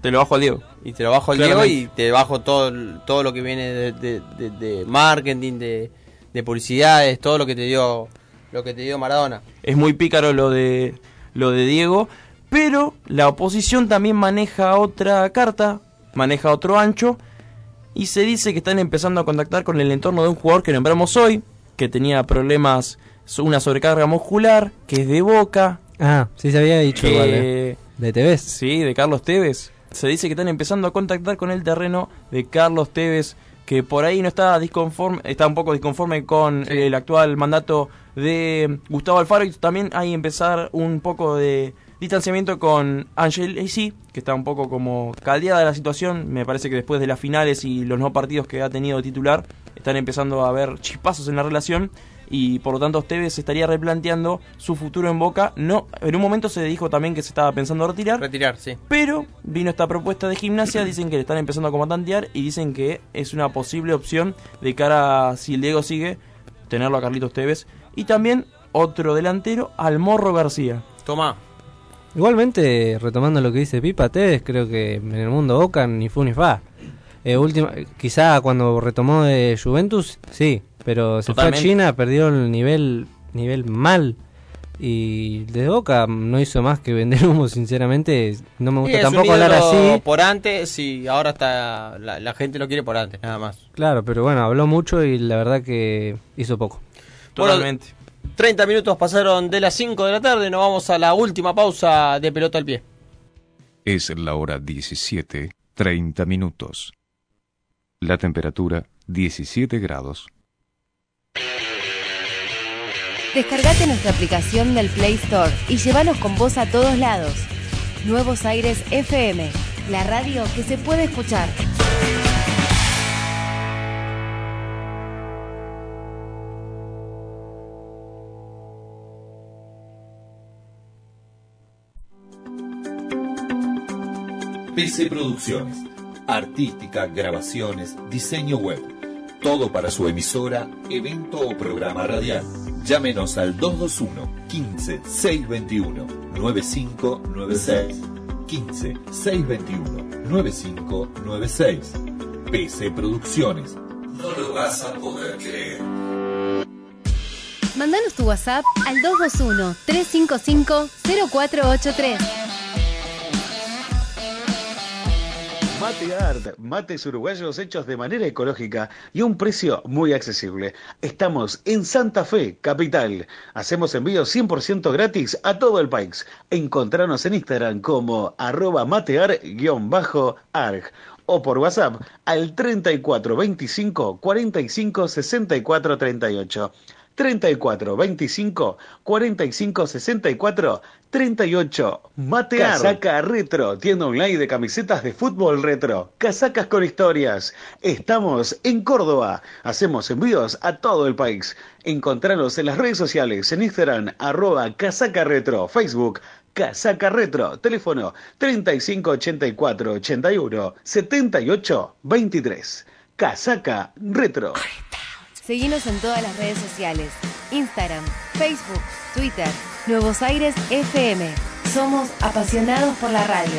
S5: Te lo bajo al Diego.
S2: y te lo bajo al Diego y te bajo todo todo lo que viene de, de- de- de marketing, de, de publicidades, todo lo que te dio lo que te dio Maradona.
S5: es muy pícaro lo de lo de Diego, pero la oposición también maneja otra carta, maneja otro ancho y se dice que están empezando a contactar con el entorno de un jugador que nombramos hoy, que tenía problemas, una sobrecarga muscular, que es de Boca,
S3: Ah, sí se había dicho
S5: que-
S3: igual, eh. De Tevez.
S5: Sí, de Carlos Tevez. Se dice que están empezando a contactar con el terreno de Carlos Tevez, que por ahí no está disconforme, está un poco disconforme con el actual mandato de Gustavo Alfaro y también hay empezar un poco de distanciamiento con Ángel AC, que está un poco como caldeada la situación. Me parece que después de las finales y los no partidos que ha tenido titular, están empezando a haber chispazos en la relación y por lo tanto Tevez se estaría replanteando su futuro en Boca. No, en un momento se dijo también que se estaba pensando retirar,
S2: Retirar, sí.
S5: pero vino esta propuesta de gimnasia, dicen que le están empezando a comandantear y dicen que es una posible opción de cara a, si el Diego sigue, tenerlo a Carlitos Tevez. Y también otro delantero, al Morro García.
S2: Toma.
S3: Igualmente, retomando lo que dice Pipa Tevez, creo que en el mundo Boca ni fu ni fa. Eh, última, quizá cuando retomó de Juventus, sí, pero se
S5: Totalmente.
S3: fue a China, perdió el nivel, nivel mal. Y de Boca no hizo más que vender humo, sinceramente. No me
S2: Sí,
S3: gusta
S2: un
S3: tampoco hablar así.
S2: por antes y ahora está la, la gente lo quiere por antes, nada más.
S3: Claro, pero bueno, habló mucho y la verdad que hizo poco.
S5: Totalmente.
S2: 30 minutos pasaron de las 5 de la tarde, nos vamos a la última pausa de pelota al pie.
S7: Es la hora 17, 30 minutos. La temperatura 17 grados.
S10: Descargate nuestra aplicación del Play Store y llévanos con vos a todos lados. Nuevos Aires FM, la radio que se puede escuchar.
S12: PC Producciones. Artística, grabaciones, diseño web. Todo para su emisora, evento o programa radial. Llámenos al 221 15 621 9596. 15 621 9596. PC Producciones. No lo vas a poder creer.
S10: Mandanos tu WhatsApp al 221-355-0483.
S9: Mate Art, mates uruguayos hechos de manera ecológica y a un precio muy accesible. Estamos en Santa Fe, capital. Hacemos envíos 100% gratis a todo el país. Encontranos en Instagram como arroba matear-arg o por WhatsApp al 34 25 45 64 38. 34 25 45 64 38 Matear Casaca Retro, tienda online de camisetas de fútbol retro, casacas con historias. Estamos en Córdoba. Hacemos envíos a todo el país. Encontranos en las redes sociales, en Instagram, arroba casaca retro, Facebook, Casaca Retro, teléfono 3584 81 78 23. Casaca Retro.
S10: Seguinos en todas las redes sociales. Instagram, Facebook, Twitter. Nuevos Aires FM. Somos apasionados por la radio.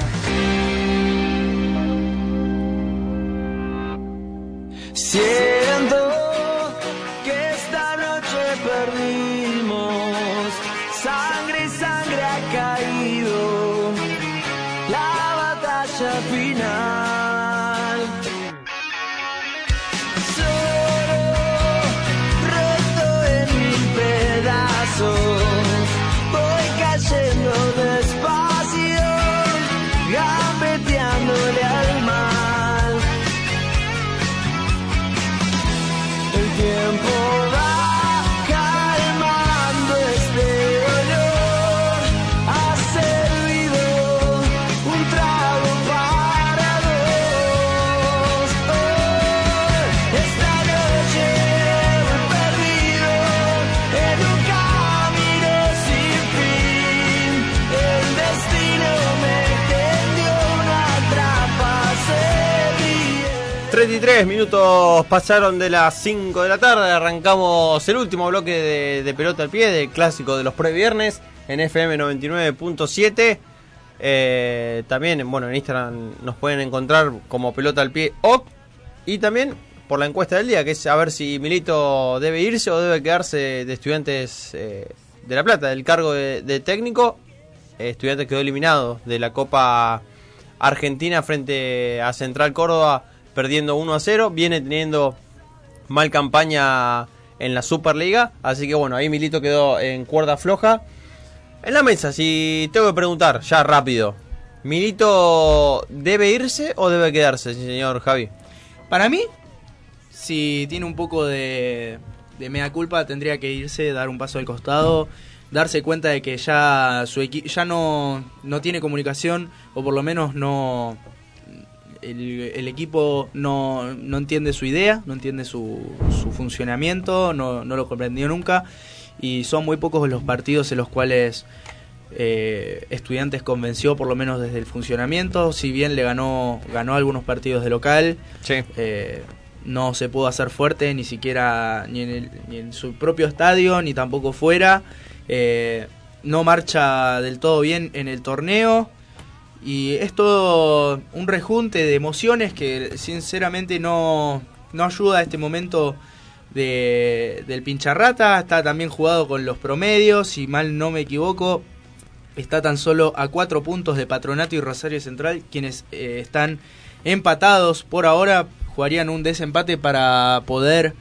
S2: 33 minutos pasaron de las 5 de la tarde. Arrancamos el último bloque de, pelota al pie, del clásico de los previernes en FM 99.7. Eh, también, bueno, en Instagram nos pueden encontrar como pelota al pie o y también por la encuesta del día, que es a ver si Milito debe irse o debe quedarse de estudiantes eh, de La Plata, del cargo de, de técnico. Eh, estudiantes quedó eliminado de la Copa Argentina frente a Central Córdoba, perdiendo 1 a 0. Viene teniendo mal campaña en la Superliga, así que bueno, ahí Milito quedó en cuerda floja. En la mesa, si tengo que preguntar, ya rápido. ¿Milito debe irse o debe quedarse, señor Javi?
S4: Para mí, si tiene un poco de, de mea culpa, tendría que irse, dar un paso al costado, darse cuenta de que ya su equi ya no, no tiene comunicación, o por lo menos no el, el equipo no, no entiende su idea, no entiende su, su funcionamiento, no, no lo comprendió nunca, y son muy pocos los partidos en los cuales eh, Estudiantes convenció por lo menos desde el funcionamiento, si bien le ganó, ganó algunos partidos de local, eh, no se pudo hacer fuerte ni siquiera ni en, el- ni en su propio estadio, ni tampoco fuera, Eh, no marcha del todo bien en el torneo. Y es todo un rejunte de emociones que sinceramente no, no ayuda a este momento de, del pincharrata. Está también jugado con los promedios, si mal no me equivoco. Está tan solo a cuatro puntos de Patronato y Rosario Central, quienes eh, están empatados por ahora. Jugarían un desempate para poder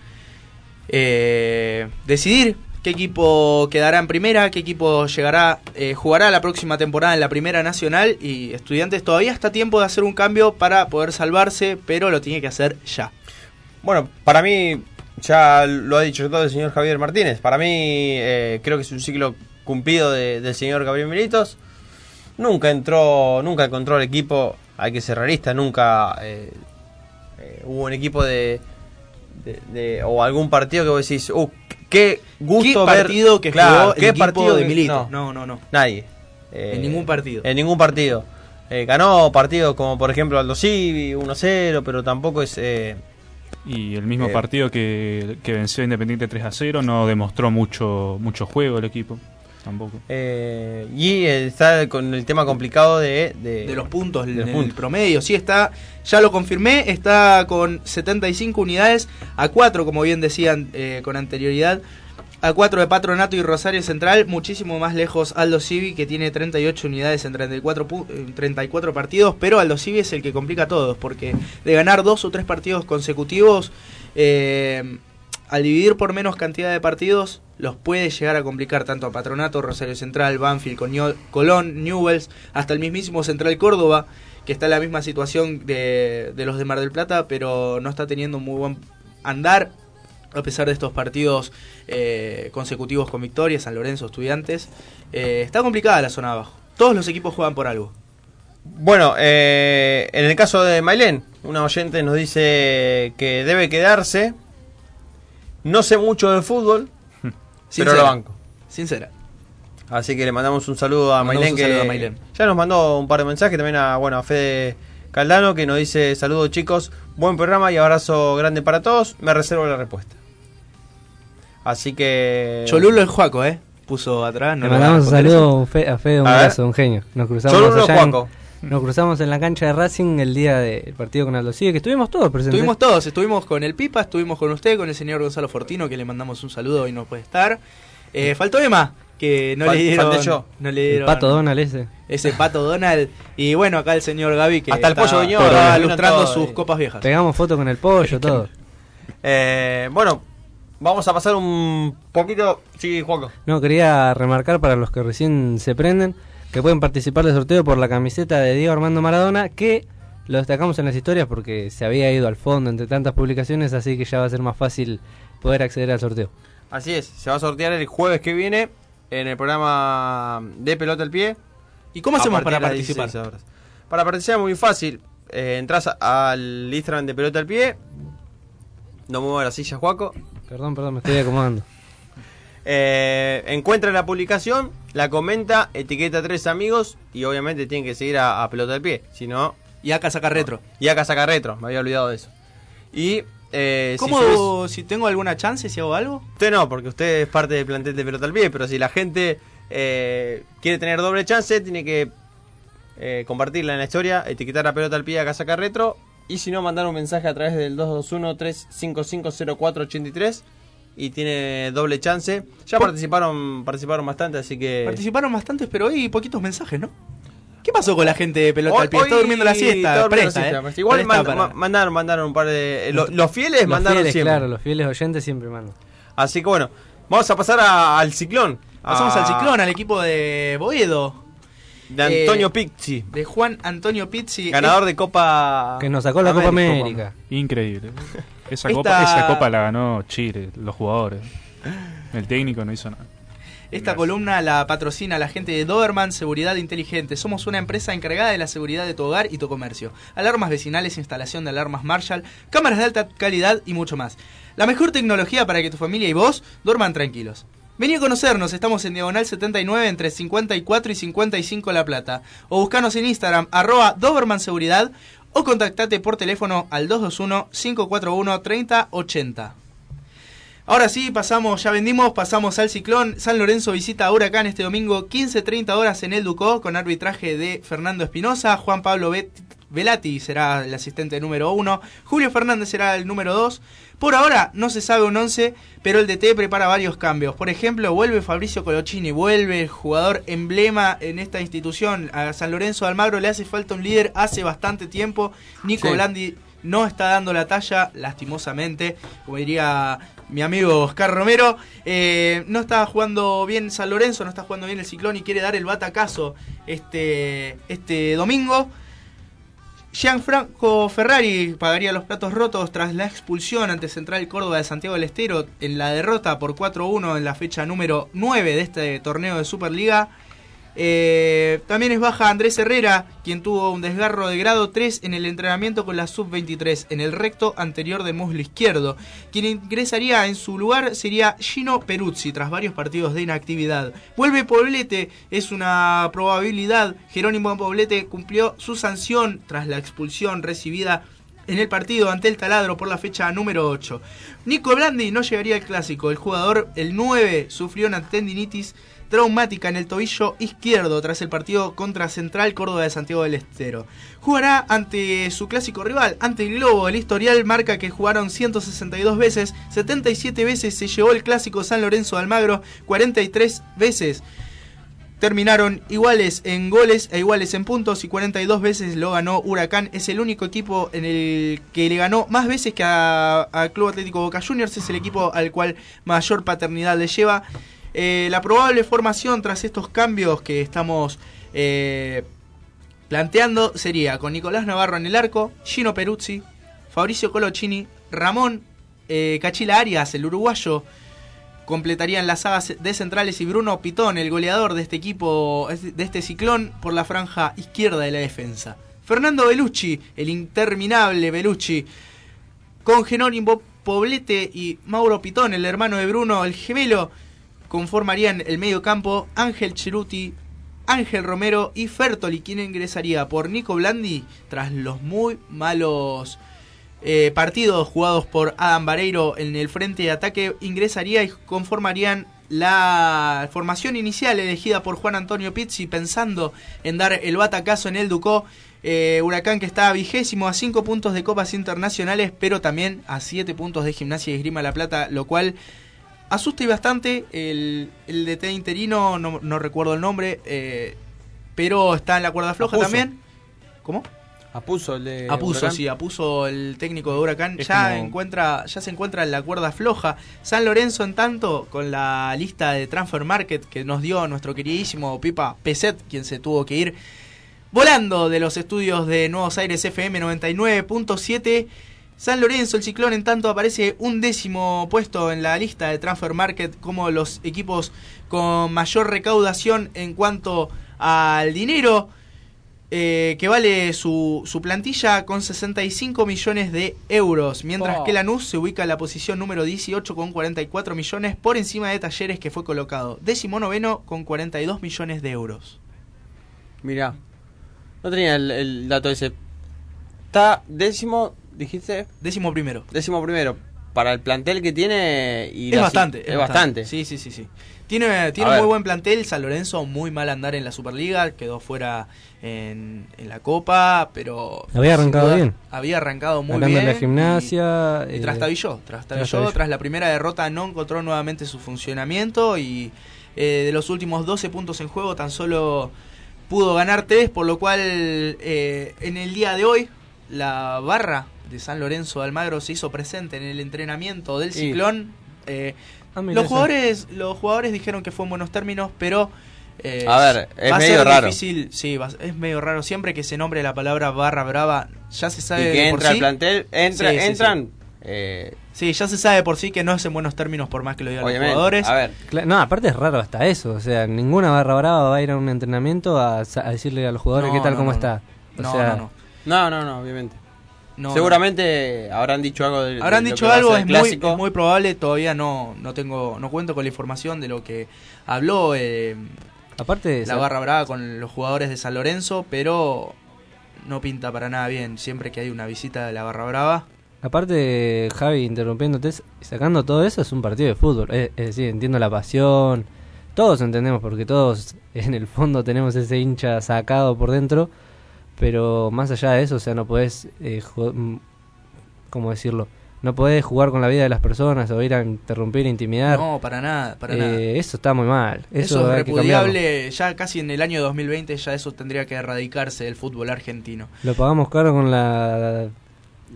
S4: eh, decidir qué equipo quedará en primera, qué equipo llegará, eh, jugará la próxima temporada en la primera nacional y Estudiantes todavía está tiempo de hacer un cambio para poder salvarse, pero lo tiene que hacer ya.
S2: Bueno, para mí, ya lo ha dicho todo el señor Javier Martínez. Para mí, eh, creo que es un ciclo cumplido de- del señor Gabriel Militos. Nunca entró, nunca encontró el equipo, hay que ser realista, nunca eh, hubo un equipo de, de- de- o algún partido que vos decís, uh, qué gusto
S4: ¿Qué
S2: ver-
S4: partido que
S2: Claro,
S4: jugó el
S2: qué
S4: equipo
S2: partido
S4: de Milito?
S2: no,
S4: No, no, no.
S2: Nadie. Eh,
S4: En ningún partido.
S2: En ningún partido. Eh, ganó partidos como por ejemplo Aldo Civi 1-0, pero tampoco es... eh,
S6: Y el mismo
S2: Eh,
S6: partido que, que venció a Independiente 3 a 0 no demostró mucho mucho juego el equipo. Tampoco.
S2: Eh, y eh, está con el tema complicado de, de,
S4: de los puntos,
S2: de
S4: el,
S2: los
S4: el
S2: puntos.
S4: promedio. Sí, está, ya lo confirmé, está con 75 unidades a 4, como bien decían eh, con anterioridad. A 4 de Patronato y Rosario Central, muchísimo más lejos Aldo Civi, que tiene 38 unidades en 34, pu- en 34 partidos, pero Aldo Civi es el que complica a todos, porque de ganar dos o tres partidos consecutivos, eh, al dividir por menos cantidad de partidos, los puede llegar a complicar tanto a Patronato, Rosario Central, Banfield, Colón, Newells, hasta el mismísimo Central Córdoba, que está en la misma situación de, los de Mar del Plata, pero no está teniendo muy buen andar a pesar de estos partidos eh, consecutivos con victorias, San Lorenzo, Estudiantes. Eh, está complicada la zona de abajo. Todos los equipos juegan por algo.
S2: Bueno, eh, en el caso de Mailén, una oyente nos dice que debe quedarse. No sé mucho de fútbol, pero lo banco.
S4: Sincera.
S2: Así que le mandamos un saludo a Mailén
S4: un
S2: que
S4: saludo a
S2: ya nos mandó un par de mensajes también a bueno a Fede Caldano que nos dice saludos chicos, buen programa y abrazo grande para todos. Me reservo la respuesta. Así que
S4: Cholulo el Juaco, ¿eh? Puso atrás. No
S3: Le mandamos un saludo a Fe- a Fede, un abrazo, un genio. Nos cruzamos
S2: Cholulo
S3: allá en-
S2: Juaco.
S3: Nos cruzamos en la cancha de Racing el día del partido con Aldo Civi, que estuvimos todos presentes.
S4: Estuvimos todos, estuvimos con el Pipa, estuvimos con usted, con el señor Gonzalo Fortino, que le mandamos un saludo y no puede estar. Eh, faltó Emma, que no
S2: Fal-
S4: le dieron.
S2: falté yo.
S4: No le
S3: El
S4: dieron
S3: pato Donald ese.
S4: Ese pato Donald. Y bueno, acá el señor Gaby, que
S2: Hasta el
S4: está-
S2: pollo
S4: ilustrando
S2: todo,
S4: sus
S2: eh.
S4: copas viejas.
S3: Pegamos foto con el pollo, todo.
S2: Eh, bueno, vamos a pasar un poquito. Sí, Juanco.
S3: No, quería remarcar para los que recién se prenden que pueden participar del sorteo por la camiseta de Diego Armando Maradona, que lo destacamos en las historias porque se había ido al fondo entre tantas publicaciones, así que ya va a ser más fácil poder acceder al sorteo.
S2: Así es, se va a sortear el jueves que viene en el programa de Pelota al Pie.
S4: ¿Y cómo hacemos para participar?
S2: 16 horas. Para participar es muy fácil. Eh, entras a- al Instagram de Pelota al Pie. No mueva la silla, Juaco.
S3: Perdón, perdón, me estoy acomodando.
S2: Eh, encuentra la publicación, la comenta, etiqueta a tres amigos y obviamente tienen que seguir a, a Pelota al Pie. Si no.
S4: Y acá saca retro.
S2: Y acá saca retro, me había olvidado de eso. Y eh, si
S4: ¿Cómo,
S2: subís-
S4: si tengo alguna chance, si hago algo?
S2: Usted no, porque usted es parte del plantel de pelota al pie, pero si la gente eh, quiere tener doble chance, tiene que compartirla en la historia, etiquetar a pelota al pie a Casaca Retro, y si no, mandar un mensaje a través del 221-355-0483 y tiene doble chance. Ya participaron participaron bastante, así que...
S4: Participaron bastantes, pero hoy poquitos mensajes, ¿no? ¿Qué pasó con la gente de pelota
S2: Hoy-
S4: al pie? Está durmiendo la siesta.
S2: la
S4: presta,
S2: siesta,
S4: ¿eh?
S2: Igual
S4: Presta
S2: mand-
S4: para-
S2: ma- mandaron, mandaron un par de... lo- los fieles
S3: Los
S2: mandaron
S3: fieles,
S2: siempre.
S3: claro, los fieles oyentes siempre mandan.
S2: Así que bueno, vamos a pasar a- al ciclón.
S4: Pasamos
S2: A-
S4: al ciclón, al equipo de Boedo.
S2: De Antonio
S4: Eh,
S2: Pizzi.
S4: De Juan Antonio Pizzi.
S2: Ganador de Copa.
S3: Que nos sacó la Copa América.
S6: Increíble. Esa,
S4: Esta-
S6: copa, esa copa la ganó Chile, los jugadores. El técnico no hizo nada.
S4: Esta columna la patrocina la gente de Doberman Seguridad Inteligente. Somos una empresa encargada de la seguridad de tu hogar y tu comercio. Alarmas vecinales, instalación de alarmas Marshall, cámaras de alta calidad y mucho más. La mejor tecnología para que tu familia y vos duerman tranquilos. Vení a conocernos, estamos en Diagonal 79 entre 54 y 55 La Plata. O buscanos en Instagram, arroba Doberman Seguridad, o contactate por teléfono al 221-541-3080. Ahora sí, pasamos, ya vendimos, pasamos al ciclón. San Lorenzo visita a Huracán este domingo, 15.30 horas en el Ducó, con arbitraje de Fernando Espinosa. Juan Pablo Velati será el asistente número uno. Julio Fernández será el número dos. Por ahora no se sabe un 11, pero el DT prepara varios cambios. Por ejemplo, vuelve Fabricio Colochini, vuelve el jugador emblema en esta institución. A San Lorenzo de Almagro le hace falta un líder hace bastante tiempo. Nico
S2: Sí.
S4: Blandi no está dando la talla, lastimosamente, como diría mi amigo Oscar Romero. Eh, no está jugando bien San Lorenzo, no está jugando bien el Ciclón y quiere dar el batacazo este, este domingo. Gianfranco Ferrari pagaría los platos rotos tras la expulsión ante Central Córdoba de Santiago del Estero en la derrota por 4-1 en la fecha número 9 de este torneo de Superliga. Eh, también es baja Andrés Herrera, quien tuvo un desgarro de grado 3 en el entrenamiento con la sub-23 en el recto anterior del muslo izquierdo. Quien ingresaría en su lugar sería Gino Peruzzi tras varios partidos de inactividad. Vuelve Poblete, es una probabilidad. Jerónimo Poblete cumplió su sanción tras la expulsión recibida en el partido ante el taladro por la fecha número 8. Nico Blandi no llegaría al clásico. El jugador, el 9, sufrió una tendinitis traumática en el tobillo izquierdo tras el partido contra Central Córdoba de Santiago del Estero. Jugará ante su clásico rival, ante el Globo. El historial marca que jugaron 162 veces, 77 veces se llevó el clásico San Lorenzo de Almagro, 43 veces terminaron iguales en goles e iguales en puntos y 42 veces lo ganó Huracán. Es el único equipo en el que le ganó más veces que a- al Club Atlético Boca Juniors. Es el equipo al cual mayor paternidad le lleva. Eh, la probable formación tras estos cambios que estamos eh, planteando sería con Nicolás Navarro en el arco, Gino Peruzzi, Fabricio Colochini, Ramón eh, Cachila Arias, el uruguayo, completarían las sagas de centrales y Bruno Pitón, el goleador de este equipo, de este ciclón, por la franja izquierda de la defensa. Fernando Belucci, el interminable Belucci, con Jerónimo Poblete y Mauro Pitón, el hermano de Bruno, el gemelo, conformarían el medio campo Ángel Cheruti, Ángel Romero y Fertoli, quien ingresaría por Nico Blandi tras los muy malos eh, partidos jugados por Adam Vareiro en el frente de ataque, ingresaría y conformarían la formación inicial elegida por Juan Antonio Pizzi pensando en dar el batacazo en el Ducó. Eh, Huracán que está vigésimo a 5 puntos de copas internacionales, pero también a 7 puntos de gimnasia y esgrima La Plata, lo cual asusta y bastante. El, el DT interino, no, no recuerdo el nombre, eh, pero está en la cuerda floja
S2: Apuso.
S4: también. ¿Cómo?
S2: Apuso el de.
S4: Apuso,
S2: Huracán.
S4: sí, Apuso el técnico de Huracán.
S2: Es
S4: Ya
S2: como-
S4: encuentra, ya se encuentra en la cuerda floja. San Lorenzo, en tanto, con la lista de Transfer Market que nos dio nuestro queridísimo Pipa Peset, quien se tuvo que ir volando de los estudios de Nuevos Aires FM 99.7. San Lorenzo, el ciclón, en tanto, aparece un décimo puesto en la lista de Transfer Market como los equipos con mayor recaudación en cuanto al dinero eh, que vale su, su plantilla con 65 millones de euros, mientras
S2: Oh.
S4: que Lanús se ubica en la posición número 18 con 44 millones por encima de Talleres que fue colocado décimo noveno con 42 millones de euros.
S2: Mirá. No tenía el, el dato ese. Está décimo dijiste?
S4: Décimo primero.
S2: Décimo primero. Para el plantel que tiene y
S4: Es
S2: la-
S4: bastante.
S2: Es bastante.
S4: Sí, sí, sí, sí. Tiene, tiene muy buen plantel. San Lorenzo, muy mal andar en la Superliga. Quedó fuera en, en la Copa, pero.
S3: Había arrancado
S4: duda,
S3: bien.
S4: Había arrancado muy
S3: Hablando
S4: bien.
S3: la gimnasia.
S4: Y
S3: eh,
S4: trastabilló, trastabilló,
S3: trastabilló.
S4: tras la primera derrota no encontró nuevamente su funcionamiento y eh, de los últimos 12 puntos en juego tan solo pudo ganar 3, por lo cual eh, en el día de hoy la barra de San Lorenzo de Almagro se hizo presente en el entrenamiento del
S2: Sí.
S4: Ciclón. Eh,
S3: Ah,
S4: los
S3: eso.
S4: jugadores los jugadores dijeron que fue en buenos términos, pero eh,
S2: A ver, es
S4: va a
S2: medio
S4: ser
S2: raro.
S4: difícil, sí, va- es medio raro siempre que se nombre la palabra barra brava, ya se
S2: Y
S4: sabe
S2: que
S4: de por
S2: entra
S4: sí-
S2: plantel, entra,
S4: Sí, sí, sí.
S2: entran. eh,
S4: Sí, ya se sabe por sí que no es en buenos términos por más que lo digan
S2: Obviamente.
S4: los jugadores.
S2: A ver.
S3: No, aparte es raro hasta eso. O sea, ninguna barra brava va a ir a un entrenamiento a, a decirle a los jugadores
S2: No,
S3: qué tal,
S2: no,
S3: cómo
S2: no,
S3: está. O
S4: No,
S3: sea,
S4: no, no.
S2: no, no, no, obviamente.
S4: No,
S2: Seguramente habrán dicho algo de,
S4: Habrán
S2: de lo
S4: dicho algo, es muy, es muy probable, todavía no, no tengo, no cuento con la información de lo que habló eh,
S3: Aparte,
S4: la barra brava con los jugadores de San Lorenzo, pero no pinta para nada bien siempre que hay una visita de la barra brava.
S3: Aparte, Javi, interrumpiéndote, sacando todo eso, es un partido de fútbol. Es, es decir, entiendo la pasión. Todos entendemos, porque todos en el fondo tenemos ese hincha sacado por dentro. Pero más allá de eso, o sea, no podés. Eh, mm, ¿Cómo decirlo? No podés jugar con la vida de las personas o ir a interrumpir, intimidar.
S4: No, para nada, para
S3: Eh,
S4: nada.
S3: Eso está muy mal. Eso,
S4: Eso, es repudiable, ya casi en el año 2020 ya eso tendría que erradicarse del fútbol argentino.
S3: Lo pagamos caro con la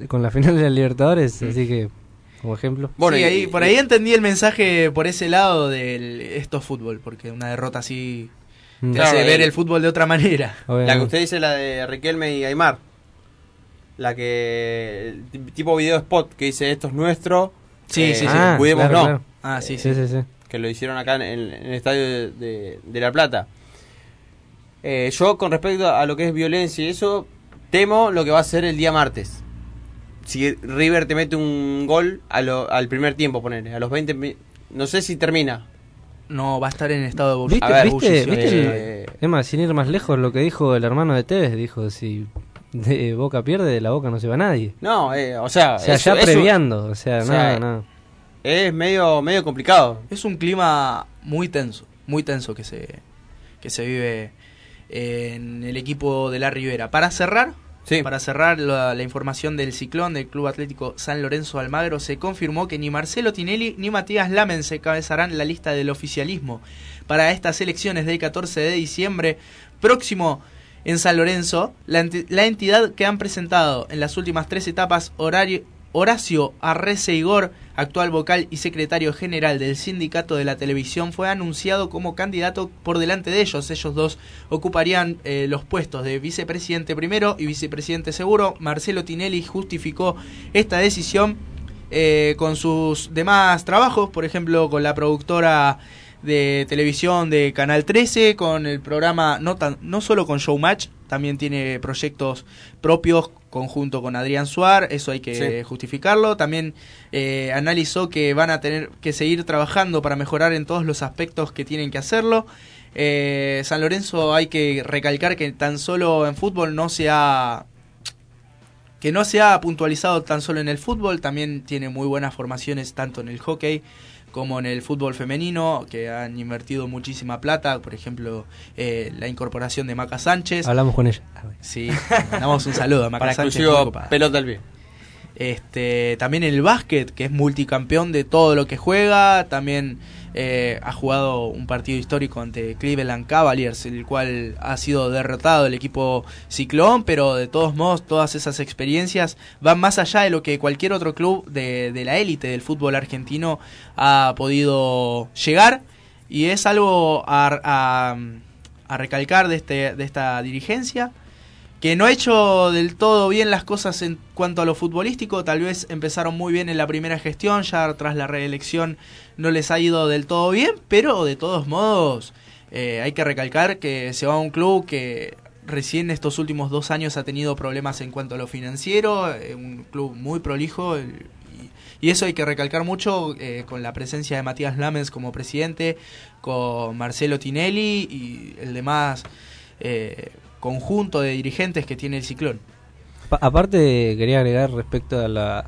S3: con la final de la Libertadores,
S4: Mm.
S3: así que como ejemplo.
S4: sí, ahí, por ahí entendí el mensaje por ese lado del esto es fútbol, porque una derrota así. Te
S2: Claro,
S4: hace ver
S2: el-
S4: fútbol de otra manera.
S2: La que usted dice, la de Riquelme y Aymar. La que. el Tipo video spot que dice esto es nuestro.
S4: Sí,
S2: eh,
S4: sí, sí.
S3: Ah,
S2: Cuidemos
S3: claro,
S2: no.
S3: claro.
S4: Ah, sí,
S3: Sí, sí, sí.
S2: Que lo hicieron acá en, el- en el estadio de, de- de La Plata. Eh, yo, con respecto a lo que es violencia y eso, temo lo que va a ser el día martes. Si River te mete un gol a lo- al primer tiempo, poner a los 20. mi- No sé si termina.
S4: No, va a estar en estado de bulli-
S3: ¿Viste,
S2: ver,
S3: viste, viste
S2: eh,
S3: el- más, sin ir más lejos, lo que dijo el hermano de Tevez? Dijo, si de Boca pierde, de la Boca no se va nadie.
S2: No, eh, o sea,
S3: O sea,
S2: eso-
S3: ya
S2: eso-
S3: previando, o sea,
S2: o sea,
S3: no, no.
S2: es medio, medio complicado.
S4: Es un clima muy tenso, muy tenso que se, que se vive en el equipo de la Ribera. Para cerrar, para cerrar la, información del ciclón del Club Atlético San Lorenzo Almagro, se confirmó que ni Marcelo Tinelli ni Matías Lamen se cabezarán la lista del oficialismo para estas elecciones del 14 de diciembre próximo en San Lorenzo. La entidad que han presentado en las últimas tres etapas horario, Horacio Arrece Igor, actual vocal y secretario general del Sindicato de la Televisión, fue anunciado como candidato por delante de ellos. Ellos dos ocuparían eh, los puestos de vicepresidente primero y vicepresidente seguro. Marcelo Tinelli justificó esta decisión eh, con sus demás trabajos, por ejemplo, con la productora de televisión de Canal 13, con el programa, no, tan, no solo con Showmatch, también tiene proyectos propios conjunto con Adrián Suar, eso hay que
S2: Sí.
S4: justificarlo. También eh, analizó que van a tener que seguir trabajando para mejorar en todos los aspectos que tienen que hacerlo. Eh, San Lorenzo hay que recalcar que tan solo en fútbol no se ha que no se ha puntualizado tan solo en el fútbol, también tiene muy buenas formaciones tanto en el hockey como en el fútbol femenino, que han invertido muchísima plata, por ejemplo, eh, la incorporación de Maca Sánchez.
S3: Hablamos con ella.
S4: Sí, mandamos un saludo a Maca
S2: Para
S4: Sánchez.
S2: pelota al pie.
S4: Este, también el básquet, que es multicampeón de todo lo que juega, también eh, ha jugado un partido histórico ante Cleveland Cavaliers, el cual ha sido derrotado el equipo Ciclón, pero de todos modos todas esas experiencias van más allá de lo que cualquier otro club de, la élite del fútbol argentino ha podido llegar. Y es algo a, a- a recalcar de, este, de esta dirigencia que no ha hecho del todo bien las cosas en cuanto a lo futbolístico, tal vez empezaron muy bien en la primera gestión, ya tras la reelección no les ha ido del todo bien, pero de todos modos eh, hay que recalcar que se va a un club que recién estos últimos dos años ha tenido problemas en cuanto a lo financiero, eh, un club muy prolijo y, eso hay que recalcar mucho eh, con la presencia de Matías Lamens como presidente, con Marcelo Tinelli y el demás eh, conjunto de dirigentes que tiene el Ciclón.
S3: apa- aparte, quería agregar respecto a la,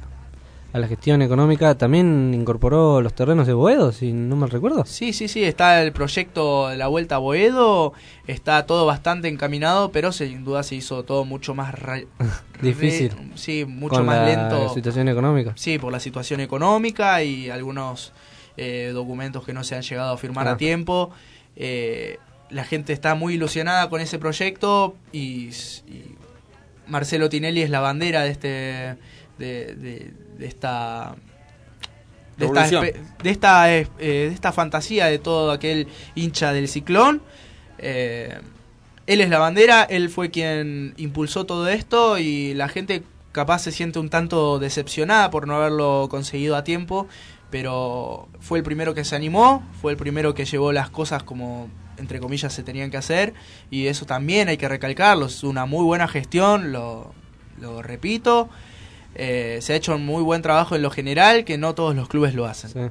S3: a la gestión económica, también incorporó los terrenos de Boedo, si no mal recuerdo.
S4: Sí, sí, sí, está el proyecto de la Vuelta a Boedo, está todo bastante encaminado, pero sin duda se hizo todo mucho más...
S3: Difícil.
S4: re- sí, mucho
S3: Con
S4: más
S3: la
S4: lento.
S3: situación económica.
S4: Sí, por la situación económica y algunos eh, documentos que no se han llegado a firmar
S3: Ah.
S4: a tiempo. Eh, la gente está muy ilusionada con ese proyecto y, y Marcelo Tinelli es la bandera de este de, de- de esta de esta, de eh, de esta fantasía de todo aquel hincha del ciclón. Eh, él es la bandera él fue quien impulsó todo esto y la gente capaz se siente un tanto decepcionada por no haberlo conseguido a tiempo pero fue el primero que se animó fue el primero que llevó las cosas como entre comillas se tenían que hacer y eso también hay que recalcarlo es una muy buena gestión lo, lo repito Eh, se ha hecho un muy buen trabajo en lo general que no todos los clubes lo hacen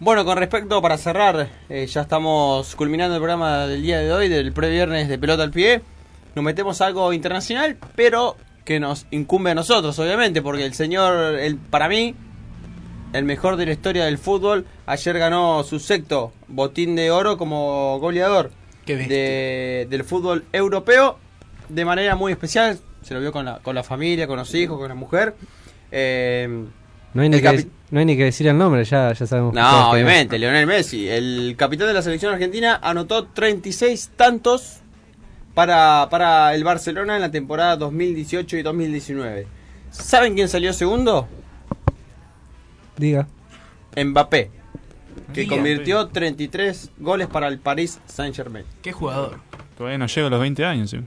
S2: Bueno, con respecto, para cerrar, eh, ya estamos culminando el programa del día de hoy, del previernes de pelota al pie. Nos metemos a algo internacional, pero que nos incumbe a nosotros, obviamente, porque el señor, el, para mí, el mejor de la historia del fútbol, ayer ganó su sexto botín de oro como goleador de- del fútbol europeo de manera muy especial. Se lo vio con la, con la familia, con los hijos, con la mujer. Eh,
S3: No hay, ni que, no hay ni que decir el nombre, ya, ya sabemos.
S2: no,
S3: quién es.
S2: obviamente, Lionel Messi, el capitán de la selección argentina, anotó 36 tantos para, para el Barcelona en la temporada 2018 y 2019. ¿Saben quién salió segundo?
S3: Diga.
S2: Mbappé, que
S6: Diga.
S2: convirtió 33 goles para el Paris Saint-Germain.
S4: qué jugador
S6: Todavía no llega a los 20 años, sí.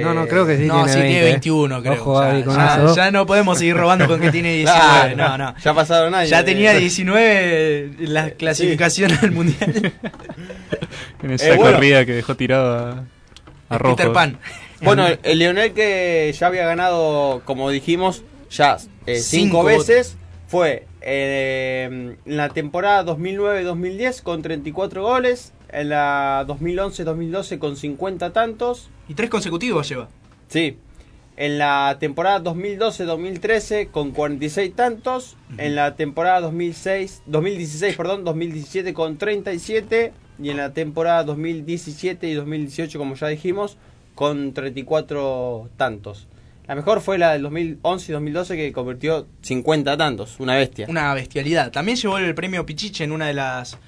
S3: No, no, creo que sí
S4: no,
S3: tiene
S4: sí
S3: 20,
S4: tiene
S3: eh.
S4: 21, creo.
S3: Ojo,
S4: ya,
S3: Gaby, con
S4: ya-
S3: eso.
S4: ya no podemos seguir robando con que tiene 19. no, no.
S2: Ya pasaron años.
S4: Ya tenía
S2: Eh,
S4: 19 en la clasificación al mundial.
S6: En esa
S2: Eh, bueno.
S6: corrida que dejó tirado a, a
S4: El
S6: Rojo.
S4: Peter Pan.
S2: Bueno, el, el Lionel que ya había ganado, como dijimos, ya eh, cinco,
S4: Cinco.
S2: veces, fue eh, en la temporada 2009-2010 con 34 goles, en la 2011-2012 con 50 tantos.
S4: Y tres consecutivos lleva.
S2: Sí. En la temporada 2012-2013 con 46 tantos. En la temporada 2006, 2016, perdón, 2017 con 37. Y en la temporada 2017 y 2018, como ya dijimos, con 34 tantos. La mejor fue la del 2011 y 2012 que convirtió 50 tantos. Una bestia.
S4: Una bestialidad. También llevó el premio Pichiche en una de las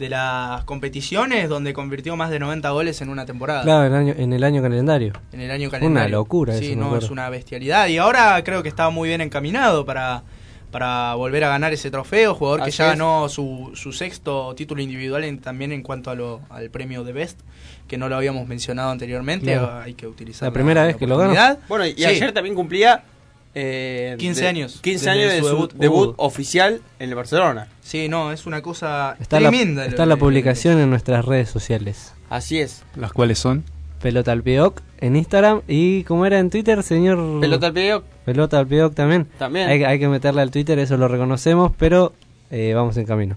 S4: de las competiciones donde convirtió más de 90 goles en una temporada.
S3: Claro, en, año, en el año calendario.
S4: En el año
S3: Una
S4: calendario.
S3: locura
S4: Sí,
S3: eso,
S4: no, es una bestialidad. Y ahora creo que está muy bien encaminado para, para volver a ganar ese trofeo. Jugador que ya
S2: es.
S4: ganó su, su sexto título individual en- también en cuanto a lo, al premio de Best, que no lo habíamos mencionado anteriormente.
S3: Claro.
S4: Hay que utilizar
S3: La primera vez que lo ganó.
S2: Bueno, y
S4: Sí.
S2: ayer también cumplía eh,
S4: 15
S2: de-
S4: años
S2: 15
S4: desde
S2: años de
S4: su debut.
S2: debut,
S4: Uh.
S2: oficial en el Barcelona.
S4: Sí, no, es una cosa
S3: Está, la,
S4: tremenda.
S3: está
S4: lo
S3: la publicación en nuestras redes sociales.
S2: Así es.
S6: Las cuales son.
S3: Pelota al Pioc en Instagram y como era en Twitter, señor.
S2: Pelota al Pioc.
S3: Pelota al Pioc también.
S2: También.
S3: Hay, hay que meterle al Twitter, eso lo reconocemos, pero eh, vamos en camino.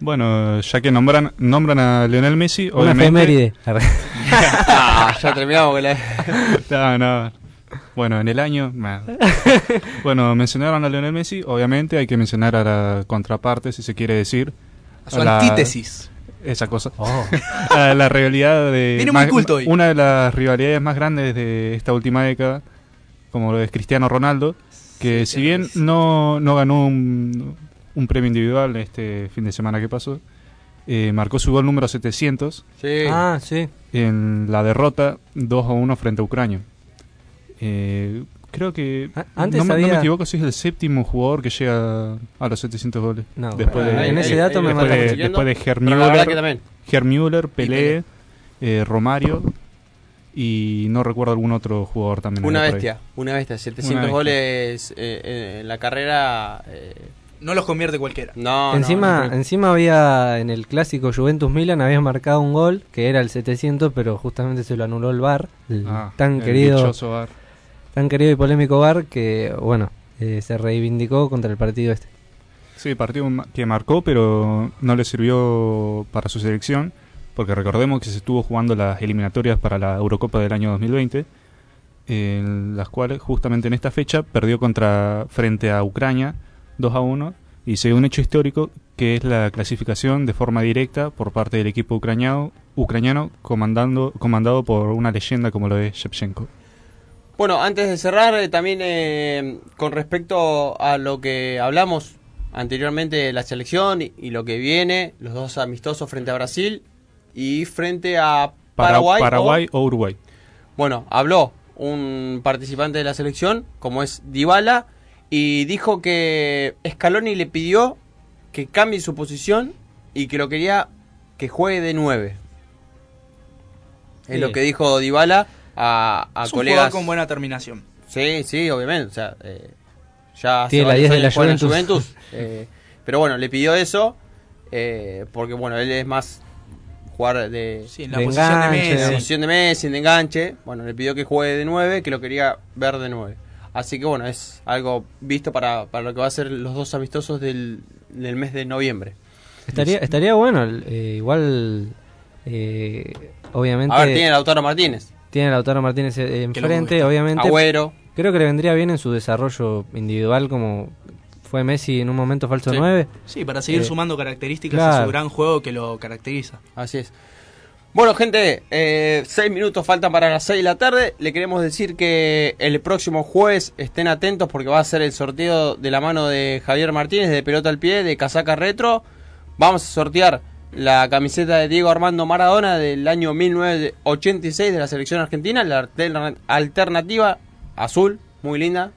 S6: Bueno, ya que nombran nombran a Lionel Messi,
S3: Una
S6: obviamente.
S3: efeméride.
S2: Ah, ya terminamos con la...
S6: No, no. Bueno, en el año. bueno, mencionaron a Lionel Messi, obviamente hay que mencionar a la contraparte, si se quiere decir.
S4: A su
S6: la-
S4: antítesis.
S6: Esa cosa.
S3: Oh.
S6: A la rivalidad de.
S4: Viene muy
S6: más-
S4: culto hoy.
S6: Una de las rivalidades más grandes de esta última década, como lo es Cristiano Ronaldo, que si bien no, no ganó un, un premio individual este fin de semana que pasó, eh, marcó su gol número 700
S2: Sí.
S3: Ah, sí.
S6: en la derrota 2 a 1 frente a Ucrania. Eh, creo que,
S3: antes
S6: no, me- no me
S3: había-
S6: equivoco, si es el séptimo jugador que llega a los 700 goles.
S3: No,
S6: después de,
S3: en ese dato me
S6: después de, después de Gerd
S2: Pero la verdad que
S6: Müller,
S2: también.
S6: Gerd Müller, Pelé,
S2: Pelé.
S6: eh, Romario y no recuerdo algún otro jugador también.
S2: Una bestia, una bestia. 700
S6: Una bestia.
S2: goles eh, eh, en la carrera. eh,
S4: No los convierte cualquiera.
S2: no,
S3: encima,
S2: no, no.
S3: encima había en el clásico Juventus Milan había marcado un gol que era el 700, pero justamente se lo anuló el VAR, el
S6: Ah,
S3: tan
S6: el
S3: querido,
S6: VAR.
S3: Tan querido y polémico VAR que bueno, eh, se reivindicó contra el partido este.
S6: Sí, partido que marcó, pero no le sirvió para su selección, porque recordemos que se estuvo jugando las eliminatorias para la Eurocopa del año 2020 en las cuales justamente en esta fecha perdió contra frente a Ucrania 2 a 1 y se dio un hecho histórico que es la clasificación de forma directa por parte del equipo ucraniano, ucraniano comandando, comandado por una leyenda como lo es Shevchenko.
S2: Bueno, antes de cerrar, eh, también eh, con respecto a lo que hablamos anteriormente de la selección y, y lo que viene, los dos amistosos frente a Brasil y frente a
S6: Para-
S2: Paraguay. o-
S6: Paraguay o Uruguay.
S2: Bueno, habló un participante de la selección, como es Dybala, y dijo que Scaloni le pidió que cambie su posición y que lo quería que juegue de 9. Es lo que dijo Dybala a, a
S4: Es un
S2: colegas.
S4: con buena terminación.
S2: Sí, sí, obviamente. O sea, eh, ya
S3: Tiene la
S2: varios
S3: 10 de la
S2: en
S3: Juventus.
S2: eh, pero bueno, le pidió eso eh, porque bueno, él es más jugar de,
S4: Sí, en la De posición de enganche.
S2: En la
S4: Messi.
S2: posición de Messi, de enganche. Bueno, le pidió que juegue de 9, que lo quería ver de 9. Así que bueno, es algo visto para, para lo que va a ser los dos amistosos del, del mes de noviembre.
S3: Estaría, estaría bueno, el- eh, igual, eh, obviamente...
S2: A ver, tiene Lautaro Martínez.
S3: Tiene a Lautaro Martínez eh, enfrente, obviamente.
S2: Agüero.
S3: Creo que le vendría bien en su desarrollo individual como fue Messi en un momento falso
S4: Sí.
S3: 9.
S4: Sí, para seguir
S3: Eh,
S4: sumando características a su gran juego que lo caracteriza.
S2: Así es. Bueno, gente, eh, seis minutos faltan para las seis de la tarde. Le queremos decir que el próximo jueves estén atentos porque va a ser el sorteo de la mano de Javier Martínez de pelota al pie de casaca retro. Vamos a sortear la camiseta de Diego Armando Maradona del año 1986 de la selección argentina, la alterna- alternativa azul, muy linda.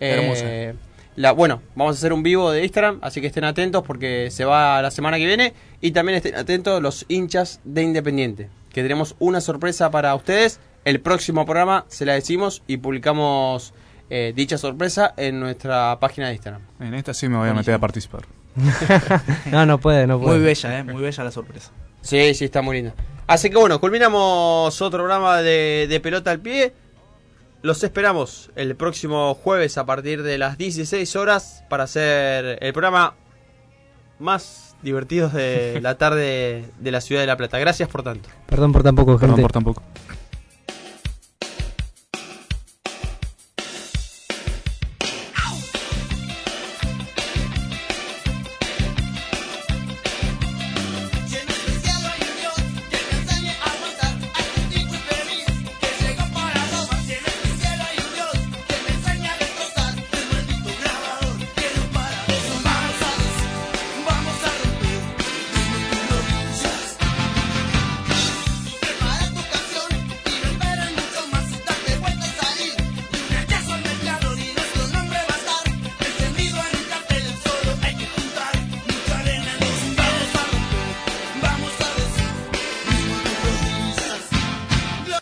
S4: Hermosa.
S2: Eh, la, bueno, vamos a hacer un vivo de Instagram, así que estén atentos porque se va la semana que viene. Y también estén atentos los hinchas de Independiente, que tenemos una sorpresa para ustedes. El próximo programa se la decimos y publicamos eh, dicha sorpresa en nuestra página de Instagram.
S6: En esta sí me voy a meter a participar.
S3: no, no puede, no puede.
S4: Muy bella, eh, muy bella la sorpresa.
S2: Sí, sí, está muy linda. Así que bueno, culminamos otro programa de, de pelota al pie. Los esperamos el próximo jueves a partir de las 16 horas para hacer el programa más divertido de la tarde de la ciudad de La Plata. Gracias por tanto.
S3: Perdón por tan poco, gente.
S6: Perdón por tan poco.